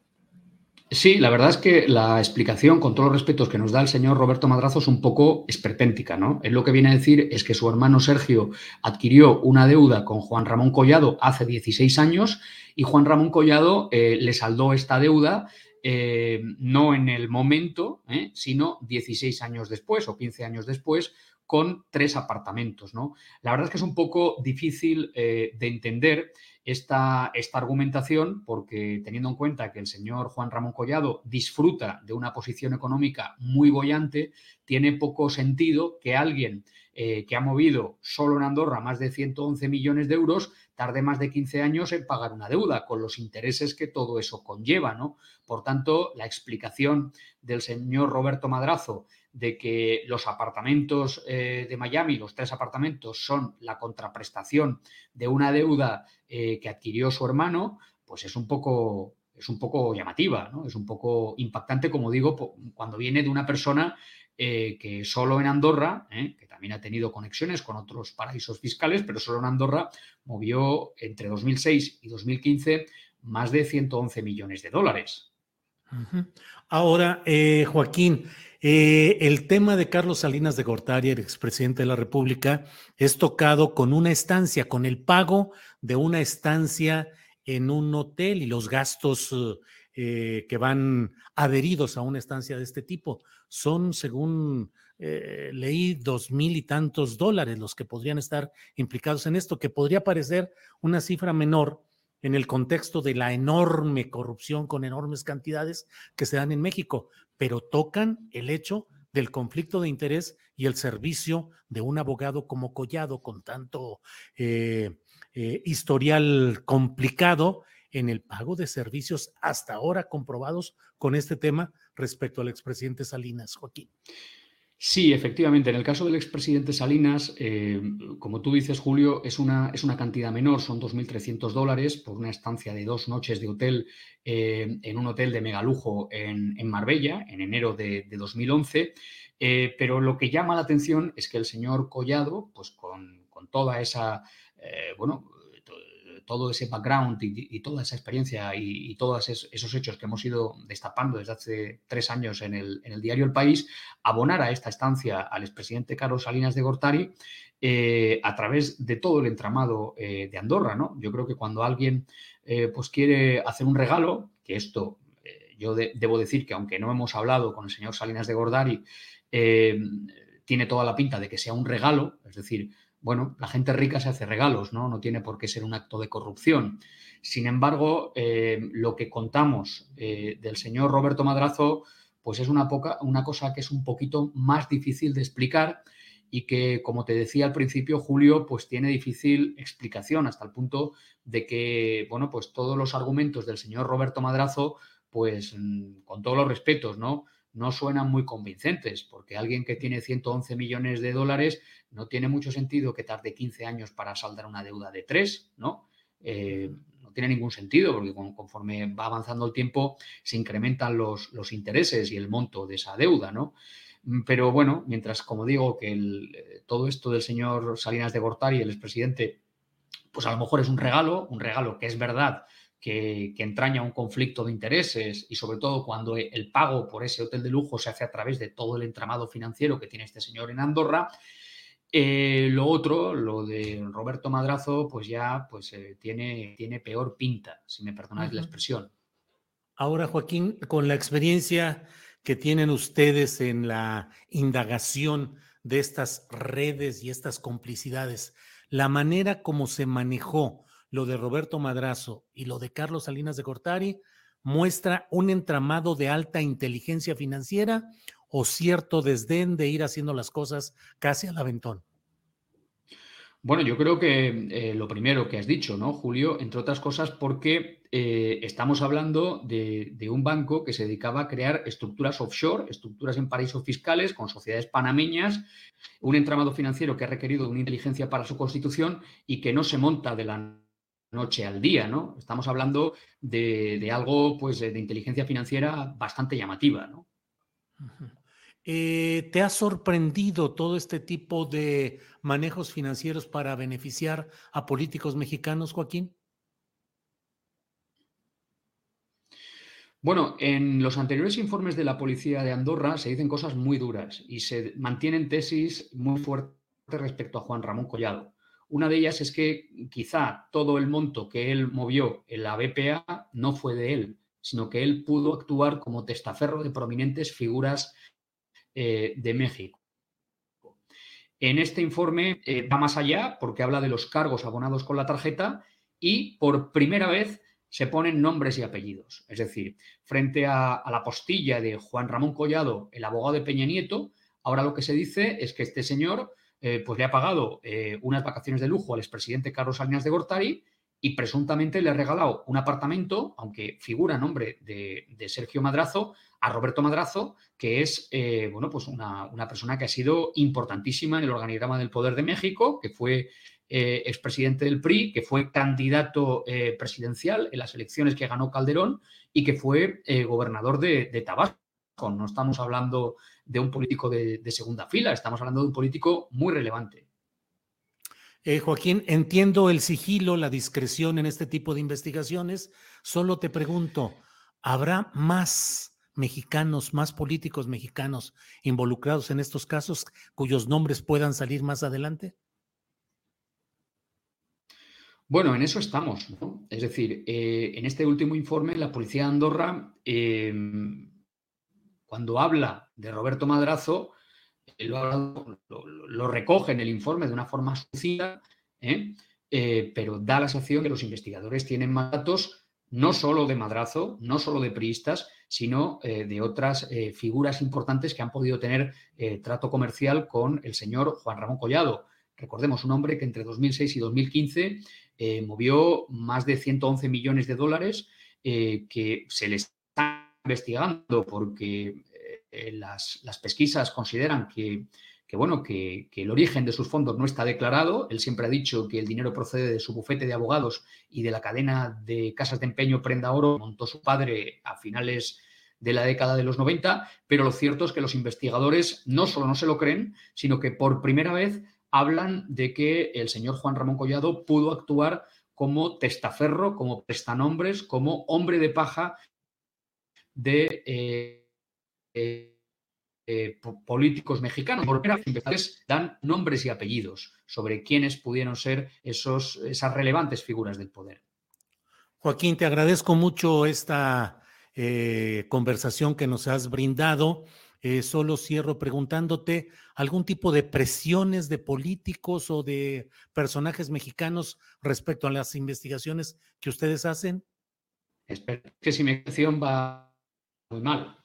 Sí, la verdad es que la explicación, con todos los respetos que nos da el señor Roberto Madrazo, es un poco esperpéntica, ¿no? Él lo que viene a decir es que su hermano Sergio adquirió una deuda con Juan Ramón Collado hace 16 años y Juan Ramón Collado eh, le saldó esta deuda eh, no en el momento, ¿eh? sino 16 años después o 15 años después, con tres apartamentos. ¿no? La verdad es que es un poco difícil eh, de entender esta, esta, argumentación porque teniendo en cuenta que el señor Juan Ramón Collado disfruta de una posición económica muy bollante, tiene poco sentido que alguien eh, que ha movido solo en Andorra más de 111 millones de euros tarde más de 15 años en pagar una deuda, con los intereses que todo eso conlleva. ¿no? Por tanto, la explicación del señor Roberto Madrazo de que los apartamentos eh, de Miami, los tres apartamentos, son la contraprestación de una deuda eh, que adquirió su hermano, pues es un poco, es un poco llamativa, es un poco impactante, como digo, cuando viene de una persona eh, que solo en Andorra, que también ha tenido conexiones con otros paraísos fiscales, pero solo en Andorra movió entre 2006 y 2015 más de 111 millones de dólares. Ahora, Joaquín, eh, el tema de Carlos Salinas de Gortari, el expresidente de la República, es tocado con una estancia, con el pago de una estancia en un hotel y los gastos eh, que van adheridos a una estancia de este tipo. Son, según eh, leí, dos mil y tantos dólares los que podrían estar implicados en esto, que podría parecer una cifra menor en el contexto de la enorme corrupción con enormes cantidades que se dan en México, pero tocan el hecho del conflicto de interés y el servicio de un abogado como Collado con tanto eh, eh, historial complicado en el pago de servicios hasta ahora comprobados con este tema respecto al expresidente Salinas, Joaquín. Sí, efectivamente. En el caso del expresidente Salinas, eh, como tú dices, Julio, es una, es una cantidad menor, son 2.300 dólares por una estancia de dos noches de hotel eh, en un hotel de megalujo en, en Marbella, en enero de, 2011. Eh, pero lo que llama la atención es que el señor Collado, pues con, con toda esa, bueno, todo ese background y, toda esa experiencia y, todos esos hechos que hemos ido destapando desde hace tres años en el, diario El País, abonar a esta estancia al expresidente Carlos Salinas de Gortari eh, a través de todo el entramado eh, de Andorra. ¿no? Yo creo que cuando alguien eh, pues quiere hacer un regalo, que esto yo debo decir que aunque no hemos hablado con el señor Salinas de Gortari, tiene toda la pinta de que sea un regalo, es decir, bueno, la gente rica se hace regalos, ¿no? No tiene por qué ser un acto de corrupción. Sin embargo, eh, lo que contamos eh, del señor Roberto Madrazo, pues es una, poca, una cosa que es un poquito más difícil de explicar y que, como te decía al principio, Julio, pues tiene difícil explicación hasta el punto de que, bueno, pues todos los argumentos del señor Roberto Madrazo, pues mm, con todos los respetos, ¿no? No suenan muy convincentes, porque alguien que tiene 111 millones de dólares no tiene mucho sentido que tarde 15 años para saldar una deuda de 3, ¿no? Eh, no tiene ningún sentido, porque conforme va avanzando el tiempo se incrementan los, los intereses y el monto de esa deuda, ¿no? Mm, pero bueno, mientras, como digo, que eh, todo esto del señor Salinas de Gortari, el expresidente, pues a lo mejor es un regalo, un regalo que es verdad que, entraña un conflicto de intereses y sobre todo cuando el pago por ese hotel de lujo se hace a través de todo el entramado financiero que tiene este señor en Andorra. Eh, lo otro, lo de Roberto Madrazo, pues ya pues, eh, tiene, tiene peor pinta, si me perdonáis la expresión. Ahora, Joaquín, con la experiencia que tienen ustedes en la indagación de estas redes y estas complicidades, la manera como se manejó lo de Roberto Madrazo y lo de Carlos Salinas de Cortari muestra un entramado de alta inteligencia financiera o cierto desdén de ir haciendo las cosas casi al aventón? Bueno, yo creo que eh, lo primero que has dicho, ¿no, Julio? Entre otras cosas, porque eh, estamos hablando de, de, un banco que se dedicaba a crear estructuras offshore, estructuras en paraísos fiscales con sociedades panameñas, un entramado financiero que ha requerido una inteligencia para su constitución y que no se monta de la noche al día, ¿no? Estamos hablando de, algo, pues, de inteligencia financiera bastante llamativa, ¿no? Eh, ¿Te ha sorprendido todo este tipo de manejos financieros para beneficiar a políticos mexicanos, Joaquín? Bueno, en los anteriores informes de la policía de Andorra se dicen cosas muy duras y se mantienen tesis muy fuertes respecto a Juan Ramón Collado. Una de ellas es que quizá todo el monto que él movió en la BPA no fue de él, sino que él pudo actuar como testaferro de prominentes figuras eh, de México. En este informe eh, va más allá porque habla de los cargos abonados con la tarjeta y por primera vez se ponen nombres y apellidos. Es decir, frente a, a la postilla de Juan Ramón Collado, el abogado de Peña Nieto, ahora lo que se dice es que este señor eh, pues le ha pagado eh, unas vacaciones de lujo al expresidente Carlos Salinas de Gortari y presuntamente le ha regalado un apartamento, aunque figura nombre de, Sergio Madrazo, a Roberto Madrazo, que es eh, bueno, pues una, persona que ha sido importantísima en el organigrama del Poder de México, que fue expresidente del PRI, que fue candidato presidencial en las elecciones que ganó Calderón y que fue gobernador de, de Tabasco. No estamos hablando de un político de, segunda fila, estamos hablando de un político muy relevante. Eh, Joaquín, entiendo el sigilo, la discreción en este tipo de investigaciones. Solo te pregunto, ¿habrá más mexicanos, más políticos mexicanos involucrados en estos casos cuyos nombres puedan salir más adelante? Bueno, en eso estamos. Es decir, eh, en este último informe, la policía de Andorra eh, cuando habla de Roberto Madrazo, lo, recoge en el informe de una forma sucia, ¿eh? Eh, pero da la sensación que los investigadores tienen datos no solo de Madrazo, no solo de priistas, sino eh, de otras figuras importantes que han podido tener trato comercial con el señor Juan Ramón Collado. Recordemos, un hombre que entre 2006 y 2015 movió más de 111 millones de dólares que se le está investigando porque las, pesquisas consideran que, bueno, que, el origen de sus fondos no está declarado. Él siempre ha dicho que el dinero procede de su bufete de abogados y de la cadena de casas de empeño Prenda Oro, montó su padre a finales de la década de los 90, pero lo cierto es que los investigadores no solo no se lo creen, sino que por primera vez hablan de que el señor Juan Ramón Collado pudo actuar como testaferro, como prestanombres, como hombre de paja de eh, eh, eh, políticos mexicanos. Por primera vez dan nombres y apellidos sobre quiénes pudieron ser esos, esas relevantes figuras del poder. Joaquín, te agradezco mucho esta conversación que nos has brindado. Solo cierro preguntándote algún tipo de presiones de políticos o de personajes mexicanos respecto a las investigaciones que ustedes hacen. Espero que si mi acción va muy mal.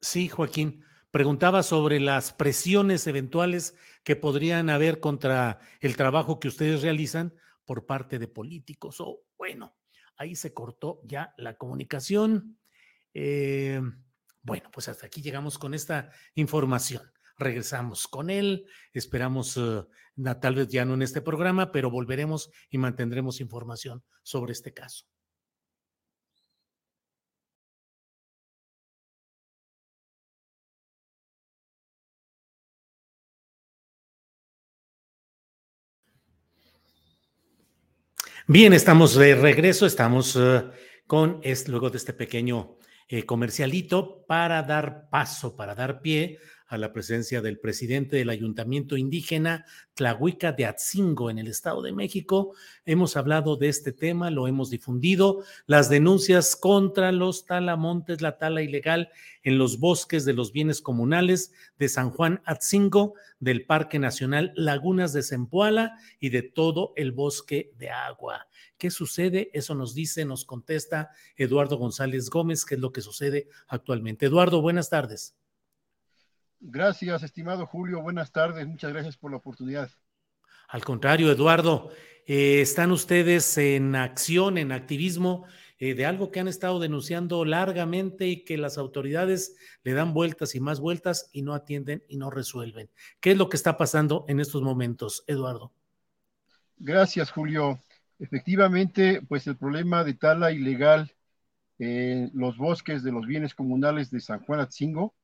Sí, Joaquín. Preguntaba sobre las presiones eventuales que podrían haber contra el trabajo que ustedes realizan por parte de políticos. O bueno, ahí se cortó ya la comunicación. Eh, bueno, pues hasta aquí llegamos con esta información. Regresamos con él, esperamos eh, tal vez ya no en este programa, pero volveremos y mantendremos información sobre este caso. Bien, estamos de regreso, estamos eh, con, luego de este pequeño eh, comercialito para dar paso, para dar pie a la presencia del presidente del Ayuntamiento Indígena Tlahuica de Atzingo en el Estado de México. Hemos hablado de este tema, lo hemos difundido, las denuncias contra los talamontes, la tala ilegal en los bosques de los bienes comunales de San Juan Atzingo, del Parque Nacional Lagunas de Zempoala y de todo el bosque de agua. ¿Qué sucede? Eso nos dice, nos contesta Eduardo González Gómez, qué es lo que sucede actualmente. Eduardo, buenas tardes. Gracias, estimado Julio. Buenas tardes. Muchas gracias por la oportunidad. Al contrario, Eduardo, eh, están ustedes en acción, en activismo eh, de algo que han estado denunciando largamente y que las autoridades le dan vueltas y más vueltas y no atienden y no resuelven. ¿Qué es lo que está pasando en estos momentos, Eduardo? Gracias, Julio. Efectivamente, pues el problema de tala ilegal en los bosques de los bienes comunales de San Juan Atzingo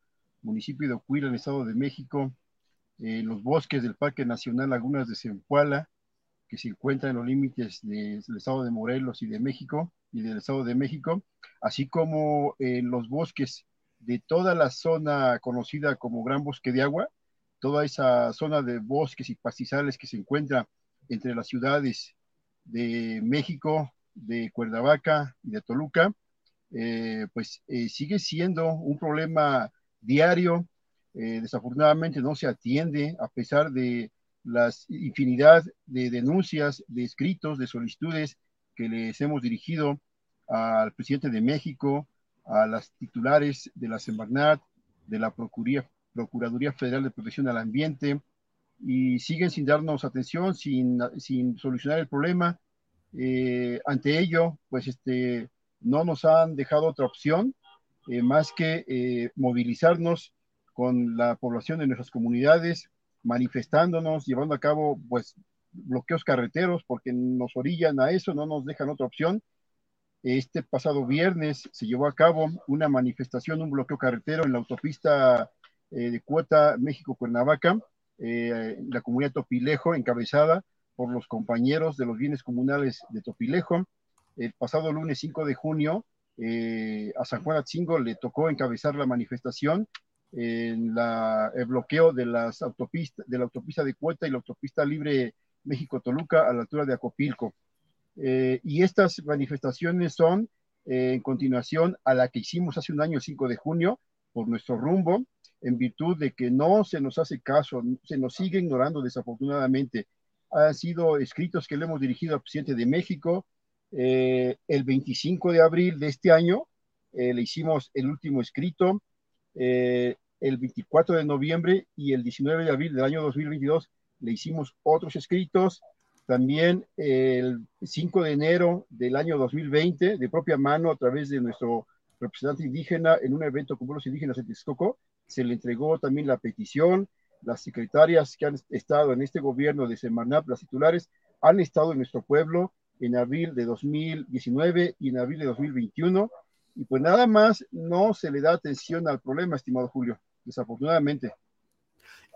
municipio de Ocuila, en el Estado de México, eh, los bosques del Parque Nacional Lagunas de Zempoala, que se encuentran en los límites del Estado de Morelos y de México, y del Estado de México, así como eh, los bosques de toda la zona conocida como Gran Bosque de Agua, toda esa zona de bosques y pastizales que se encuentra entre las ciudades de México, de Cuernavaca y de Toluca, eh, pues sigue siendo un problema diario. Eh, desafortunadamente no se atiende a pesar de las infinidad de denuncias, de escritos, de solicitudes que les hemos dirigido al presidente de México, a las titulares de la Semarnat, de la Procuraduría Federal de Protección al Ambiente, y siguen sin darnos atención, sin, sin solucionar el problema. Eh, ante ello, pues este, no nos han dejado otra opción eh, más que eh, movilizarnos con la población de nuestras comunidades, manifestándonos, llevando a cabo pues bloqueos carreteros porque nos orillan a eso, no nos dejan otra opción. Este pasado viernes se llevó a cabo una manifestación, un bloqueo carretero en la autopista eh, de Cuota México-Cuernavaca, la comunidad Topilejo, encabezada por los compañeros de los bienes comunales de Topilejo. El pasado lunes 5 de junio eh, a San Juan Atzingo le tocó encabezar la manifestación en el bloqueo de, las autopistas, de la autopista de Cueta y la autopista libre México-Toluca a la altura de Acopilco. Eh, y estas manifestaciones son eh, en continuación a la que hicimos hace un año, el 5 de junio, por nuestro rumbo, en virtud de que no se nos hace caso, se nos sigue ignorando desafortunadamente. Han sido escritos que le hemos dirigido al presidente de México, eh, el 25 de abril de este año eh, le hicimos el último escrito. Eh, el 24 de noviembre y el 19 de abril del año 2022 le hicimos otros escritos. También el 5 de enero del año 2020, de propia mano, a través de nuestro representante indígena en un evento con los indígenas en Texcoco, se le entregó también la petición, las secretarias que han estado en este gobierno de Semarnap, las titulares, han estado en nuestro pueblo en abril de 2019 y en abril de 2021, y pues nada más no se le da atención al problema, estimado Julio, desafortunadamente.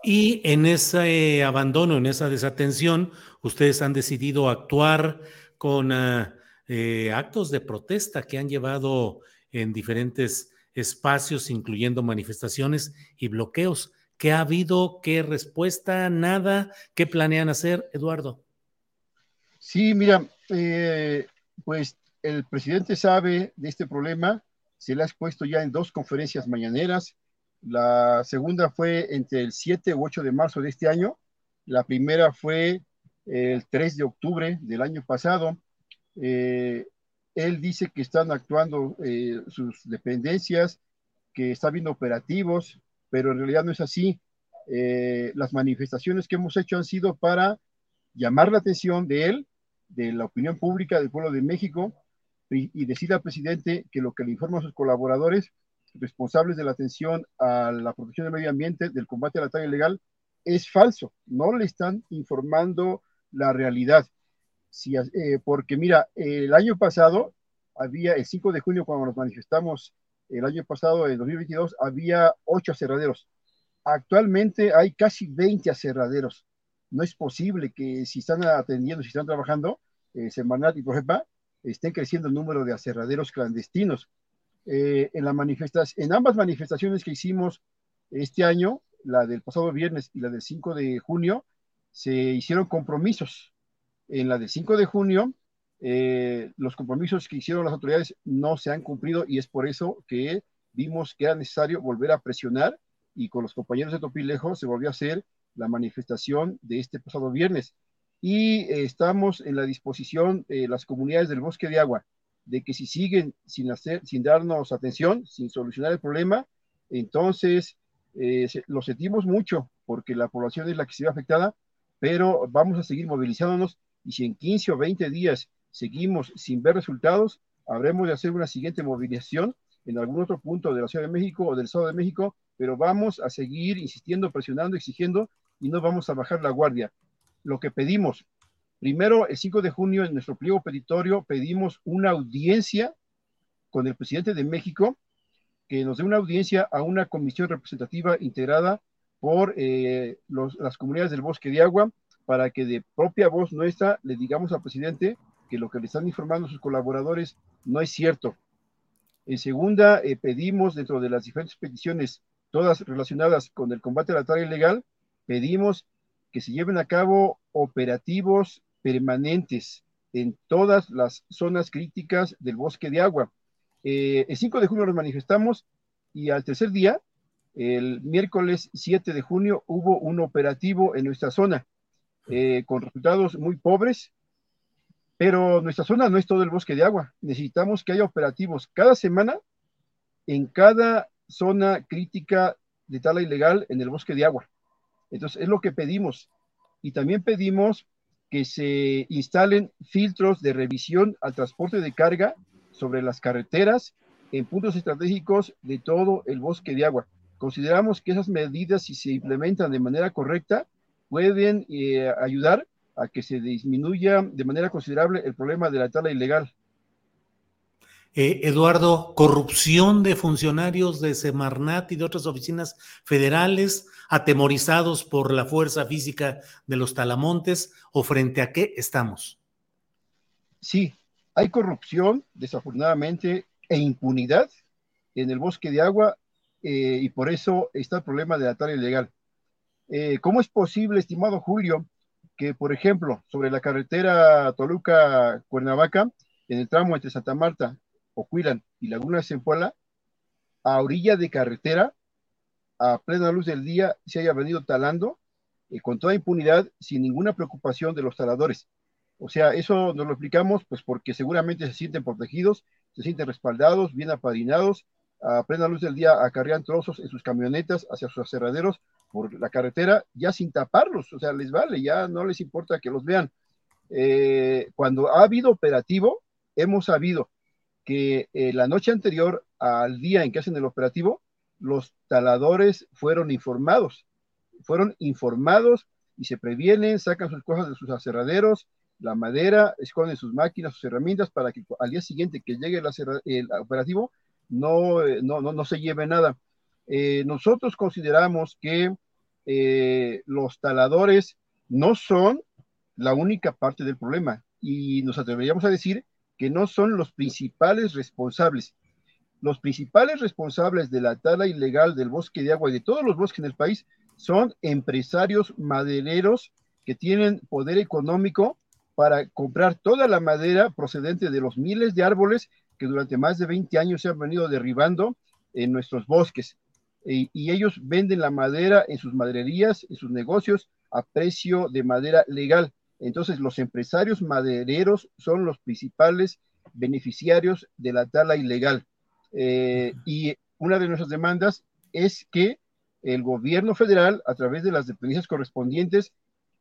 Y en ese abandono, en esa desatención, ustedes han decidido actuar con eh, actos de protesta que han llevado en diferentes espacios, incluyendo manifestaciones y bloqueos. ¿Qué ha habido? ¿Qué respuesta? ¿Nada? ¿Qué planean hacer, Eduardo? Sí, mira, eh, pues el presidente sabe de este problema, se le ha expuesto ya en dos conferencias mañaneras. La segunda fue entre el 7 u 8 de marzo de este año. La primera fue el 3 de octubre del año pasado. Eh, él dice que están actuando eh, sus dependencias, que está viendo operativos, pero en realidad no es así. Eh, las manifestaciones que hemos hecho han sido para llamar la atención de él, de la opinión pública del pueblo de México, y, decirle al presidente que lo que le informa a sus colaboradores responsables de la atención a la protección del medio ambiente, del combate a la talla ilegal, es falso. No le están informando la realidad. Eh, porque mira, el año pasado había, el 5 de junio cuando nos manifestamos, el año pasado, en 2022, había ocho aserraderos. Actualmente hay casi 20 aserraderos. No es posible que si están atendiendo, si están trabajando, eh, Semanat y Projepa, estén creciendo el número de aserraderos clandestinos. Eh, en, la en ambas manifestaciones que hicimos este año, la del pasado viernes y la del 5 de junio, se hicieron compromisos. En la del 5 de junio, eh, los compromisos que hicieron las autoridades no se han cumplido y es por eso que vimos que era necesario volver a presionar y con los compañeros de Topilejo se volvió a hacer la manifestación de este pasado viernes. Y eh, estamos en la disposición, de las comunidades del bosque de agua, de que si siguen sin, hacer, sin darnos atención, sin solucionar el problema, entonces eh, lo sentimos mucho porque la población es la que se ve afectada, pero vamos a seguir movilizándonos y si en 15 o 20 días seguimos sin ver resultados, habremos de hacer una siguiente movilización en algún otro punto de la Ciudad de México o del Estado de México, pero vamos a seguir insistiendo, presionando, exigiendo y no vamos a bajar la guardia. Lo que pedimos Primero, el 5 de junio, en nuestro pliego petitorio, pedimos una audiencia con el presidente de México, que nos dé una audiencia a una comisión representativa integrada por eh, las comunidades del bosque de agua, para que de propia voz nuestra le digamos al presidente que lo que le están informando sus colaboradores no es cierto. En segunda, eh, pedimos dentro de las diferentes peticiones, todas relacionadas con el combate a la tarea ilegal, pedimos que se lleven a cabo operativos permanentes en todas las zonas críticas del bosque de agua. Eh, el 5 de junio nos manifestamos y al tercer día, el miércoles 7 de junio, hubo un operativo en nuestra zona eh, con resultados muy pobres, pero nuestra zona no es todo el bosque de agua. Necesitamos que haya operativos cada semana en cada zona crítica de tala ilegal en el bosque de agua. Entonces, es lo que pedimos. Y también pedimos que se instalen filtros de revisión al transporte de carga sobre las carreteras en puntos estratégicos de todo el bosque de agua. Consideramos que esas medidas, si se implementan de manera correcta, pueden eh, ayudar a que se disminuya de manera considerable el problema de la tala ilegal. Eh, Eduardo, corrupción de funcionarios de Semarnat y de otras oficinas federales atemorizados por la fuerza física de los talamontes o frente a qué estamos? Sí, hay corrupción, desafortunadamente, e impunidad en el bosque de agua eh, y por eso está el problema de la tala ilegal. Eh, ¿Cómo es posible, estimado Julio, que, por ejemplo, sobre la carretera Toluca-Cuernavaca, en el tramo entre Santa Marta Ocuilan y Laguna Zempoala, a orilla de carretera, a plena luz del día, se haya venido talando eh, con toda impunidad, sin ninguna preocupación de los taladores. O sea, eso nos lo explicamos pues porque seguramente se sienten protegidos, se sienten respaldados, bien apadrinados, a plena luz del día acarrean trozos en sus camionetas hacia sus aserraderos por la carretera, ya sin taparlos, o sea, les vale, ya no les importa que los vean. Eh, cuando ha habido operativo, hemos sabido que eh, la noche anterior al día en que hacen el operativo, los taladores fueron informados, fueron informados y se previenen, sacan sus cosas de sus aserraderos, la madera, esconden sus máquinas, sus herramientas para que al día siguiente que llegue el, operativo no, eh, no, no, no, se lleve nada. Eh, nosotros consideramos que eh, los taladores no son la única parte del problema y nos atreveríamos a decir que no son los principales responsables. Los principales responsables de la tala ilegal del bosque de agua y de todos los bosques en el país son empresarios madereros que tienen poder económico para comprar toda la madera procedente de los miles de árboles que durante más de 20 años se han venido derribando en nuestros bosques. Y, y ellos venden la madera en sus madererías, en sus negocios, a precio de madera legal. Entonces, los empresarios madereros son los principales beneficiarios de la tala ilegal. Eh, y una de nuestras demandas es que el gobierno federal, a través de las dependencias correspondientes,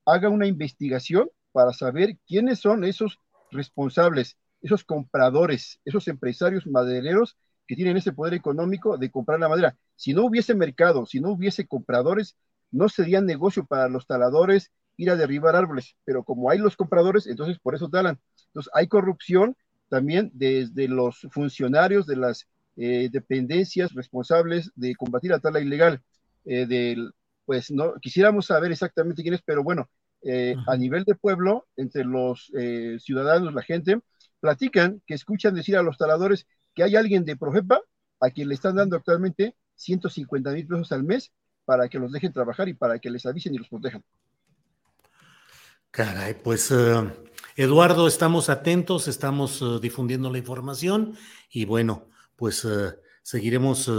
haga una investigación para saber quiénes son esos responsables, esos compradores, esos empresarios madereros que tienen ese poder económico de comprar la madera. Si no hubiese mercado, si no hubiese compradores, no sería negocio para los taladores ir a derribar árboles, pero como hay los compradores, entonces por eso talan. Entonces hay corrupción también desde los funcionarios de las eh, dependencias responsables de combatir la tala ilegal. Eh, del, pues no quisiéramos saber exactamente quién es, pero bueno, eh, a nivel de pueblo, entre los ciudadanos, la gente, platican que escuchan decir a los taladores que hay alguien de Profepa a quien le están dando actualmente 150 mil pesos al mes para que los dejen trabajar y para que les avisen y los protejan. Caray, pues eh, Eduardo, estamos atentos, estamos eh, difundiendo la información y bueno, pues eh, seguiremos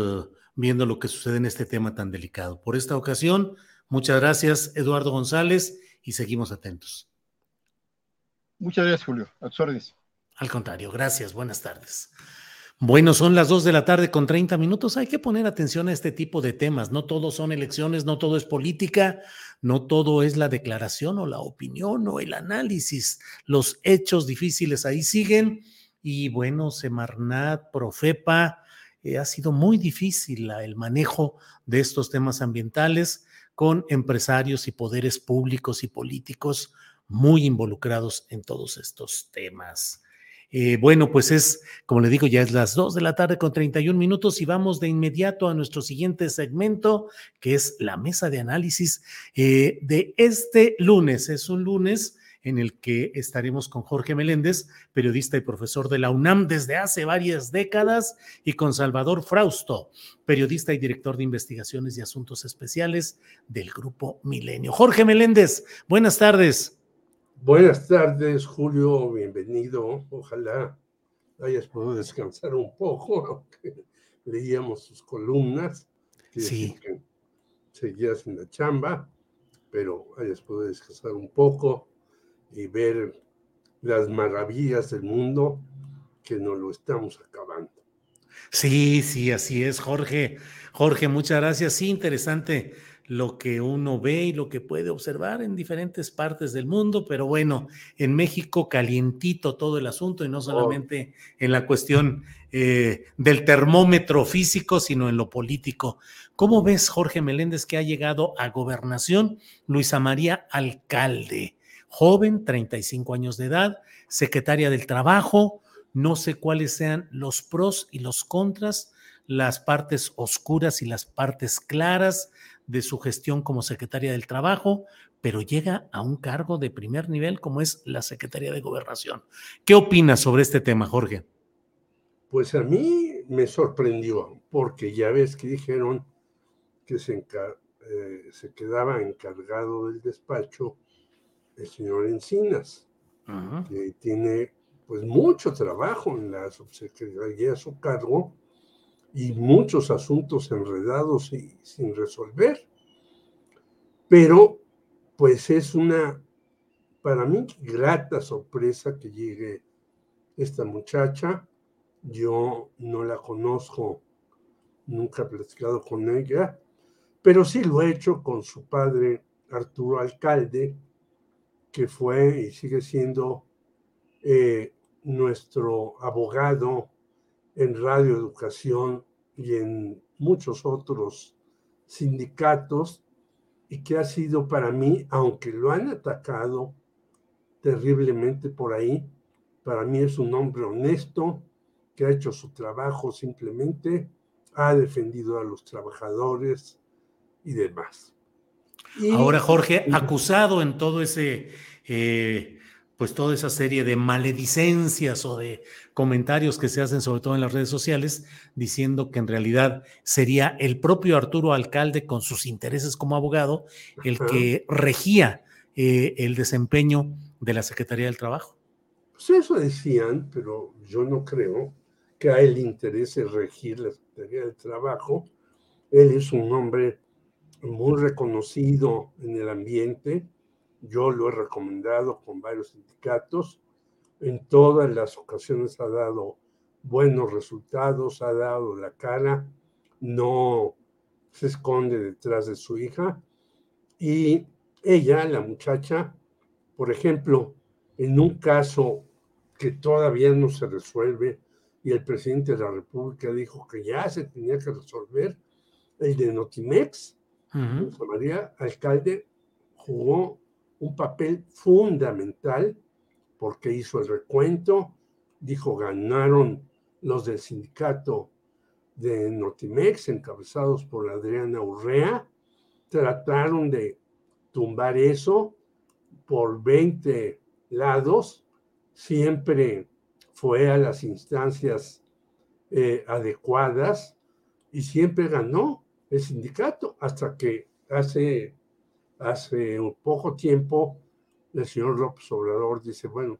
viendo lo que sucede en este tema tan delicado. Por esta ocasión, muchas gracias, Eduardo González, y seguimos atentos. Muchas gracias, Julio. A tus Al contrario, gracias. Buenas tardes. Bueno, son las dos de la tarde con 30 minutos. Hay que poner atención a este tipo de temas. No todo son elecciones, no todo es política, no todo es la declaración o la opinión o el análisis. Los hechos difíciles ahí siguen. Y bueno, Semarnat, Profepa, eh, ha sido muy difícil el manejo de estos temas ambientales con empresarios y poderes públicos y políticos muy involucrados en todos estos temas. Eh, bueno, pues es, como le digo, ya es las 2 de la tarde con 31 minutos y vamos de inmediato a nuestro siguiente segmento, que es la mesa de análisis eh, de este lunes. Es un lunes en el que estaremos con Jorge Meléndez, periodista y profesor de la UNAM desde hace varias décadas, y con Salvador Frausto, periodista y director de investigaciones y asuntos especiales del Grupo Milenio. Jorge Meléndez, buenas tardes. Buenas tardes, Julio, bienvenido. Ojalá hayas podido descansar un poco, aunque leíamos sus columnas. Sí. seguías en la chamba, pero hayas podido descansar un poco y ver las maravillas del mundo que nos lo estamos acabando. Sí, sí, así es, Jorge. Jorge, muchas gracias. Sí, interesante lo que uno ve y lo que puede observar en diferentes partes del mundo, pero bueno, en México calientito todo el asunto y no oh. solamente en la cuestión eh, del termómetro físico, sino en lo político. ¿Cómo ves, Jorge Meléndez, que ha llegado a gobernación Luisa María Alcalde? Joven, 35 años de edad, secretaria del Trabajo, no sé cuáles sean los pros y los contras, las partes oscuras y las partes claras de su gestión como secretaria del Trabajo, pero llega a un cargo de primer nivel como es la Secretaría de Gobernación. ¿Qué opinas sobre este tema, Jorge? Pues a mí me sorprendió, porque ya ves que dijeron que se, eh, se quedaba encargado del despacho el señor Encinas, que tiene pues mucho trabajo en la subsecretaría a su cargo y muchos asuntos enredados y sin resolver. Pero, pues es una, para mí, grata sorpresa que llegue esta muchacha. Yo no la conozco, nunca he platicado con ella, pero sí lo he hecho con su padre Arturo Alcalde, que fue y sigue siendo eh, nuestro abogado en Radio Educación y en muchos otros sindicatos y que ha sido para mí, aunque lo han atacado terriblemente por ahí, para mí es un hombre honesto que ha hecho su trabajo simplemente, ha defendido a los trabajadores y demás. Ahora, Jorge, acusado en todo ese, eh, pues toda esa serie de maledicencias o de comentarios que se hacen, sobre todo en las redes sociales, diciendo que en realidad sería el propio Arturo Alcalde, con sus intereses como abogado, el que regía eh, el desempeño de la Secretaría del Trabajo. Pues eso decían, pero yo no creo que a él le interese regir la Secretaría del Trabajo. Él es un hombre muy reconocido en el ambiente. Yo lo he recomendado con varios sindicatos. En todas las ocasiones ha dado buenos resultados, ha dado la cara, no se esconde detrás de su hija. Y ella, la muchacha, por ejemplo, en un caso que todavía no se resuelve y el presidente de la República dijo que ya se tenía que resolver, el de Notimex, María Alcalde jugó un papel fundamental porque hizo el recuento, dijo ganaron los del sindicato de Notimex, encabezados por Adriana Urrea, trataron de tumbar eso por 20 lados, siempre fue a las instancias eh, adecuadas y siempre ganó el sindicato, hasta que hace, hace un poco tiempo el señor López Obrador dice, bueno,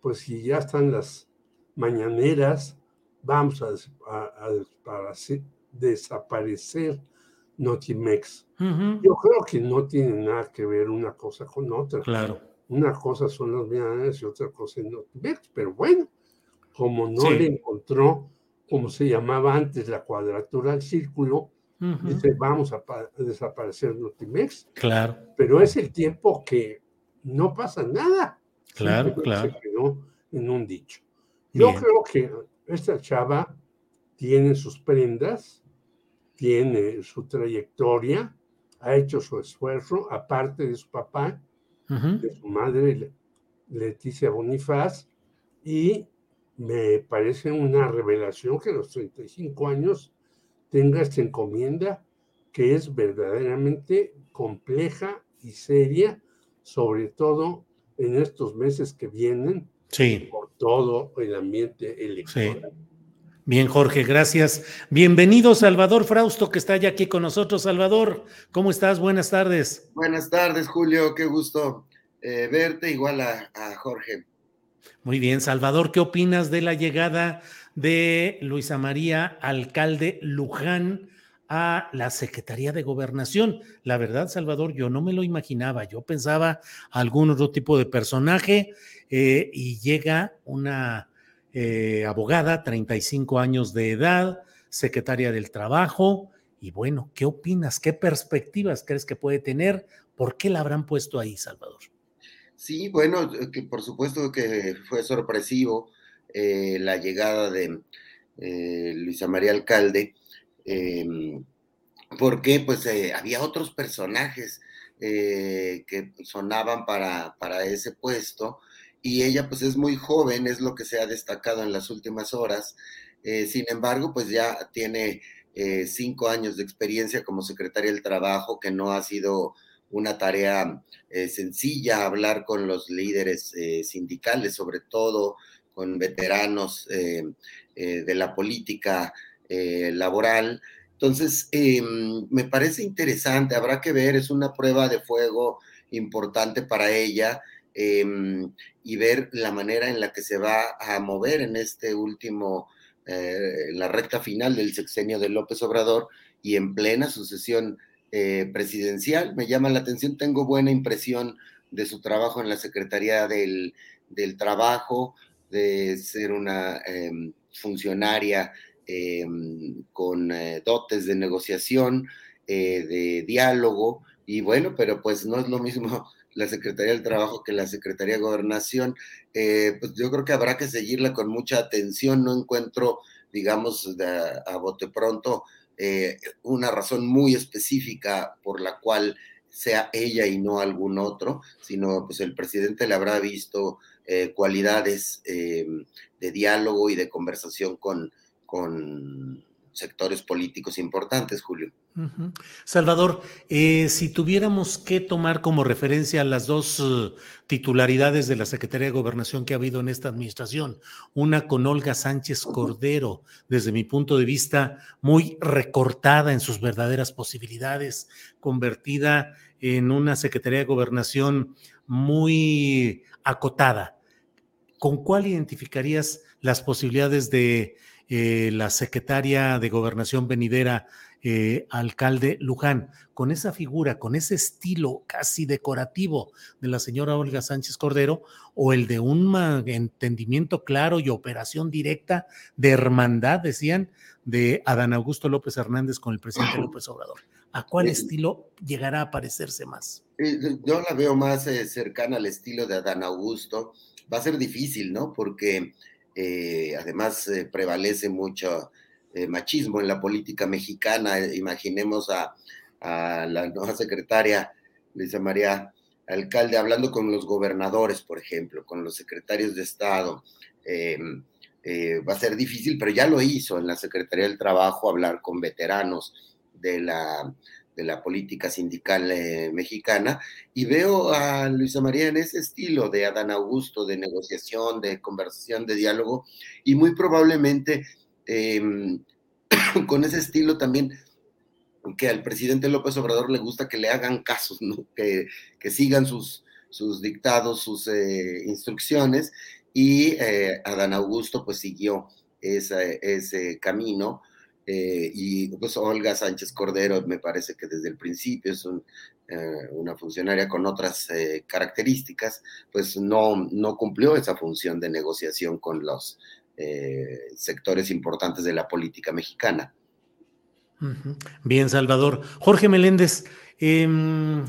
pues si ya están las mañaneras, vamos a, desaparecer Notimex. Yo creo que no tiene nada que ver una cosa con otra. Claro. Una cosa son las mañaneras y otra cosa es Notimex, pero bueno, como no le encontró, como se llamaba antes, la cuadratura del círculo, Dice, vamos a, desaparecer Notimex. Claro. Pero es el tiempo que no pasa nada. Claro, claro. Se quedó en un dicho. Yo creo que esta chava tiene sus prendas, tiene su trayectoria, ha hecho su esfuerzo, aparte de su papá, de su madre Leticia Bonifaz, y me parece una revelación que a los 35 años tenga esta encomienda que es verdaderamente compleja y seria, sobre todo en estos meses que vienen, sí. por todo el ambiente electoral. Bien, Jorge, gracias. Bienvenido, Salvador Frausto, que está ya aquí con nosotros. Salvador, ¿cómo estás? Buenas tardes. Buenas tardes, Julio. Qué gusto eh, verte, igual a, a Jorge. Muy bien, Salvador, ¿qué opinas de la llegada de Luisa María Alcalde Luján a la Secretaría de Gobernación. La verdad, Salvador, yo no me lo imaginaba. Yo pensaba algún otro tipo de personaje eh, y llega una eh, abogada, 35 años de edad, secretaria del Trabajo. Y bueno, ¿qué opinas? ¿Qué perspectivas crees que puede tener? ¿Por qué la habrán puesto ahí, Salvador? Sí, bueno, que por supuesto que fue sorpresivo eh, la llegada de eh, Luisa María Alcalde, em, porque pues eh, había otros personajes que sonaban para, para ese puesto y ella pues es muy joven, es lo que se ha destacado en las últimas horas. sin embargo, pues ya tiene cinco años de experiencia como secretaria del Trabajo, que no ha sido una tarea sencilla hablar con los líderes sindicales, sobre todo con veteranos eh, eh, de la política eh, laboral. Entonces, em, me parece interesante, habrá que ver, es una prueba de fuego importante para ella em, y ver la manera en la que se va a mover en este último, la recta final del sexenio de López Obrador y en plena sucesión presidencial. Me llama la atención, tengo buena impresión de su trabajo en la Secretaría del, del Trabajo, de ser una em, funcionaria em, con eh, dotes de negociación, eh, de diálogo, y bueno, pero pues no es lo mismo la Secretaría del Trabajo que la Secretaría de Gobernación, eh, pues yo creo que habrá que seguirla con mucha atención. No encuentro, digamos, a bote pronto una razón muy específica por la cual sea ella y no algún otro, sino pues el presidente le habrá visto eh, cualidades de diálogo y de conversación con, con sectores políticos importantes, Julio. Salvador, eh, si tuviéramos que tomar como referencia las dos titularidades de la Secretaría de Gobernación que ha habido en esta administración, una con Olga Sánchez Cordero, desde mi punto de vista, muy recortada en sus verdaderas posibilidades, convertida en una Secretaría de Gobernación muy acotada. ¿Con cuál identificarías las posibilidades de eh, la secretaria de Gobernación venidera? Eh, alcalde Luján, con esa figura, con ese estilo casi decorativo de la señora Olga Sánchez Cordero, o el de un entendimiento claro y operación directa de hermandad, decían, de Adán Augusto López Hernández con el presidente López Obrador. ¿A cuál estilo llegará a parecerse más? Eh, yo la veo más eh, cercana al estilo de Adán Augusto. Va a ser difícil, ¿no? Porque además prevalece mucho eh, machismo en la política mexicana. Eh, imaginemos a, la nueva secretaria Luisa María Alcalde hablando con los gobernadores, por ejemplo, con los secretarios de Estado. Eh, va a ser difícil, pero ya lo hizo en la Secretaría del Trabajo, hablar con veteranos de la, de la política sindical mexicana. Y veo a Luisa María en ese estilo de Adán Augusto, de negociación, de conversación, de diálogo, y muy probablemente Em, con ese estilo también que al presidente López Obrador le gusta que le hagan casos, que, sigan sus, sus dictados, sus eh, instrucciones, y eh, Adán Augusto pues siguió ese camino, eh, y pues Olga Sánchez Cordero me parece que desde el principio es una funcionaria con otras características, pues no, no cumplió esa función de negociación con los eh, sectores importantes de la política mexicana. Bien, Salvador. Jorge Meléndez, em,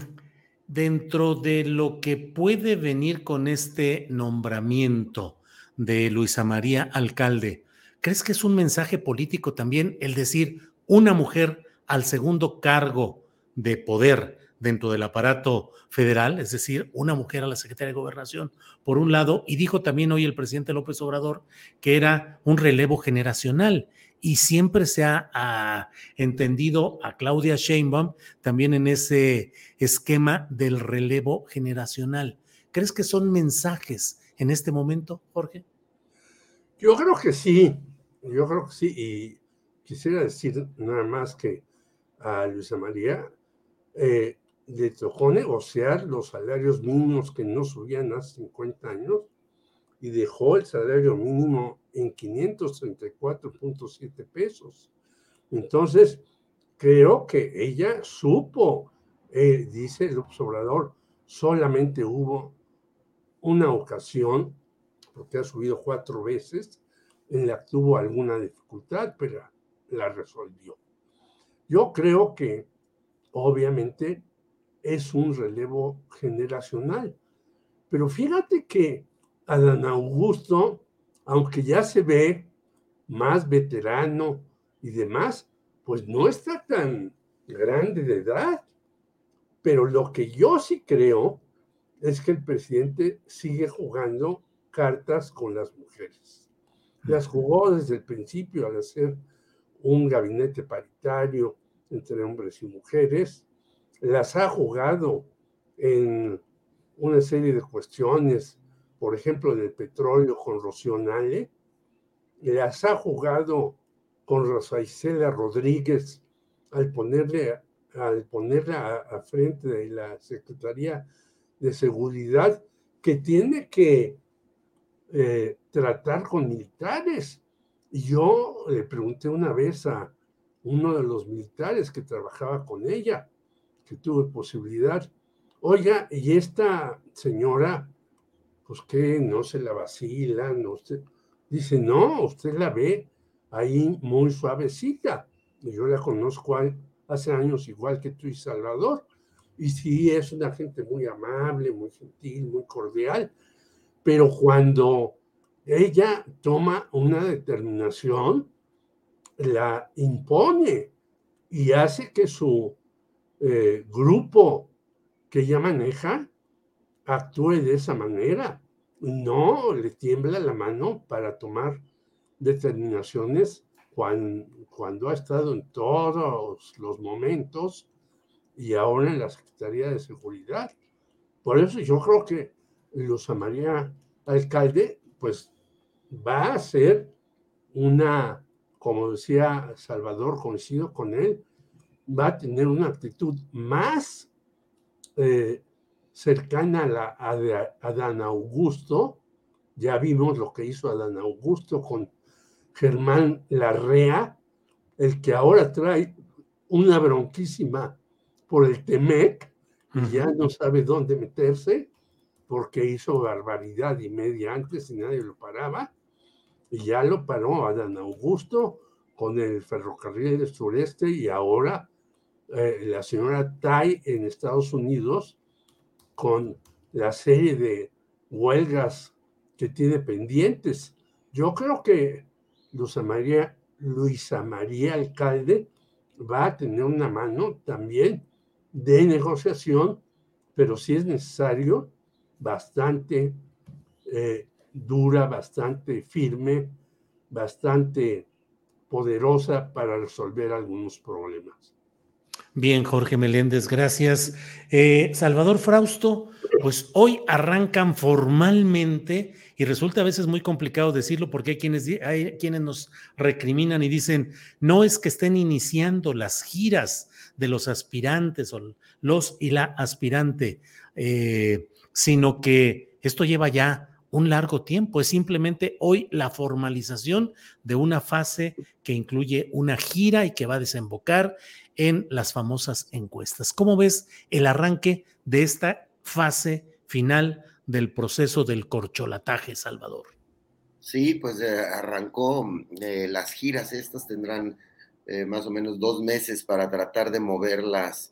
dentro de lo que puede venir con este nombramiento de Luisa María Alcalde, ¿crees que es un mensaje político también el decir una mujer al segundo cargo de poder dentro del aparato federal, es decir, una mujer a la Secretaría de Gobernación, por un lado, y dijo también hoy el presidente López Obrador que era un relevo generacional y siempre se ha, entendido a Claudia Sheinbaum también en ese esquema del relevo generacional. ¿Crees que son mensajes en este momento, Jorge? Yo creo que sí, yo creo que sí, y quisiera decir nada más que a Luisa María, eh, le tocó negociar los salarios mínimos que no subían hace 50 años y dejó el salario mínimo en 534.7 pesos. Entonces, creo que ella supo, eh, dice el observador, solamente hubo una ocasión, porque ha subido cuatro veces, la tuvo alguna dificultad, pero la resolvió. Yo creo que, obviamente, es un relevo generacional. Pero fíjate que Adán Augusto, aunque ya se ve más veterano y demás, pues no está tan grande de edad. Pero lo que yo sí creo es que el presidente sigue jugando cartas con las mujeres. Las jugó desde el principio al hacer un gabinete paritario entre hombres y mujeres, las ha jugado en una serie de cuestiones, por ejemplo, del petróleo con Rocío Nale, las ha jugado con Rosa Isela Rodríguez al ponerle, al ponerla a, frente de la Secretaría de Seguridad, que tiene que eh, tratar con militares. Y yo le pregunté una vez a uno de los militares que trabajaba con ella, que tuve posibilidad. Oiga, y esta señora, pues que no se la vacila, no se... Dice, no, usted la ve ahí muy suavecita. Yo la conozco hace años igual que tú y Salvador. y sí es una gente muy amable, muy gentil, muy cordial, pero cuando ella toma una determinación, la impone y hace que su eh, grupo que ella maneja actúe de esa manera. No le tiembla la mano para tomar determinaciones cuando, cuando ha estado en todos los momentos y ahora en la Secretaría de Seguridad. Por eso yo creo que Luz María Alcalde, pues va a ser una, como decía Salvador, coincido con él, va a tener una actitud más eh, cercana a, la, a Adán Augusto. Ya vimos lo que hizo Adán Augusto con Germán Larrea, el que ahora trae una bronquísima por el Temec y ya no sabe dónde meterse porque hizo barbaridad y media antes y nadie lo paraba. Y ya lo paró Adán Augusto con el ferrocarril del sureste y ahora eh, la señora Tai en Estados Unidos con la serie de huelgas que tiene pendientes. Yo creo que Luisa María, Luisa María Alcalde va a tener una mano también de negociación, pero si es necesario, bastante eh, dura, bastante firme, bastante poderosa para resolver algunos problemas. Bien, Jorge Meléndez, gracias. Eh, Salvador Frausto, pues hoy arrancan formalmente y resulta a veces muy complicado decirlo porque hay quienes, hay quienes nos recriminan y dicen, no es que estén iniciando las giras de los aspirantes o los y la aspirante, eh, sino que esto lleva ya un largo tiempo, es simplemente hoy la formalización de una fase que incluye una gira y que va a desembocar en las famosas encuestas. ¿Cómo ves el arranque de esta fase final del proceso del corcholataje, Salvador? Sí, pues eh, arrancó eh, las giras, estas tendrán eh, más o menos dos meses para tratar de mover las,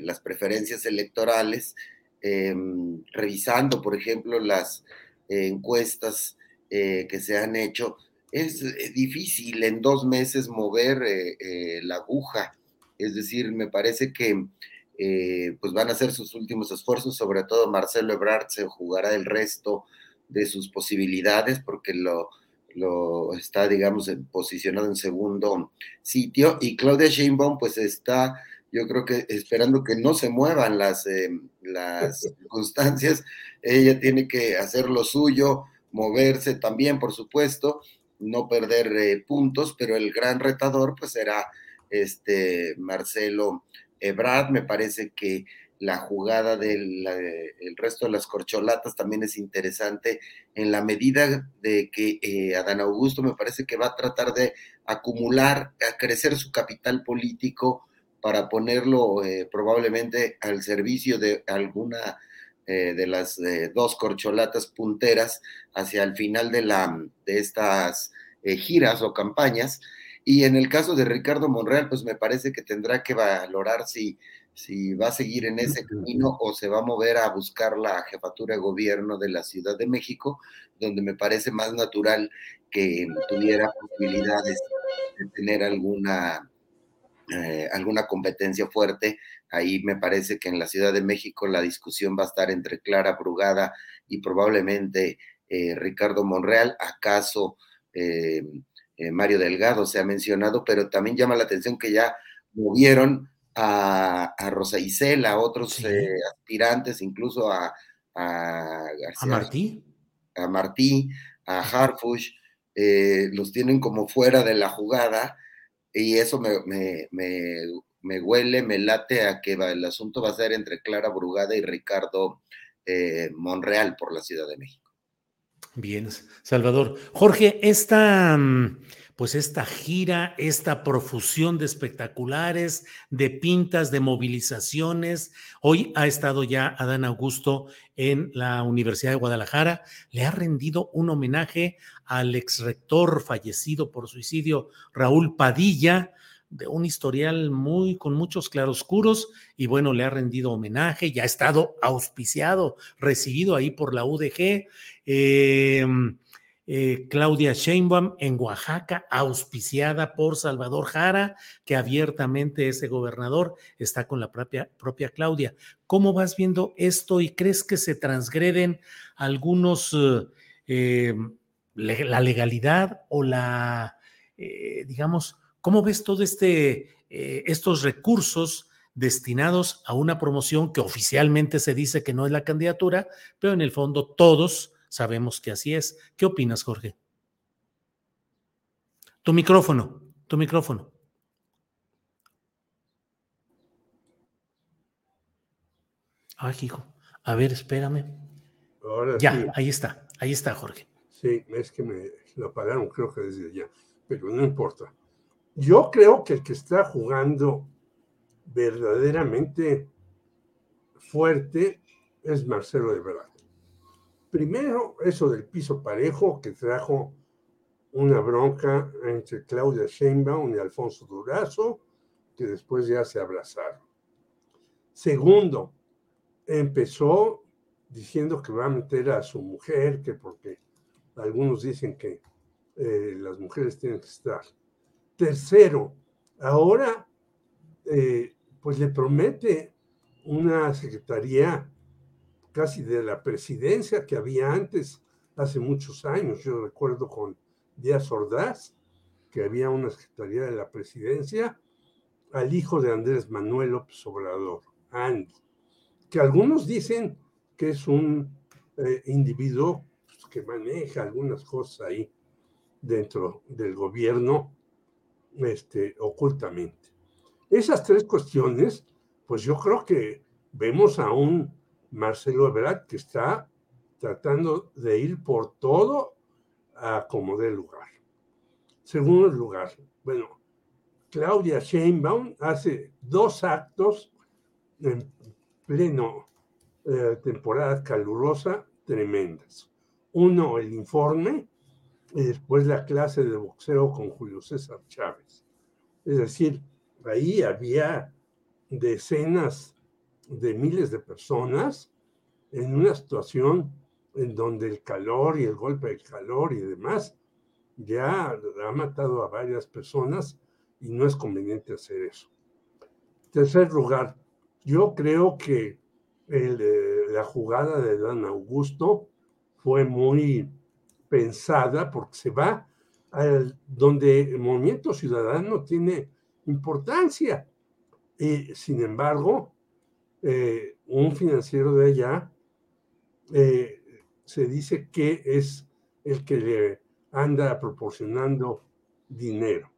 las preferencias electorales, em, revisando, por ejemplo, las encuestas que se han hecho es eh, difícil en dos meses mover eh, eh, la aguja. Es decir, me parece que pues van a hacer sus últimos esfuerzos, sobre todo Marcelo Ebrard se jugará el resto de sus posibilidades porque lo, lo está, digamos, posicionado en segundo sitio y Claudia Sheinbaum pues está, yo creo que esperando que no se muevan las, las circunstancias, ella tiene que hacer lo suyo, moverse también, por supuesto, no perder eh, puntos, pero el gran retador pues será este Marcelo Ebrard. Me parece que la jugada del resto de las corcholatas también es interesante en la medida de que eh, Adán Augusto me parece que va a tratar de acumular, a crecer su capital político para ponerlo eh, probablemente al servicio de alguna eh, de las eh, dos corcholatas punteras hacia el final de, la, de estas giras o campañas. Y en el caso de Ricardo Monreal, pues me parece que tendrá que valorar si, si va a seguir en ese camino o se va a mover a buscar la jefatura de gobierno de la Ciudad de México, donde me parece más natural que tuviera posibilidades de tener alguna eh, alguna competencia fuerte. Ahí me parece que en la Ciudad de México la discusión va a estar entre Clara Brugada y probablemente eh, Ricardo Monreal, acaso eh, Mario Delgado se ha mencionado, pero también llama la atención que ya movieron a, Rosa Isela, a otros aspirantes, incluso a, a, ¿A Martí. A Martí, a Harfush, los tienen como fuera de la jugada y eso me, huele, me late a que el asunto va a ser entre Clara Brugada y Ricardo eh, Monreal por la Ciudad de México. Bien, Salvador. Jorge, esta, mm, pues esta gira, esta profusión de espectaculares, de pintas, de movilizaciones. Hoy ha estado ya Adán Augusto en la Universidad de Guadalajara. Le ha rendido un homenaje al ex rector fallecido por suicidio, Raúl Padilla. de un historial muy con muchos claroscuros y bueno, le ha rendido homenaje, ya ha estado auspiciado, recibido ahí por la UDG. Eh, eh, Claudia Sheinbaum en Oaxaca, auspiciada por Salvador Jara, que abiertamente ese gobernador está con la propia, propia Claudia. ¿Cómo vas viendo esto y crees que se transgreden algunos, eh, la legalidad o la, digamos, ¿Cómo ves todo este, eh, estos recursos destinados a una promoción que oficialmente se dice que no es la candidatura, pero en el fondo todos sabemos que así es? ¿Qué opinas, Jorge? Tu micrófono, tu micrófono. Ay, hijo. A ver, espérame. Ahora ya, ahí está, ahí está, Jorge. Sí, es que me lo apagaron, creo que desde allá, pero no importa. Yo creo que el que está jugando verdaderamente fuerte es Marcelo de Verdad. Primero, eso del piso parejo que trajo una bronca entre Claudia Sheinbaum y Alfonso Durazo, que después ya se abrazaron. Segundo, empezó diciendo que va a meter a su mujer, que porque algunos dicen que eh, las mujeres tienen que estar Tercero, ahora eh, pues le promete una secretaría casi de la presidencia que había antes, hace muchos años. Yo recuerdo con Díaz Ordaz que había una secretaría de la presidencia al hijo de Andrés Manuel López Obrador, Andy, que algunos dicen que es un eh, individuo que maneja algunas cosas ahí dentro del gobierno este, ocultamente. Esas tres cuestiones, pues yo creo que vemos a un Marcelo Ebrard que está tratando de ir por todo a como dé lugar. Segundo lugar, bueno, Claudia Sheinbaum hace dos actos en pleno eh, temporada calurosa tremendas. Uno, el informe y después la clase de boxeo con Julio César Chávez. Es decir, ahí había decenas de miles de personas en una situación en donde el calor y el golpe de calor y demás ya ha matado a varias personas y no es conveniente hacer eso. Tercer lugar, yo creo que eh, la jugada de Dan Augusto fue muy pensada porque se va al, donde el movimiento ciudadano tiene importancia. Y sin embargo, eh, un financiero de allá eh, se dice que es el que le anda proporcionando dinero.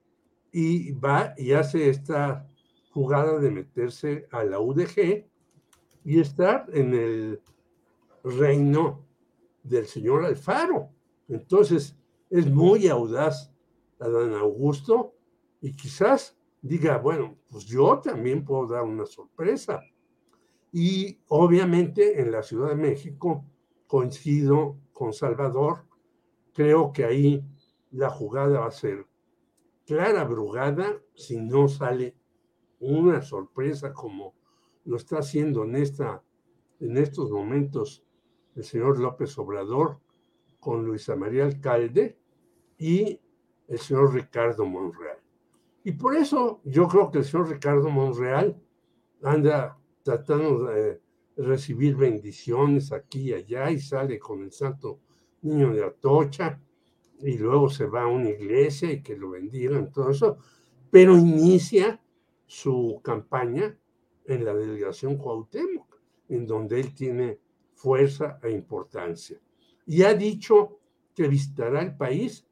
Y va y hace esta jugada de meterse a la UDG y estar en el reino del señor Alfaro. Entonces, es muy audaz Adán Augusto y quizás diga, bueno, pues yo también puedo dar una sorpresa. Y obviamente en la Ciudad de México coincido con Salvador, creo que ahí la jugada va a ser clara brugada si no sale una sorpresa como lo está haciendo en, esta, en estos momentos el señor López Obrador, con Luisa María Alcalde y el señor Ricardo Monreal. Y por eso yo creo que el señor Ricardo Monreal anda tratando de recibir bendiciones aquí y allá y sale con el santo niño de Atocha y luego se va a una iglesia y que lo bendigan, todo eso, pero inicia su campaña en la delegación Cuauhtémoc, en donde él tiene fuerza e importancia y ha dicho que visitará el país,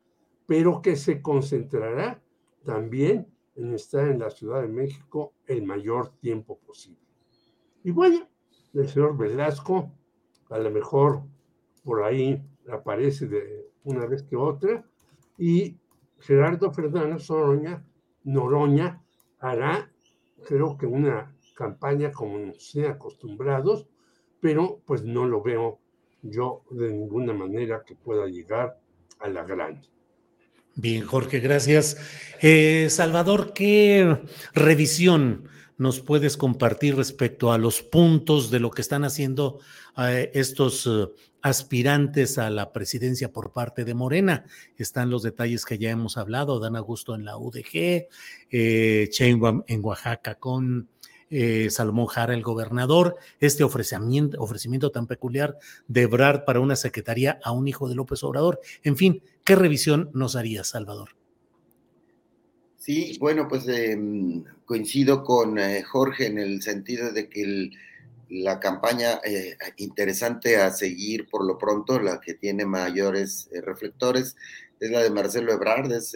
pero que se concentrará también en estar en la Ciudad de México el mayor tiempo posible. Y bueno, el señor Velasco, a lo mejor por ahí aparece de una vez que otra, y Gerardo Fernández Noroña, Noroña hará, creo que una campaña como nos tiene acostumbrados, pero pues no lo veo yo de ninguna manera que pueda llegar a la grande. Bien, Jorge, gracias. Eh, Salvador, ¿qué revisión nos puedes compartir respecto a los puntos de lo que están haciendo eh, estos eh, aspirantes a la presidencia por parte de Morena? Están los detalles que ya hemos hablado, Dan Augusto en la UDG, eh, en Oaxaca con eh, Salomón Jara, el gobernador, este ofrecimiento, ofrecimiento tan peculiar de Brad para una secretaría a un hijo de López Obrador. En fin, ¿qué revisión nos haría, Salvador? Sí, bueno, pues em, coincido con eh, Jorge en el sentido de que la campaña eh, interesante a seguir por lo pronto, la que tiene mayores reflectores, es la de Marcelo Ebrard, es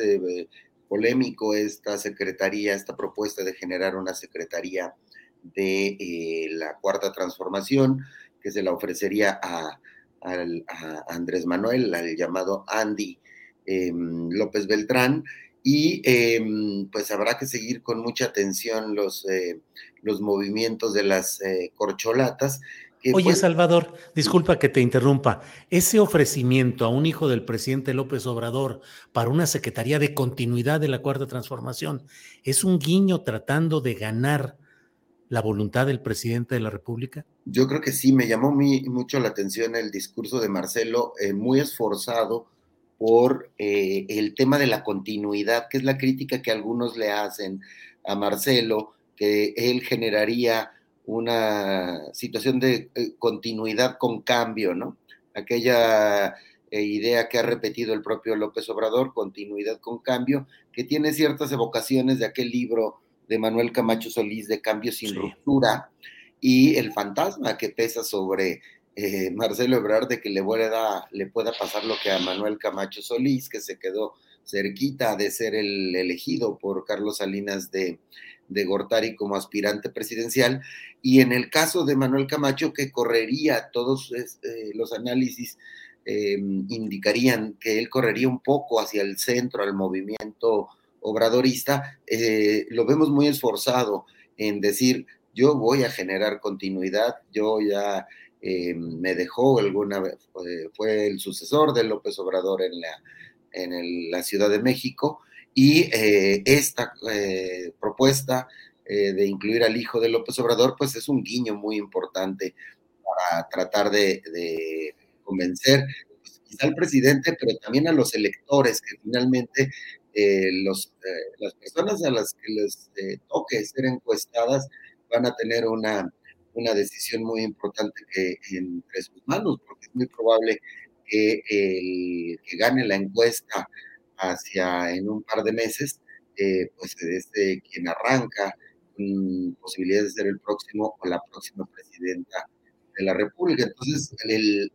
polémico esta secretaría, esta propuesta de generar una secretaría de eh, la cuarta transformación, que se la ofrecería a, Andrés Manuel, al llamado Andy em, López Beltrán, y em, pues habrá que seguir con mucha atención los, eh, los movimientos de las eh, corcholatas. Oye, pues Salvador, disculpa que te interrumpa. Ese ofrecimiento a un hijo del presidente López Obrador para una secretaría de continuidad de la Cuarta Transformación es un guiño tratando de ganar la voluntad del presidente de la República? Yo creo que sí, me llamó mucho la atención el discurso de Marcelo, eh, muy esforzado por eh, el tema de la continuidad, que es la crítica que algunos le hacen a Marcelo, que él generaría una situación de eh, continuidad con cambio, ¿no? Aquella idea que ha repetido el propio López Obrador, continuidad con cambio, que tiene ciertas evocaciones de aquel libro de Manuel Camacho Solís de Cambio sin ruptura y el fantasma que pesa sobre eh, Marcelo Ebrard de que le pueda, le pueda pasar lo que a Manuel Camacho Solís, que se quedó cerquita de ser el elegido por Carlos Salinas de, de Gortari como aspirante presidencial, y en el caso de Manuel Camacho, que correría, todos eh, los análisis eh, indicarían que él correría un poco hacia el centro, al movimiento obradorista, eh, lo vemos muy esforzado en decir, yo voy a generar continuidad, yo ya eh, me dejó alguna vez, fue el sucesor de López Obrador en la, en la Ciudad de México, y eh, esta propuesta de incluir al hijo de López Obrador, pues es un guiño muy importante para tratar de, de convencer pues, quizá al presidente, pero también a los electores que finalmente eh, los, eh, las personas a las que les eh, toque ser encuestadas van a tener una, una decisión muy importante que, entre sus manos, porque es muy probable que el que gane la encuesta hacia en un par de meses, pues es quien arranca con posibilidades de ser el próximo o la próxima presidenta de la República. Entonces,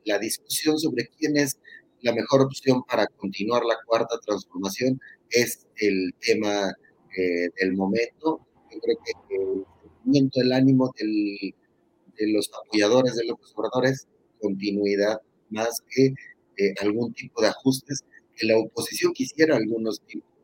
la discusión sobre quién es la mejor opción para continuar la cuarta transformación es el tema eh, del momento. Yo creo que el sentimiento, el ánimo de los apoyadores de los observadores, continuidad más que eh, algún tipo de ajustes, que la oposición quisiera algunos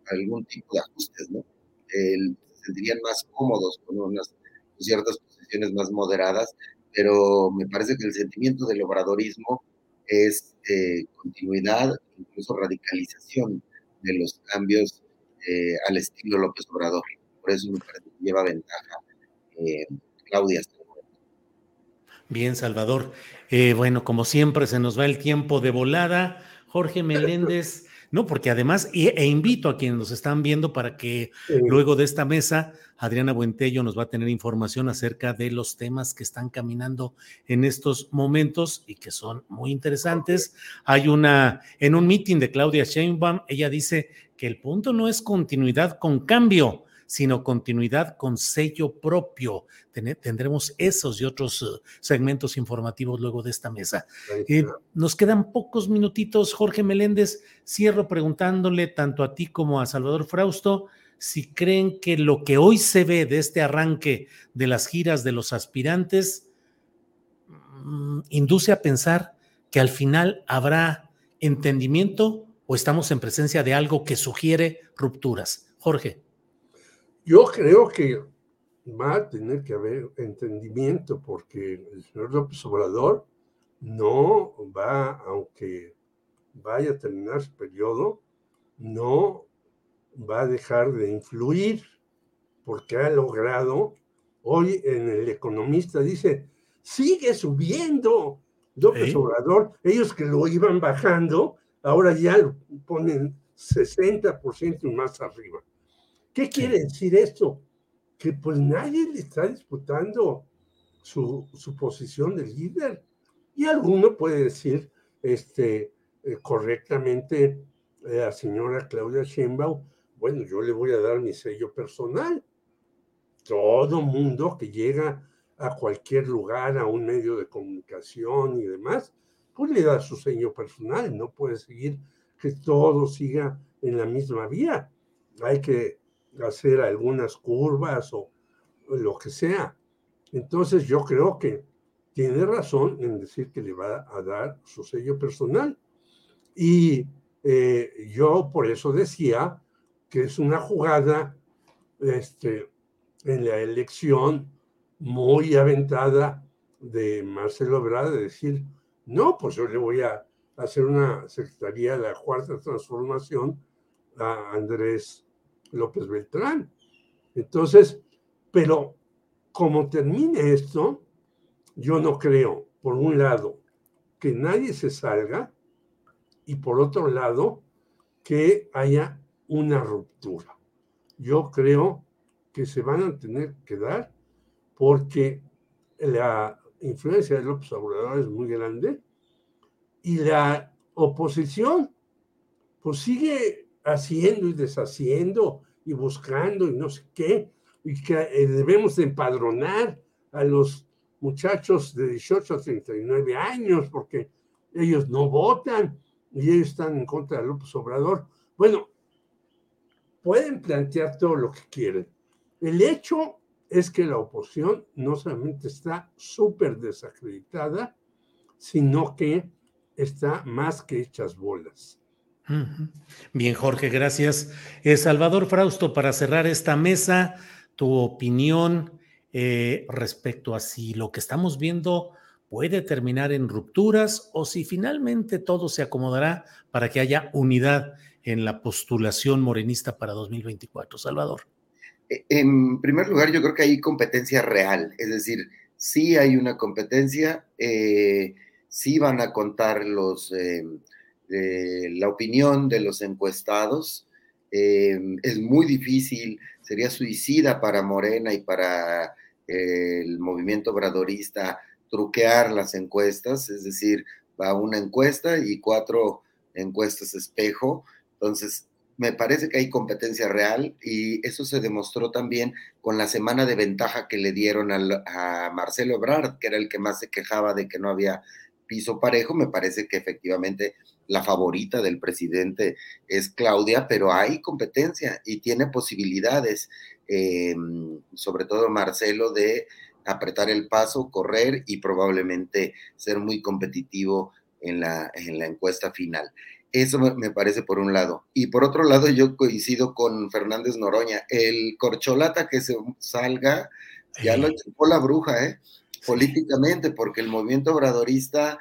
algún tipo de ajustes, ¿no? se sentirían más cómodos con unas ciertas posiciones más moderadas, pero me parece que el sentimiento del obradorismo es eh, continuidad, incluso radicalización de los cambios eh, al estilo López Obrador. Por eso me parece que lleva ventaja eh, Claudia. Bien, Salvador. Eh, bueno, como siempre, se nos va el tiempo de volada. Jorge Meléndez, no, porque además, e, invito a quienes nos están viendo para que luego de esta mesa Adriana Buentello nos va a tener información acerca de los temas que están caminando en estos momentos y que son muy interesantes. Hay una, en un meeting de Claudia Sheinbaum, ella dice que el punto no es continuidad con cambio, sino continuidad con sello propio. tendremos esos y otros uh, segmentos informativos luego de esta mesa. Eh, nos quedan pocos minutitos, Jorge Meléndez. Cierro preguntándole tanto a ti como a Salvador Frausto si creen que lo que hoy se ve de este arranque de las giras de los aspirantes mm, induce a pensar que al final habrá entendimiento o estamos en presencia de algo que sugiere rupturas. Jorge. Yo creo que va a tener que haber entendimiento porque el señor López Obrador no va, aunque vaya a terminar su periodo, no va a dejar de influir porque ha logrado, hoy en el economista dice, sigue subiendo. López Obrador, ellos que lo iban bajando, ahora ya lo ponen 60% más arriba. ¿Qué quiere decir esto? Que pues nadie le está disputando su, su posición de líder. Y alguno puede decir este, eh, correctamente a la señora Claudia Sheinbaum, bueno, yo le voy a dar mi sello personal. Todo mundo que llega a cualquier lugar, a un medio de comunicación y demás, pues le da su sello personal, no puede seguir que todo siga en la misma vía. Hay que hacer algunas curvas o lo que sea. Entonces yo creo que tiene razón en decir que le va a dar su sello personal. Y eh, yo por eso decía que es una jugada este, en la elección muy aventada de Marcelo Ebrard de decir, no, pues yo le voy a hacer una secretaría de la cuarta transformación a Andrés López Beltrán. Entonces, pero como termine esto, yo no creo, por un lado, que nadie se salga y por otro lado, que haya una ruptura. Yo creo que se van a tener que dar porque la influencia de López Obrador es muy grande y la oposición pues sigue haciendo y deshaciendo y buscando y no sé qué, y que eh, debemos de empadronar a los muchachos de 18 a 39 años porque ellos no votan y ellos están en contra de López Obrador. Bueno, pueden plantear todo lo que quieren. El hecho es que la oposición no solamente está súper desacreditada, sino que está más que hechas bolas. Bien, Jorge, gracias. Eh, Salvador Frausto, para cerrar esta mesa, tu opinión eh, respecto a si lo que estamos viendo puede terminar en rupturas o si finalmente todo se acomodará para que haya unidad en la postulación morenista para 2024. Salvador. E, en primer lugar, yo creo que hay competencia real, es decir, sí hay una competencia, eh, sí van a contar los, eh, la opinión de los encuestados. Eh, es muy difícil, sería suicida para Morena y para el movimiento obradorista truquear las encuestas, es decir, va una encuesta y cuatro encuestas espejo. Entonces, me parece que hay competencia real y eso se demostró también con la semana de ventaja que le dieron a Marcelo Ebrard, que era el que más se quejaba de que no había piso parejo. Me parece que efectivamente la favorita del presidente es Claudia, pero hay competencia y tiene posibilidades, eh, sobre todo Marcelo, de apretar el paso, correr y probablemente ser muy competitivo en la, en la encuesta final. Eso me parece por un lado. Y por otro lado, yo coincido con Fernández Noroña. El corcholata que se salga, ya lo chupó la bruja, ¿eh? políticamente, porque el movimiento obradorista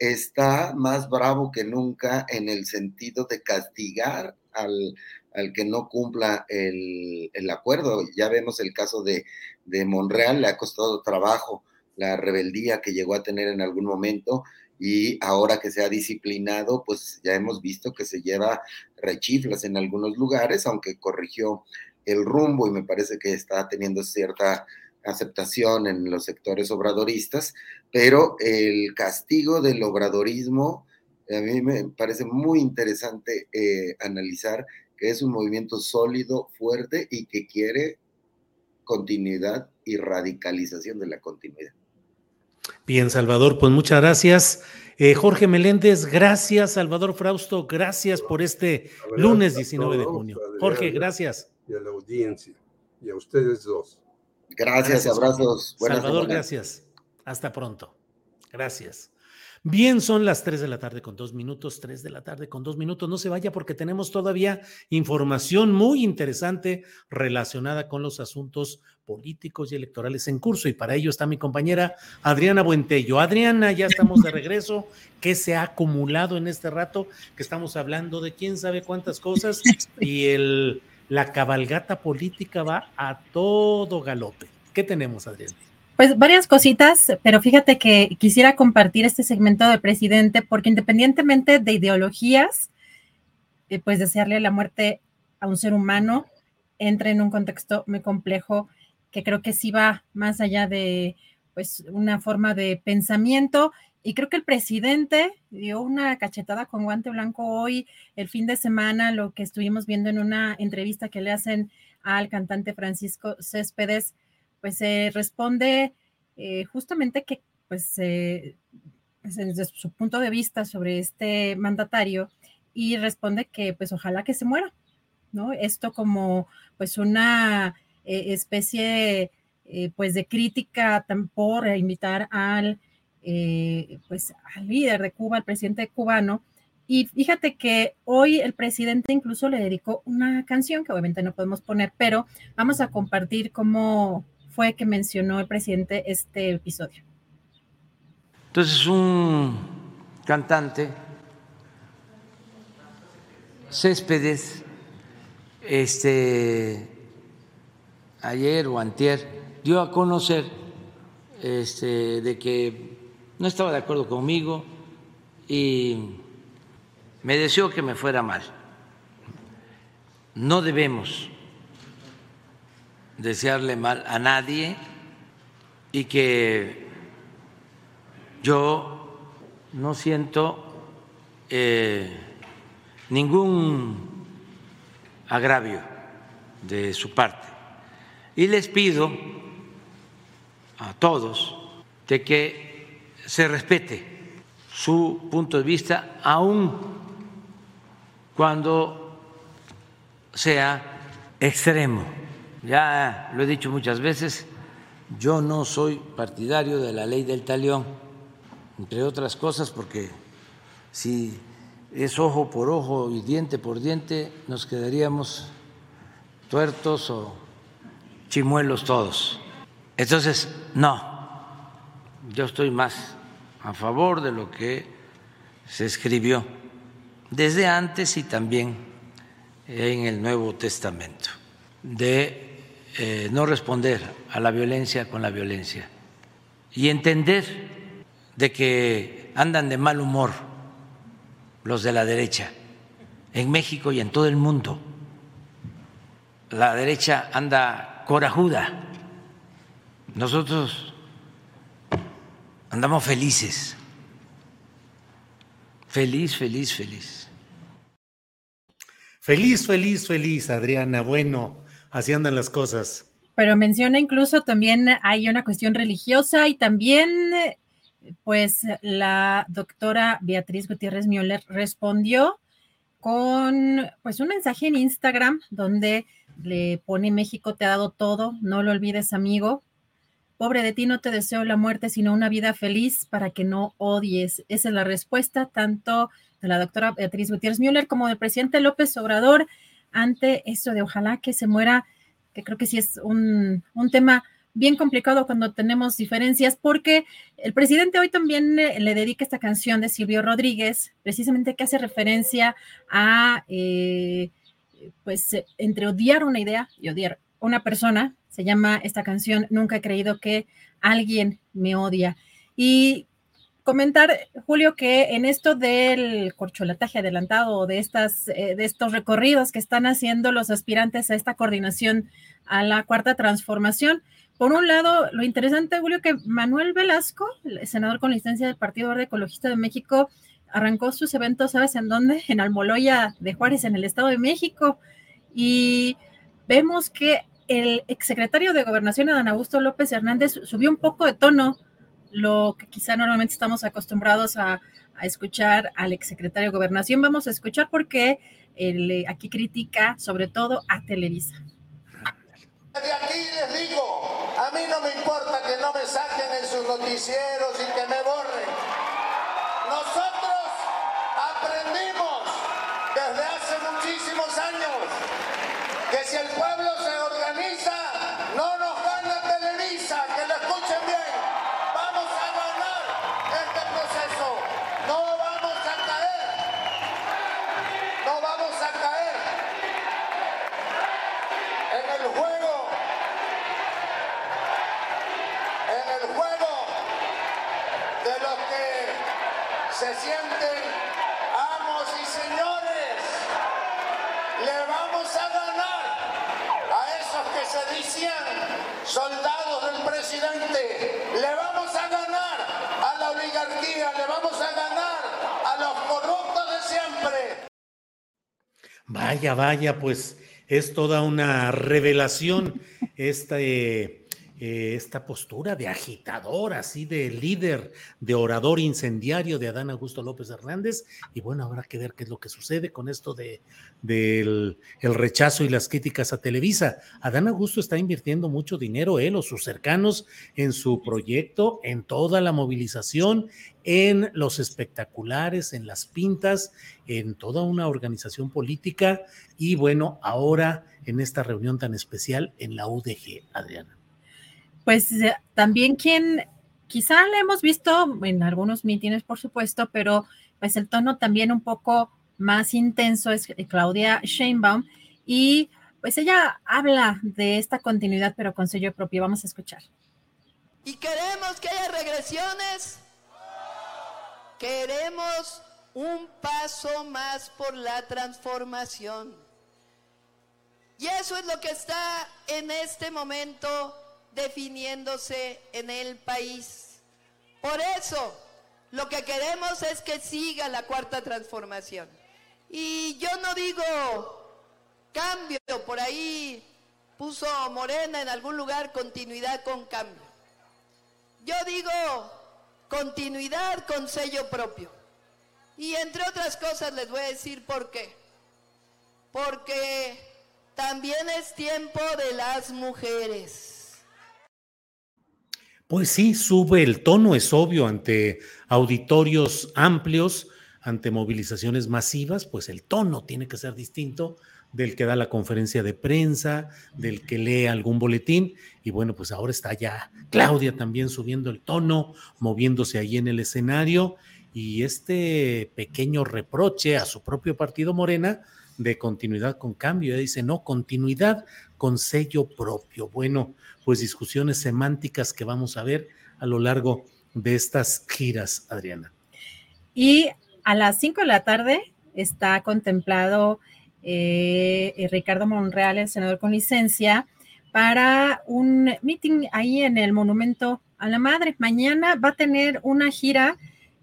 está más bravo que nunca en el sentido de castigar al, al que no cumpla el, el, acuerdo. Ya vemos el caso de, de Monreal, le ha costado trabajo la rebeldía que llegó a tener en algún momento y ahora que se ha disciplinado, pues ya hemos visto que se lleva rechiflas en algunos lugares, aunque corrigió el rumbo y me parece que está teniendo cierta aceptación en los sectores obradoristas, pero el castigo del obradorismo, a mí me parece muy interesante eh, analizar que es un movimiento sólido, fuerte y que quiere continuidad y radicalización de la continuidad. Bien, Salvador, pues muchas gracias. Eh, Jorge Meléndez, gracias. Salvador Frausto, gracias por este lunes 19 de junio. Jorge, gracias. Y a la audiencia, y a ustedes dos. Gracias, abrazos. Salvador, gracias. Hasta pronto. Gracias. Bien, son las 3 de la tarde con dos minutos, 3 de la tarde con dos minutos. No se vaya porque tenemos todavía información muy interesante relacionada con los asuntos políticos y electorales en curso. Y para ello está mi compañera Adriana Buentello. Adriana, ya estamos de regreso. ¿Qué se ha acumulado en este rato? Que estamos hablando de quién sabe cuántas cosas y el, la cabalgata política va a todo galope. ¿Qué tenemos, Adriana? Pues varias cositas, pero fíjate que quisiera compartir este segmento del presidente porque independientemente de ideologías, eh, pues desearle la muerte a un ser humano entra en un contexto muy complejo que creo que sí va más allá de pues una forma de pensamiento y creo que el presidente dio una cachetada con guante blanco hoy, el fin de semana, lo que estuvimos viendo en una entrevista que le hacen al cantante Francisco Céspedes, pues se responde eh, justamente que, pues, eh, pues, desde su punto de vista sobre este mandatario y responde que, pues, ojalá que se muera, ¿no? Esto como, pues, una eh, especie, pues, de crítica por invitar al, pues, al líder de Cuba, al presidente cubano, y fíjate que hoy el presidente incluso le dedicó una canción que obviamente no podemos poner, pero vamos a compartir cómo, fue que mencionó el presidente este episodio. Entonces, un cantante, Céspedes, este, ayer o antier, dio a conocer este, de que no estaba de acuerdo conmigo y me deseó que me fuera mal. No debemos desearle mal a nadie y que yo no siento eh, ningún agravio de su parte. Y les pido a todos de que se respete su punto de vista, aun cuando sea extremo. Ya lo he dicho muchas veces, yo no soy partidario de la ley del talión, entre otras cosas porque si es ojo por ojo y diente por diente, nos quedaríamos tuertos o chimuelos todos. Entonces, no, yo estoy más a favor de lo que se escribió desde antes y también en el Nuevo Testamento de eh, no responder a la violencia con la violencia y entender de que andan de mal humor los de la derecha en México y en todo el mundo. La derecha anda corajuda. Nosotros andamos felices. Feliz, feliz, feliz. Feliz, feliz, feliz, Adriana. Bueno, así andan las cosas. Pero menciona incluso también hay una cuestión religiosa y también, pues, la doctora Beatriz Gutiérrez Müller respondió con, pues, un mensaje en Instagram donde le pone México te ha dado todo, no lo olvides, amigo. Pobre de ti, no te deseo la muerte, sino una vida feliz para que no odies. Esa es la respuesta tanto de la doctora Beatriz Gutiérrez Müller como del presidente López Obrador ante eso de ojalá que se muera, que creo que sí es un, tema bien complicado cuando tenemos diferencias, porque el presidente hoy también le, dedica esta canción de Silvio Rodríguez, precisamente que hace referencia a, eh, pues, entre odiar una idea y odiar una persona, se llama esta canción Nunca he creído que alguien me odia. Y comentar, Julio, que en esto del corcholataje adelantado, de, estas, eh, de estos recorridos que están haciendo los aspirantes a esta coordinación a la cuarta transformación, por un lado, lo interesante, Julio, que Manuel Velasco, el senador con licencia del Partido Verde Ecologista de México, arrancó sus eventos, ¿sabes en dónde? En Almoloya de Juárez, en el Estado de México. Y vemos que el exsecretario de Gobernación, Adán Augusto López Hernández, subió un poco de tono, lo que quizá normalmente estamos acostumbrados a, escuchar al exsecretario de Gobernación. Vamos a escuchar porque él eh, aquí critica sobre todo a Televisa. De aquí les digo, a mí no me importa que no me saquen en sus noticieros y que me borren. Nosotros aprendimos desde hace muchísimos años que si el pueblo se organiza, no nos gana Televisa, que lo escuchen bien. Vamos a ganar este proceso. No vamos a caer. No vamos a caer en el juego. En el juego de los que se sienten amos y señores. Le vamos a ganar a esos que se decían soldados del presidente. Le vamos a ganar a la oligarquía. Le vamos a ganar a los corruptos de siempre. Vaya, vaya, pues es toda una revelación este, eh, esta postura de agitador, así de líder, de orador incendiario de Adán Augusto López Hernández. Y bueno, habrá que ver qué es lo que sucede con esto de, del el rechazo y las críticas a Televisa. Adán Augusto está invirtiendo mucho dinero, él o sus cercanos, en su proyecto, en toda la movilización, en los espectaculares, en las pintas, en toda una organización política y bueno, ahora en esta reunión tan especial en la UDG, Adriana pues eh, también quien quizá le hemos visto en algunos mítines, por supuesto, pero pues el tono también un poco más intenso es eh, Claudia Sheinbaum y pues ella habla de esta continuidad, pero con sello propio. Vamos a escuchar. ¿Y queremos que haya regresiones? Queremos un paso más por la transformación. Y eso es lo que está en este momento definiéndose en el país. Por eso, lo que queremos es que siga la cuarta transformación. Y yo no digo cambio, por ahí puso Morena en algún lugar continuidad con cambio. Yo digo continuidad con sello propio. Y entre otras cosas les voy a decir por qué. Porque también es tiempo de las mujeres. Pues sí, sube el tono, es obvio, ante auditorios amplios, ante movilizaciones masivas, pues el tono tiene que ser distinto del que da la conferencia de prensa, del que lee algún boletín. Y bueno, pues ahora está ya Claudia también subiendo el tono, moviéndose ahí en el escenario. Y este pequeño reproche a su propio partido Morena de continuidad con cambio, dice, no, continuidad con sello propio. Bueno, pues discusiones semánticas que vamos a ver a lo largo de estas giras, Adriana. Y a las 5 de la tarde está contemplado eh, Ricardo Monreal, el senador con licencia, para un meeting ahí en el Monumento a la Madre. Mañana va a tener una gira,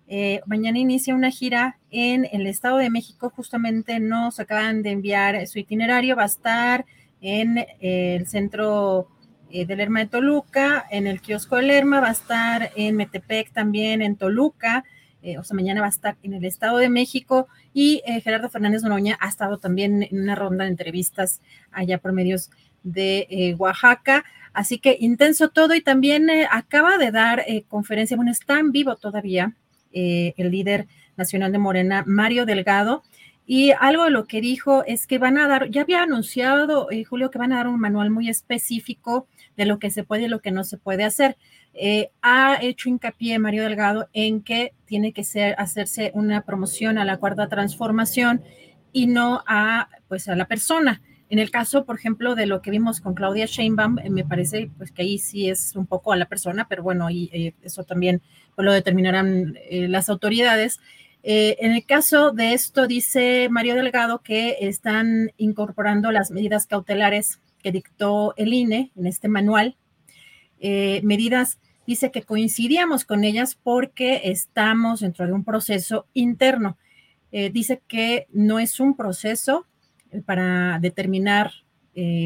eh, mañana inicia una gira en el Estado de México, justamente nos acaban de enviar su itinerario, va a estar en el centro eh, del Lerma de Toluca, en el kiosco del Lerma, va a estar en Metepec también, en Toluca, eh, o sea, mañana va a estar en el Estado de México y eh, Gerardo Fernández Noroña ha estado también en una ronda de entrevistas allá por medios de Oaxaca. Así que intenso todo y también acaba de dar conferencia, bueno, está en vivo todavía el líder nacional de Morena, Mario Delgado, y algo de lo que dijo es que van a dar, ya había anunciado Julio que van a dar un manual muy específico de lo que se puede y lo que no se puede hacer. Eh, ha hecho hincapié Mario Delgado en que tiene que ser, hacerse una promoción a la cuarta transformación y no a, pues, a la persona. En el caso, por ejemplo, de lo que vimos con Claudia Sheinbaum, eh, me parece pues, que ahí sí es un poco a la persona, pero bueno, y, eh, eso también pues, lo determinarán las autoridades. en el caso de esto, dice Mario Delgado que están incorporando las medidas cautelares dictó el INE en este manual, eh, medidas, dice que coincidíamos con ellas porque estamos dentro de un proceso interno. Eh, dice que no es un proceso eh, para determinar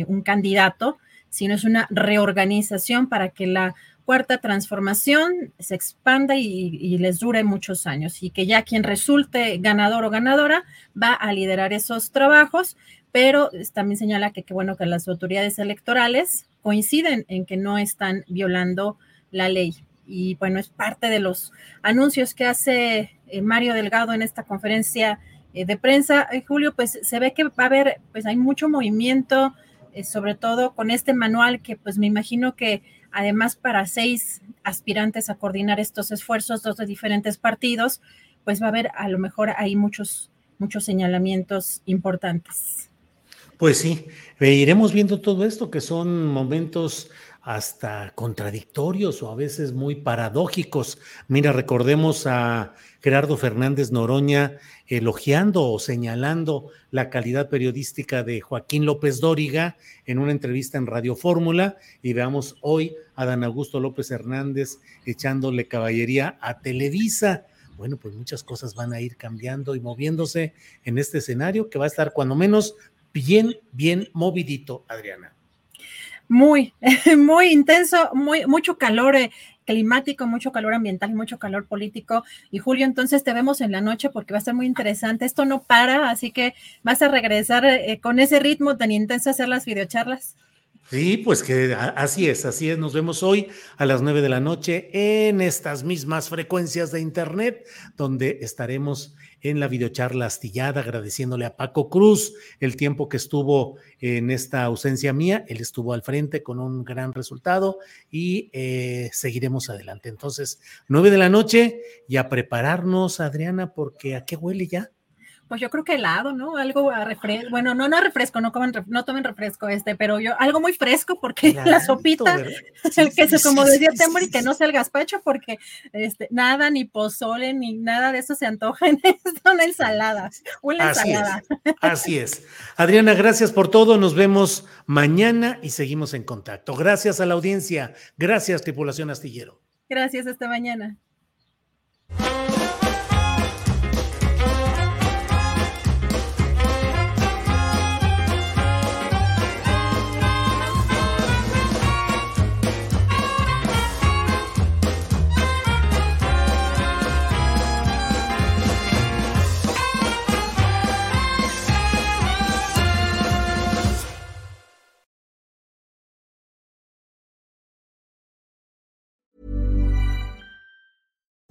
un candidato, sino es una reorganización para que la cuarta transformación se expanda y, les dure muchos años y que ya quien resulte ganador o ganadora va a liderar esos trabajos, pero también señala que qué bueno que las autoridades electorales coinciden en que no están violando la ley. Y bueno, es parte de los anuncios que hace eh, Mario Delgado en esta conferencia eh, de prensa. Eh, Julio, pues se ve que va a haber, pues hay mucho movimiento eh, sobre todo con este manual que pues me imagino que además para seis aspirantes a coordinar estos esfuerzos, dos de diferentes partidos, pues va a haber a lo mejor ahí muchos, muchos señalamientos importantes. Pues sí, iremos viendo todo esto, que son momentos hasta contradictorios o a veces muy paradójicos. Mira, recordemos a Gerardo Fernández Noroña elogiando o señalando la calidad periodística de Joaquín López Dóriga en una entrevista en Radio Fórmula y veamos hoy a Dan Augusto López Hernández echándole caballería a Televisa. Bueno, pues muchas cosas van a ir cambiando y moviéndose en este escenario que va a estar cuando menos bien, bien movidito, Adriana muy, muy intenso, muy, mucho calor eh, climático, mucho calor ambiental, mucho calor político. Y Julio, entonces te vemos en la noche porque va a ser muy interesante. Esto no para, así que vas a regresar eh, con ese ritmo tan intenso a hacer las videocharlas. Sí, pues que así es, así es. Nos vemos hoy a las nueve de la noche en estas mismas frecuencias de Internet, donde estaremos en la videocharla astillada, agradeciéndole a Paco Cruz el tiempo que estuvo en esta ausencia mía. Él estuvo al frente con un gran resultado y eh, seguiremos adelante. Entonces, nueve de la noche y a prepararnos, Adriana, porque ¿a qué huele ya? Pues yo creo que helado, ¿no? Algo a refresco, bueno, no, no refresco, no comen, no tomen refresco este, pero yo, algo muy fresco porque la sopita, el queso, como decía Temori, que no sea el gazpacho porque este, nada, ni pozole, ni nada de eso se antoja en esto, una ensalada, una Así ensalada. Es. Así es. Adriana, gracias por todo, nos vemos mañana y seguimos en contacto. Gracias a la audiencia, gracias tripulación astillero. Gracias, hasta mañana.